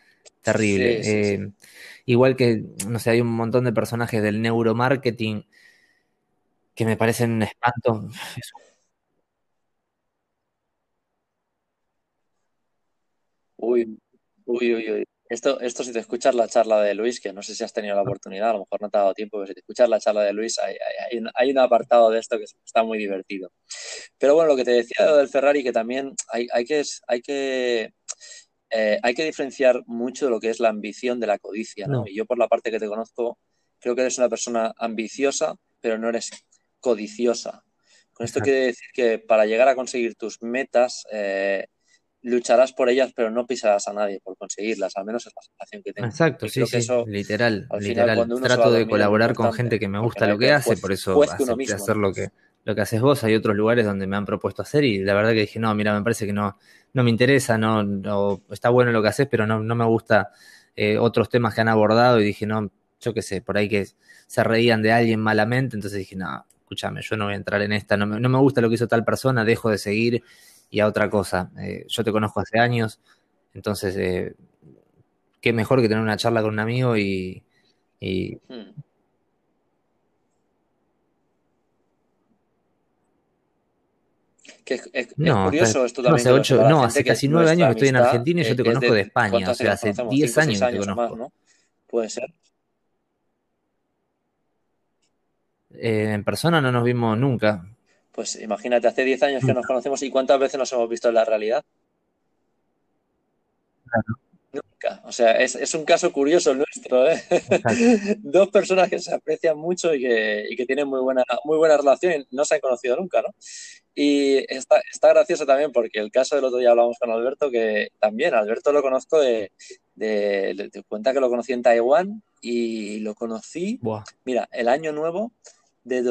terrible. Eh, igual que, no sé, hay un montón de personajes del neuromarketing que me parecen un espanto. Uy, uy, uy, uy. Esto, esto si te escuchas la charla de Luis, que no sé si has tenido la oportunidad, a lo mejor no te ha dado tiempo, pero si te escuchas la charla de Luis, hay, hay, un, apartado de esto que está muy divertido. Pero bueno, lo que te decía del Ferrari, que también hay, hay que, hay que eh, hay que diferenciar mucho de lo que es la ambición de la codicia, ¿no? Y yo por la parte que te conozco, creo que eres una persona ambiciosa, pero no eres codiciosa. Con esto quiere decir que para llegar a conseguir tus metas, eh, lucharás por ellas, pero no pisarás a nadie por conseguirlas, al menos es la sensación que tengo. Exacto, sí, sí, literal, literal. Trato de colaborar con gente que me gusta lo que hace, por eso acepté hacer lo que, lo que haces vos, hay otros lugares donde me han propuesto hacer y la verdad que dije, no, mira, me parece que no, no me interesa, no, no está bueno lo que haces, pero no, no me gusta eh, otros temas que han abordado y dije, no, yo qué sé, por ahí que se reían de alguien malamente, entonces dije, no, escúchame, yo no voy a entrar en esta, no me, no me gusta lo que hizo tal persona, dejo de seguir y a otra cosa. Eh, yo te conozco hace años, entonces, eh, qué mejor que tener una charla con un amigo y... y... Hmm. Que es, no, curioso esto también. No, hace, no, hace casi nueve años que estoy en Argentina y yo te conozco de, España. O sea, hace diez años, que te conozco. ¿no? Puede ser. Eh, en persona no nos vimos nunca. Pues imagínate, hace diez años que nos conocemos y cuántas veces nos hemos visto en la realidad. Nunca. O sea, es, un caso curioso el nuestro. ¿eh? Dos personas que se aprecian mucho y que, tienen muy buena, muy buena relación y no se han conocido nunca, ¿no? Y está, está gracioso también porque el caso del otro día hablamos con Alberto, que también Alberto lo conozco de, de, cuenta que lo conocí en Taiwán y lo conocí, mira, el año nuevo de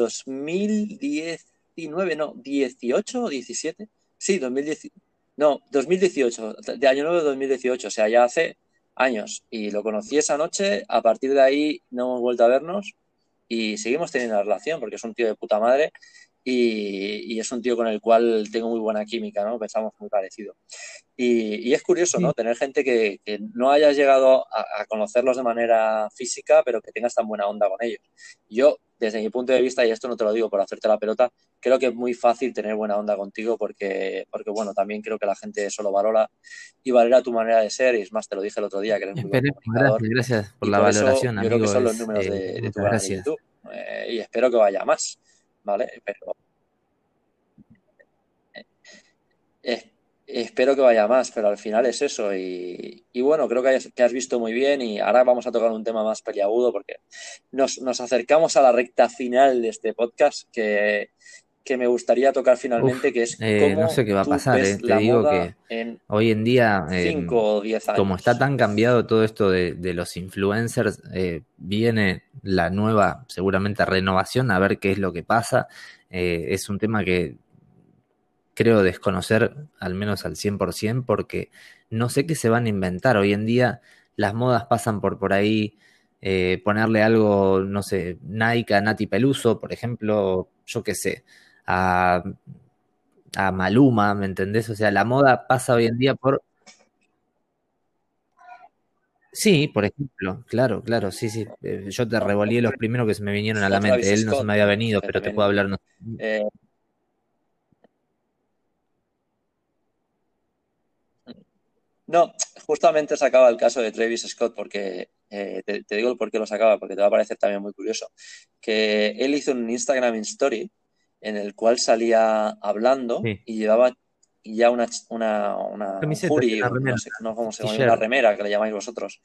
2019, no, 18 o 17, sí, 2018, no, 2018, de año nuevo de 2018, o sea, ya hace años. Y lo conocí esa noche, a partir de ahí no hemos vuelto a vernos y seguimos teniendo la relación porque es un tío de puta madre y, es un tío con el cual tengo muy buena química, ¿no? Pensamos muy parecido. Y, es curioso, ¿no? Tener gente que, no hayas llegado a, conocerlos de manera física, pero que tengas tan buena onda con ellos. Yo, desde mi punto de vista, y esto no te lo digo por hacerte la pelota, creo que es muy fácil tener buena onda contigo porque, porque bueno, también creo que la gente eso lo valora y valora tu manera de ser. Y es más, te lo dije el otro día, que eres muy Gracias, gracias por la valoración, Yo creo que son los números de, eh, tu gracias. Eh, y espero que vaya más, ¿vale? Pero espero que vaya más, pero al final es eso. Y, bueno, creo que, has visto muy bien y ahora vamos a tocar un tema más peliagudo porque nos, acercamos a la recta final de este podcast que, me gustaría tocar finalmente, que es eh, no sé qué va a pasar, eh. te digo que hoy en día, eh, o años. como está tan cambiado todo esto de, de los influencers, viene la nueva, seguramente, renovación, a ver qué es lo que pasa. es un tema que creo desconocer al menos al 100% porque no sé qué se van a inventar. Hoy en día las modas pasan por por ahí eh, ponerle algo, no sé, Nike a Nati Peluso, por ejemplo, yo qué sé, a, a Maluma, ¿me entendés? O sea, la moda pasa hoy en día por... Sí, por ejemplo, claro, claro, sí, sí. Eh, yo te revolví los primeros que se me vinieron a la mente. Él no se me había venido, pero te puedo hablar. No, eh, No, justamente sacaba el caso de Travis Scott porque eh, te, digo el por qué lo sacaba, porque te va a parecer también muy curioso. Que él hizo un Instagram Story en el cual salía hablando y llevaba ya una, una, una no sé cómo se llama, una remera que le llamáis vosotros,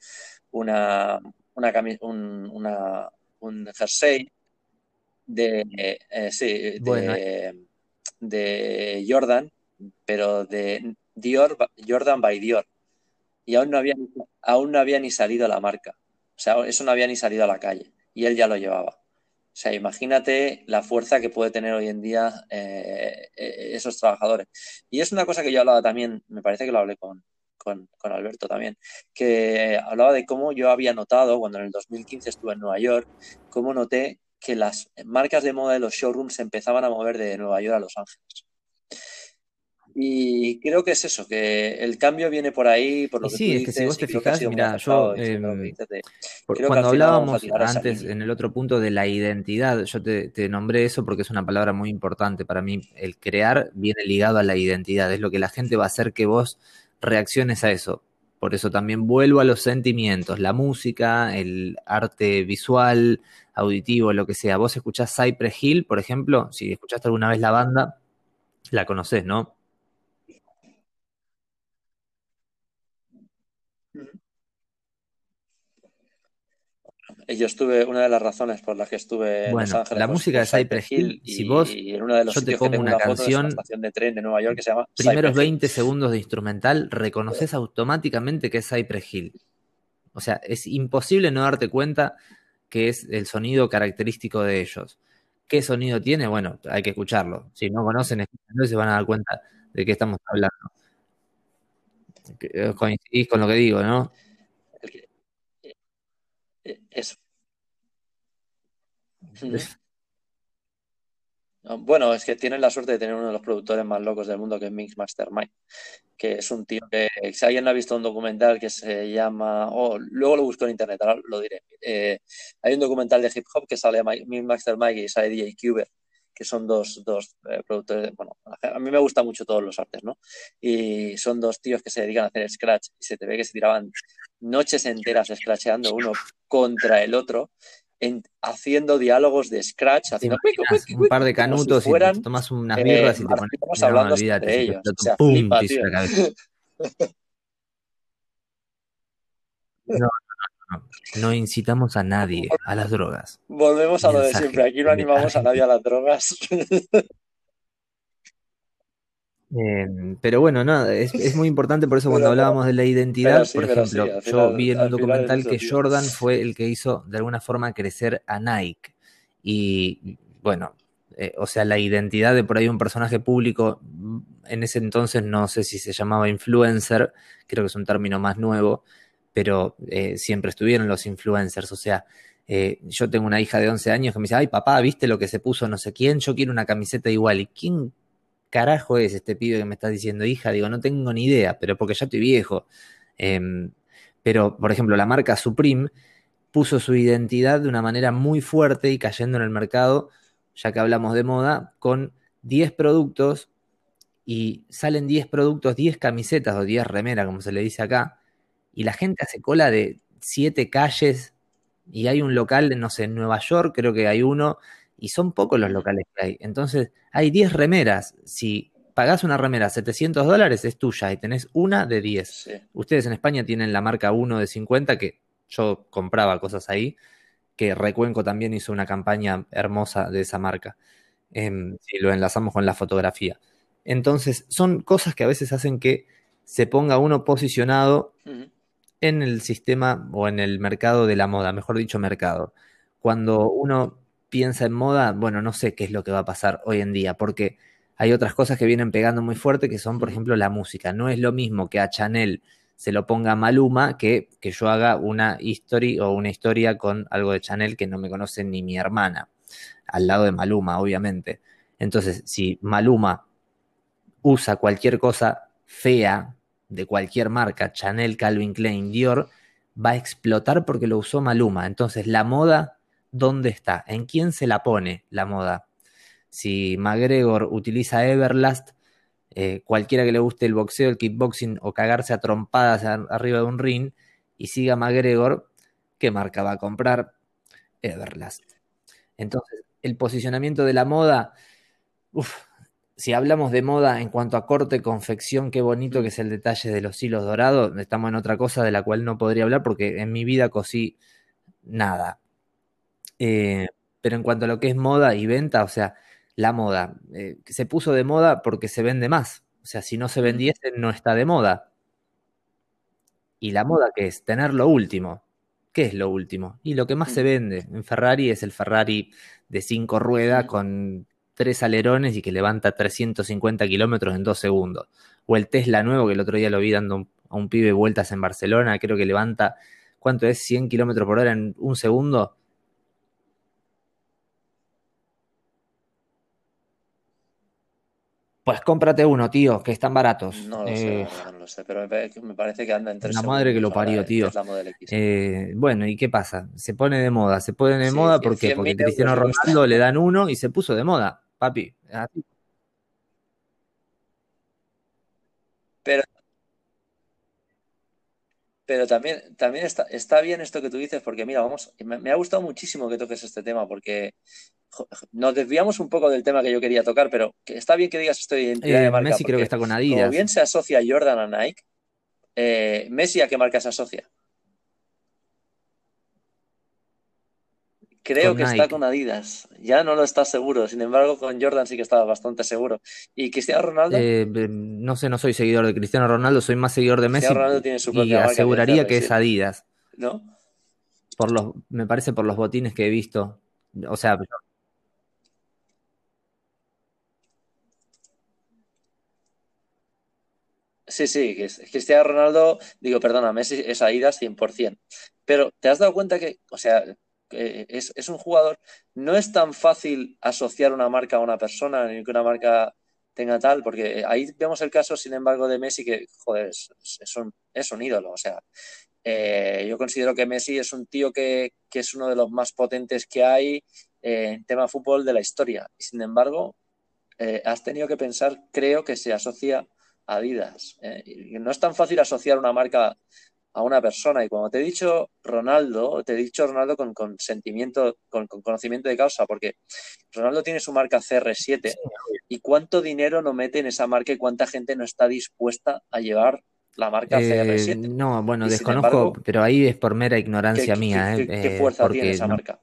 una, una un, una, un jersey de, eh, sí, de, de Jordan, pero de Dior, Jordan by Dior. Y aún no había, aún no había ni salido a la marca. O sea, eso no había ni salido a la calle. Y él ya lo llevaba. O sea, imagínate la fuerza que puede tener hoy en día eh, eh, esos trabajadores. Y es una cosa que yo hablaba también, me parece que lo hablé con, con, con, Alberto también, que hablaba de cómo yo había notado, cuando en el 2015 estuve en Nueva York, cómo noté que las marcas de moda de los showrooms se empezaban a mover de Nueva York a Los Ángeles. Y creo que es eso, que el cambio viene por ahí, por lo que sí, es que si vos te fijas, mira, yo em, cuando hablábamos antes en el otro punto de la identidad, yo te, nombré eso porque es una palabra muy importante para mí. El crear viene ligado a la identidad, es lo que la gente va a hacer que vos reacciones a eso. Por eso también vuelvo a los sentimientos, la música, el arte visual, auditivo, lo que sea. Vos escuchás Cypress Hill, por ejemplo, si escuchaste alguna vez la banda, la conocés, ¿no? Yo estuve, una de las razones por las que estuve en Los Ángeles. La música de Cypress Hill, si vos, en uno de los yo te pongo una, canción, estación de tren de Nueva York que se llama primeros 20 segundos de instrumental, reconoces automáticamente que es Cypress Hill. O sea, es imposible no darte cuenta que es el sonido característico de ellos. qué sonido tiene, bueno, hay que escucharlo. Si no conocen, no se van a dar cuenta de qué estamos hablando. Eh, coincidís con lo que digo, ¿no? Eso. Bueno, es que tienen la suerte de tener uno de los productores más locos del mundo, que es Mix Mastermind, que es un tío que, si alguien ha visto un documental que se llama, o luego lo busco en internet, ahora lo diré. Eh, hay un documental de hip hop que sale Mix Mastermind y sale DJ Cuber, que son dos, dos eh, productores, bueno, a mí me gustan mucho todos los artes, ¿no? Y son dos tíos que se dedican a hacer scratch y se te ve que se tiraban noches enteras scratcheando uno contra el otro haciendo diálogos de Scratch, haciendo un par de canutos y te tomas unas eh, birras y te pones hablando de ellos. O sea, pum, no, no, no, no, incitamos a nadie a las drogas. Volvemos a lo de siempre. Aquí no animamos a nadie a las drogas. Em, pero bueno, no, es, muy importante por eso cuando hablábamos de la identidad, por ejemplo, yo vi en un documental que Jordan fue el que hizo de alguna forma crecer a Nike. Y bueno, eh, o sea, la identidad de por ahí un personaje público, en ese entonces no sé si se llamaba influencer, creo que es un término más nuevo, pero eh, siempre estuvieron los influencers, o sea, eh, yo tengo una hija de 11 años que me dice, ay papá, ¿viste lo que se puso no sé quién? Yo quiero una camiseta igual. ¿Y quién carajo es este pibe que me está diciendo hija? Digo, no tengo ni idea, pero porque ya estoy viejo. Em, pero, por ejemplo, la marca Supreme puso su identidad de una manera muy fuerte y cayendo en el mercado, ya que hablamos de moda, con 10 productos y salen 10 productos, 10 camisetas o 10 remeras, como se le dice acá, y la gente hace cola de 7 calles y hay un local, no sé, en Nueva York creo que hay uno y son pocos los locales que hay. Entonces, hay 10 remeras. Si pagás una remera 700 dólares, es tuya y tenés una de 10. Ustedes en España tienen la marca 1 de 50, que yo compraba cosas ahí, que Recuenco también hizo una campaña hermosa de esa marca. Si lo enlazamos con la fotografía. Entonces, son cosas que a veces hacen que se ponga uno posicionado en el sistema o en el mercado de la moda, mejor dicho, mercado. Cuando uno piensa en moda, bueno, no sé qué es lo que va a pasar hoy en día, porque hay otras cosas que vienen pegando muy fuerte, que son, por ejemplo, la música. No es lo mismo que a Chanel se lo ponga Maluma que que yo haga una historia o una historia con algo de Chanel que no me conoce ni mi hermana, al lado de Maluma, obviamente. Entonces, si Maluma usa cualquier cosa fea de cualquier marca, Chanel, Calvin Klein, Dior, va a explotar porque lo usó Maluma. Entonces, la moda dónde está, en quién se la pone la moda. Si McGregor utiliza Everlast, eh, cualquiera que le guste el boxeo, el kickboxing o cagarse a trompadas arriba de un ring y siga McGregor, ¿qué marca va a comprar? Everlast. Entonces, el posicionamiento de la moda, si hablamos de moda en cuanto a corte, confección, qué bonito que es el detalle de los hilos dorados, estamos en otra cosa de la cual no podría hablar porque en mi vida cosí nada. Eh, pero en cuanto a lo que es moda y venta, o sea, la moda, eh, se puso de moda porque se vende más. O sea, si no se vendiese, no está de moda. ¿Y la moda qué es? Tener lo último. ¿Qué es lo último? Y lo que más se vende en Ferrari es el Ferrari de cinco ruedas con tres alerones y que levanta 350 kilómetros en dos segundos. O el Tesla nuevo, que el otro día lo vi dando a un pibe vueltas en Barcelona, creo que levanta, ¿cuánto es? 100 kilómetros por hora en un segundo. Pues cómprate uno, tío, que están baratos. No lo sé, eh, no, lo sé, pero me parece que anda entre La madre que lo parió, tío. Eh, bueno, ¿y qué pasa? Se pone de moda. Se pone de moda ¿por qué? porque Cristiano Ronaldo le dan uno y se puso de moda, papi. Pero, pero también, también está, está bien esto que tú dices, porque mira, vamos, me ha gustado muchísimo que toques este tema, porque nos desviamos un poco del tema que yo quería tocar, pero está bien que digas esto de identidad de eh, marca. Messi creo que está con Adidas. Como bien se asocia Jordan a Nike, eh, Messi a qué marca se asocia. Creo que está con Adidas. Ya no lo está seguro. Sin embargo, con Jordan sí que estaba bastante seguro. ¿Y Cristiano Ronaldo? Eh, no sé, no soy seguidor de Cristiano Ronaldo, soy más seguidor de Messi. Ronaldo tiene su propia y aseguraría que es Adidas. ¿No? Por los, me parece por los botines que he visto. O sea, Sí, sí, Cristiano Ronaldo, digo, perdona, Messi es Adidas 100%. Pero te has dado cuenta que, o sea, es, es, un jugador, no es tan fácil asociar una marca a una persona, ni que una marca tenga tal, porque ahí vemos el caso, sin embargo, de Messi, que, joder, es, un, es un, ídolo. O sea, eh, yo considero que Messi es un tío que, que, es uno de los más potentes que hay en tema fútbol de la historia. Sin embargo, eh, has tenido que pensar, creo que se asocia Adidas. Eh, no es tan fácil asociar una marca a una persona. Y cuando te he dicho Ronaldo, te he dicho Ronaldo con, con sentimiento, con, conocimiento de causa, porque Ronaldo tiene su marca CR7 y cuánto dinero no mete en esa marca y cuánta gente no está dispuesta a llevar la marca CR7. No, bueno, desconozco, pero ahí es por mera ignorancia mía. ¿Qué, qué, fuerza tiene esa marca?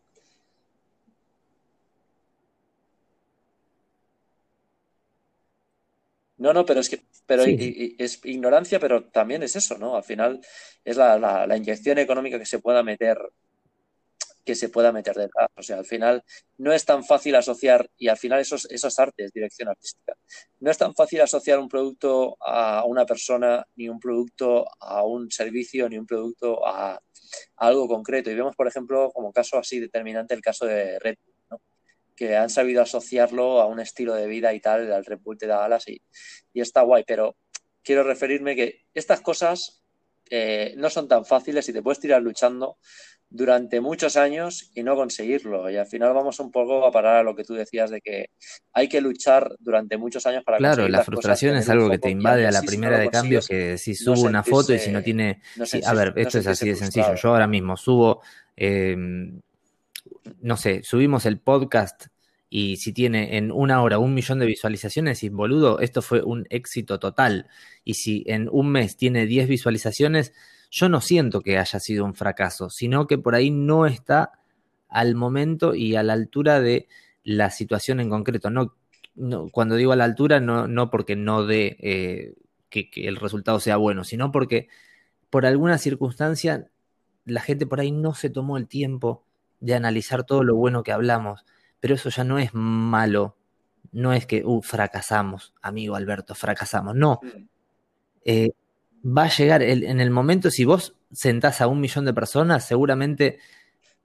No, no, pero es que pero es ignorancia, pero también es eso, ¿no? Al final es la, inyección económica que se pueda meter que se pueda meter detrás. O sea, al final no es tan fácil asociar, y al final eso, es arte, es dirección artística. No es tan fácil asociar un producto a una persona, ni un producto a un servicio, ni un producto a, a algo concreto. Y vemos, por ejemplo, como caso así determinante, el caso de Red Bull que han sabido asociarlo a un estilo de vida y tal, al Red Bull te da alas y, está guay, pero quiero referirme que estas cosas eh, no son tan fáciles y te puedes tirar luchando durante muchos años y no conseguirlo. Y al final vamos un poco a parar a lo que tú decías de que hay que luchar durante muchos años para Claro, la frustración es algo que te invade a la primera de cambio, que si subo una foto y si no tiene... a ver, esto es así de sencillo. Yo ahora mismo subo... Eh, no sé, subimos el podcast y si tiene en una hora un millón de visualizaciones, y boludo, esto fue un éxito total. Y si en un mes tiene 10 visualizaciones, yo no siento que haya sido un fracaso, sino que por ahí no está al momento y a la altura de la situación en concreto. No, cuando digo a la altura, no, no porque no dé eh, que, que el resultado sea bueno, sino porque por alguna circunstancia la gente por ahí no se tomó el tiempo de analizar todo lo bueno que hablamos, pero eso ya no es malo, no es que, uh, fracasamos, amigo Alberto, fracasamos, no. Eh, va a llegar en el momento, si vos sentás a un millón de personas, seguramente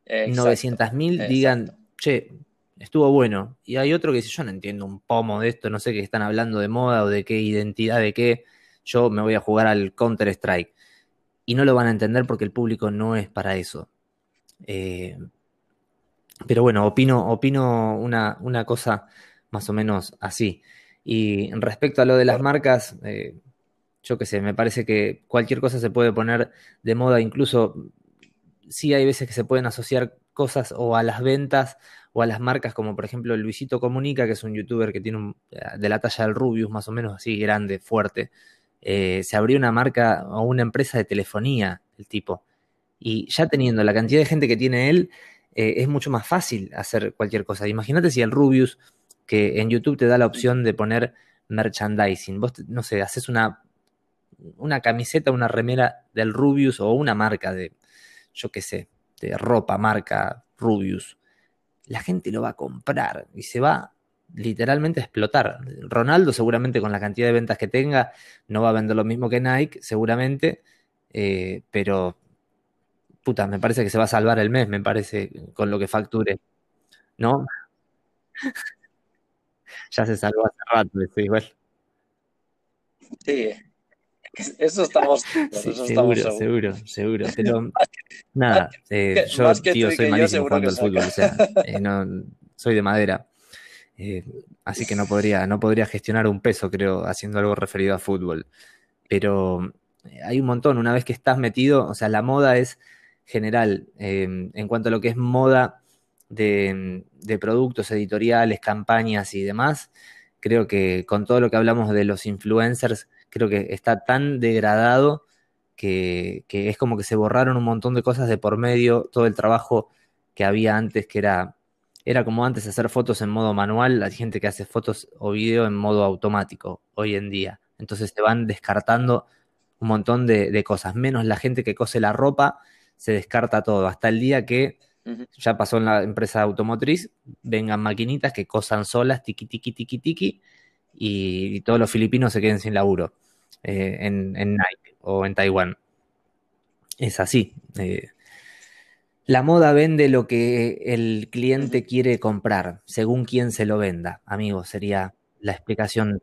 900 mil digan, che, estuvo bueno. Y hay otro que dice, yo no entiendo un pomo de esto, no sé qué están hablando de moda o de qué identidad, de qué, yo me voy a jugar al Counter Strike. Y no lo van a entender porque el público no es para eso. Eh, pero bueno, opino, opino una, una, cosa más o menos así. Y respecto a lo de las marcas, eh, yo qué sé, me parece que cualquier cosa se puede poner de moda, incluso sí hay veces que se pueden asociar cosas o a las ventas o a las marcas, como por ejemplo Luisito Comunica, que es un youtuber que tiene un, de la talla del Rubius, más o menos así, grande, fuerte. Eh, se abrió una marca o una empresa de telefonía, el tipo. Y ya teniendo la cantidad de gente que tiene él, eh, es mucho más fácil hacer cualquier cosa. Imagínate si el Rubius, que en YouTube te da la opción de poner merchandising, vos, no sé, haces una, una camiseta, una remera del Rubius o una marca de, yo qué sé, de ropa, marca Rubius. La gente lo va a comprar y se va literalmente a explotar. Ronaldo seguramente con la cantidad de ventas que tenga no va a vender lo mismo que Nike, seguramente, eh, pero puta, me parece que se va a salvar el mes, me parece, con lo que facture. ¿No? ya se salvó hace rato, igual. Sí, eso estamos. seguro, seguro, seguro. Pero nada, eh, yo, tío, soy malísimo jugando al fútbol, o sea, eh, no, soy de madera. Eh, así que no podría, no podría gestionar un peso, creo, haciendo algo referido a fútbol. Pero hay un montón, una vez que estás metido, o sea, la moda es general em, en cuanto a lo que es moda de, productos editoriales, campañas y demás, creo que con todo lo que hablamos de los influencers, creo que está tan degradado que, es como que se borraron un montón de cosas de por medio, todo el trabajo que había antes, que era, era como antes hacer fotos en modo manual, hay gente que hace fotos o video en modo automático hoy en día. Entonces se van descartando un montón de, de cosas, menos la gente que cose la ropa se descarta todo, hasta el día que ya pasó en la empresa automotriz, vengan maquinitas que cosan solas, tiqui, tiqui, tiqui, tiqui, y, todos los filipinos se queden sin laburo. eh, en, Nike o en Taiwán. Es así. Eh, la moda vende lo que el cliente quiere comprar, según quien se lo venda. Amigo, sería la explicación.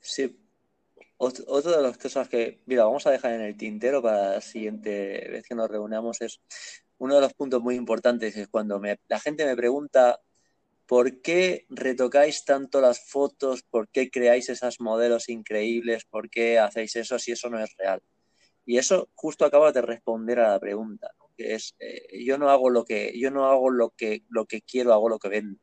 Sí. Otra de las cosas que, mira, vamos a dejar en el tintero para la siguiente vez que nos reunamos es uno de los puntos muy importantes es cuando la gente me pregunta ¿por qué retocáis tanto las fotos? ¿Por qué creáis esas modelos increíbles? ¿Por qué hacéis eso si eso no es real? Y eso justo acaba de responder a la pregunta, que es eh, yo no hago lo que yo no hago lo que lo que quiero, hago lo que vendo.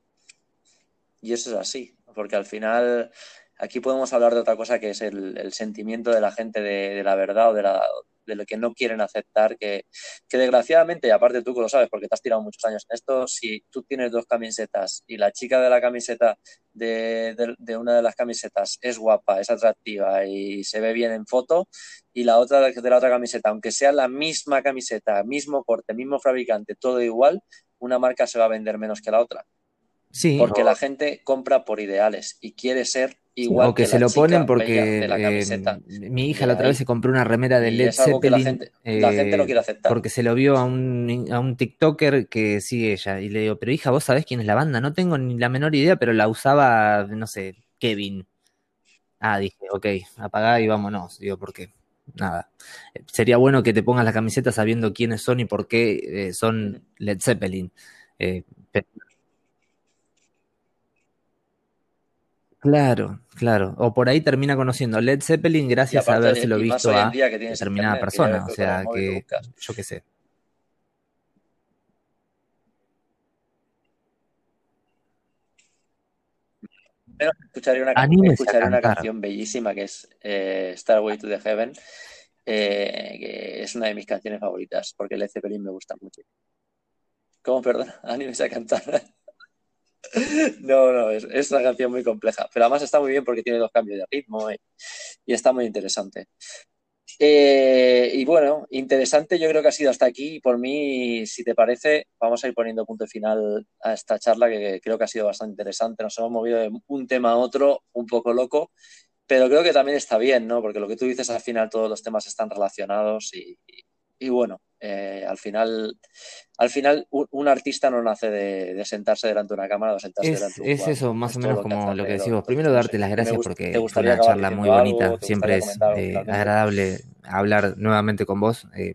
Y eso es así, porque al final aquí podemos hablar de otra cosa que es el, sentimiento de la gente de, de, la verdad o de la, de lo que no quieren aceptar, que, que desgraciadamente, y aparte tú que lo sabes porque te has tirado muchos años en esto, si tú tienes dos camisetas y la chica de la camiseta de, de, una de las camisetas es guapa, es atractiva y se ve bien en foto, y la otra de la otra camiseta, aunque sea la misma camiseta, mismo corte, mismo fabricante, todo igual, una marca se va a vender menos que la otra. Sí. Porque la gente compra por ideales y quiere ser Igual o que, se lo ponen porque eh, mi hija la otra vez se compró una remera de Led Zeppelin. La gente, la gente, no quiere aceptar. Porque se lo vio a un, a un TikToker que sigue ella. Y le digo, pero hija, ¿vos sabés quién es la banda? No tengo ni la menor idea, pero la usaba, no sé, Kevin. Ah, dije, ok, apagá y vámonos. Digo, ¿por qué? Nada. Sería bueno que te pongas la camiseta sabiendo quiénes son y por qué eh, son Led Zeppelin. Eh, Claro, claro. O por ahí termina conociendo Led Zeppelin gracias a habérselo visto a determinada persona. O sea, que yo qué sé. escucharé una, escucharé una canción bellísima que es eh, Starway to the Heaven, eh, que es una de mis canciones favoritas, porque Led Zeppelin me gusta mucho. ¿Cómo, perdón? Animes a cantar. No, no, es, una canción muy compleja, pero además está muy bien porque tiene dos cambios de ritmo y, está muy interesante. Eh, y bueno, interesante yo creo que ha sido hasta aquí. Por mí, si te parece, vamos a ir poniendo punto final a esta charla que creo que ha sido bastante interesante. Nos hemos movido de un tema a otro un poco loco, pero creo que también está bien, ¿no? Porque lo que tú dices al final todos los temas están relacionados y, y bueno, eh, al final, al final un, artista no nace de, sentarse delante de una cámara o sentarse es, delante de un Es eso, más o menos como lo que decimos. Primero darte las gracias porque fue una charla muy bonita. Siempre es eh, agradable hablar nuevamente con vos. Eh,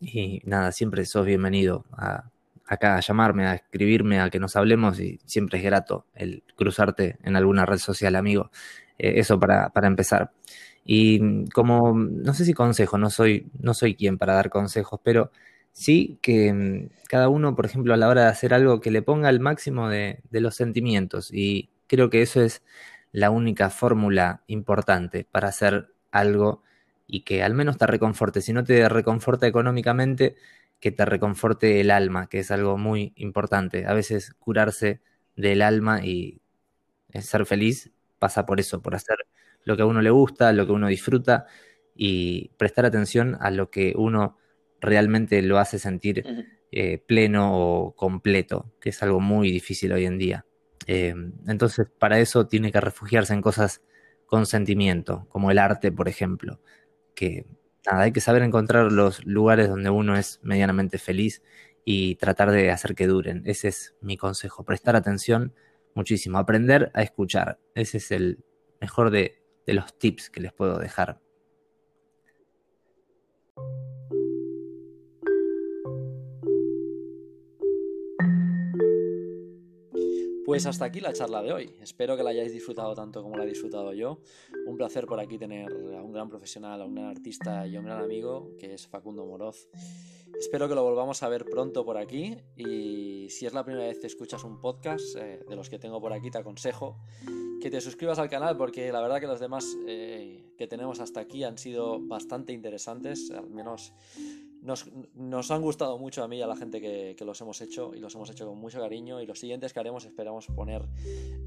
y nada, siempre sos bienvenido a, acá a llamarme, a escribirme, a que nos hablemos y siempre es grato el cruzarte en alguna red social, amigo. eso para, para empezar. Y como, no sé si consejo, no soy, no soy quien para dar consejos, pero sí que mm, cada uno, por ejemplo, a la hora de hacer algo, que le ponga el máximo de, los sentimientos. Y creo que eso es la única fórmula importante para hacer algo y que al menos te reconforte. Si no te reconforta económicamente, que te reconforte el alma, que es algo muy importante. A veces curarse del alma y ser feliz pasa por eso, por hacer lo que a uno le gusta, lo que uno disfruta y prestar atención a lo que uno realmente lo hace sentir eh, pleno o completo, que es algo muy difícil hoy en día. Eh, entonces, para eso tiene que refugiarse en cosas con sentimiento, como el arte, por ejemplo, que nada, hay que saber encontrar los lugares donde uno es medianamente feliz y tratar de hacer que duren. Ese es mi consejo, prestar atención muchísimo, aprender a escuchar. Ese es el mejor de, de los tips que les puedo dejar. Pues hasta aquí la charla de hoy. Espero que la hayáis disfrutado tanto como la he disfrutado yo. Un placer por aquí tener a un gran profesional, a un gran artista y a un gran amigo que es Facundo Moroz. Espero que lo volvamos a ver pronto por aquí y si es la primera vez que escuchas un podcast eh, de los que tengo por aquí te aconsejo que te suscribas al canal porque la verdad que los demás eh, que tenemos hasta aquí han sido bastante interesantes, al menos nos, han gustado mucho a mí y a la gente que, los hemos hecho y los hemos hecho con mucho cariño y los siguientes que haremos esperamos poner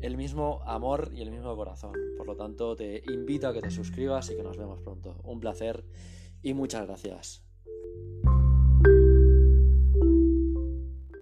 el mismo amor y el mismo corazón. Por lo tanto, te invito a que te suscribas y que nos vemos pronto. Un placer y muchas gracias.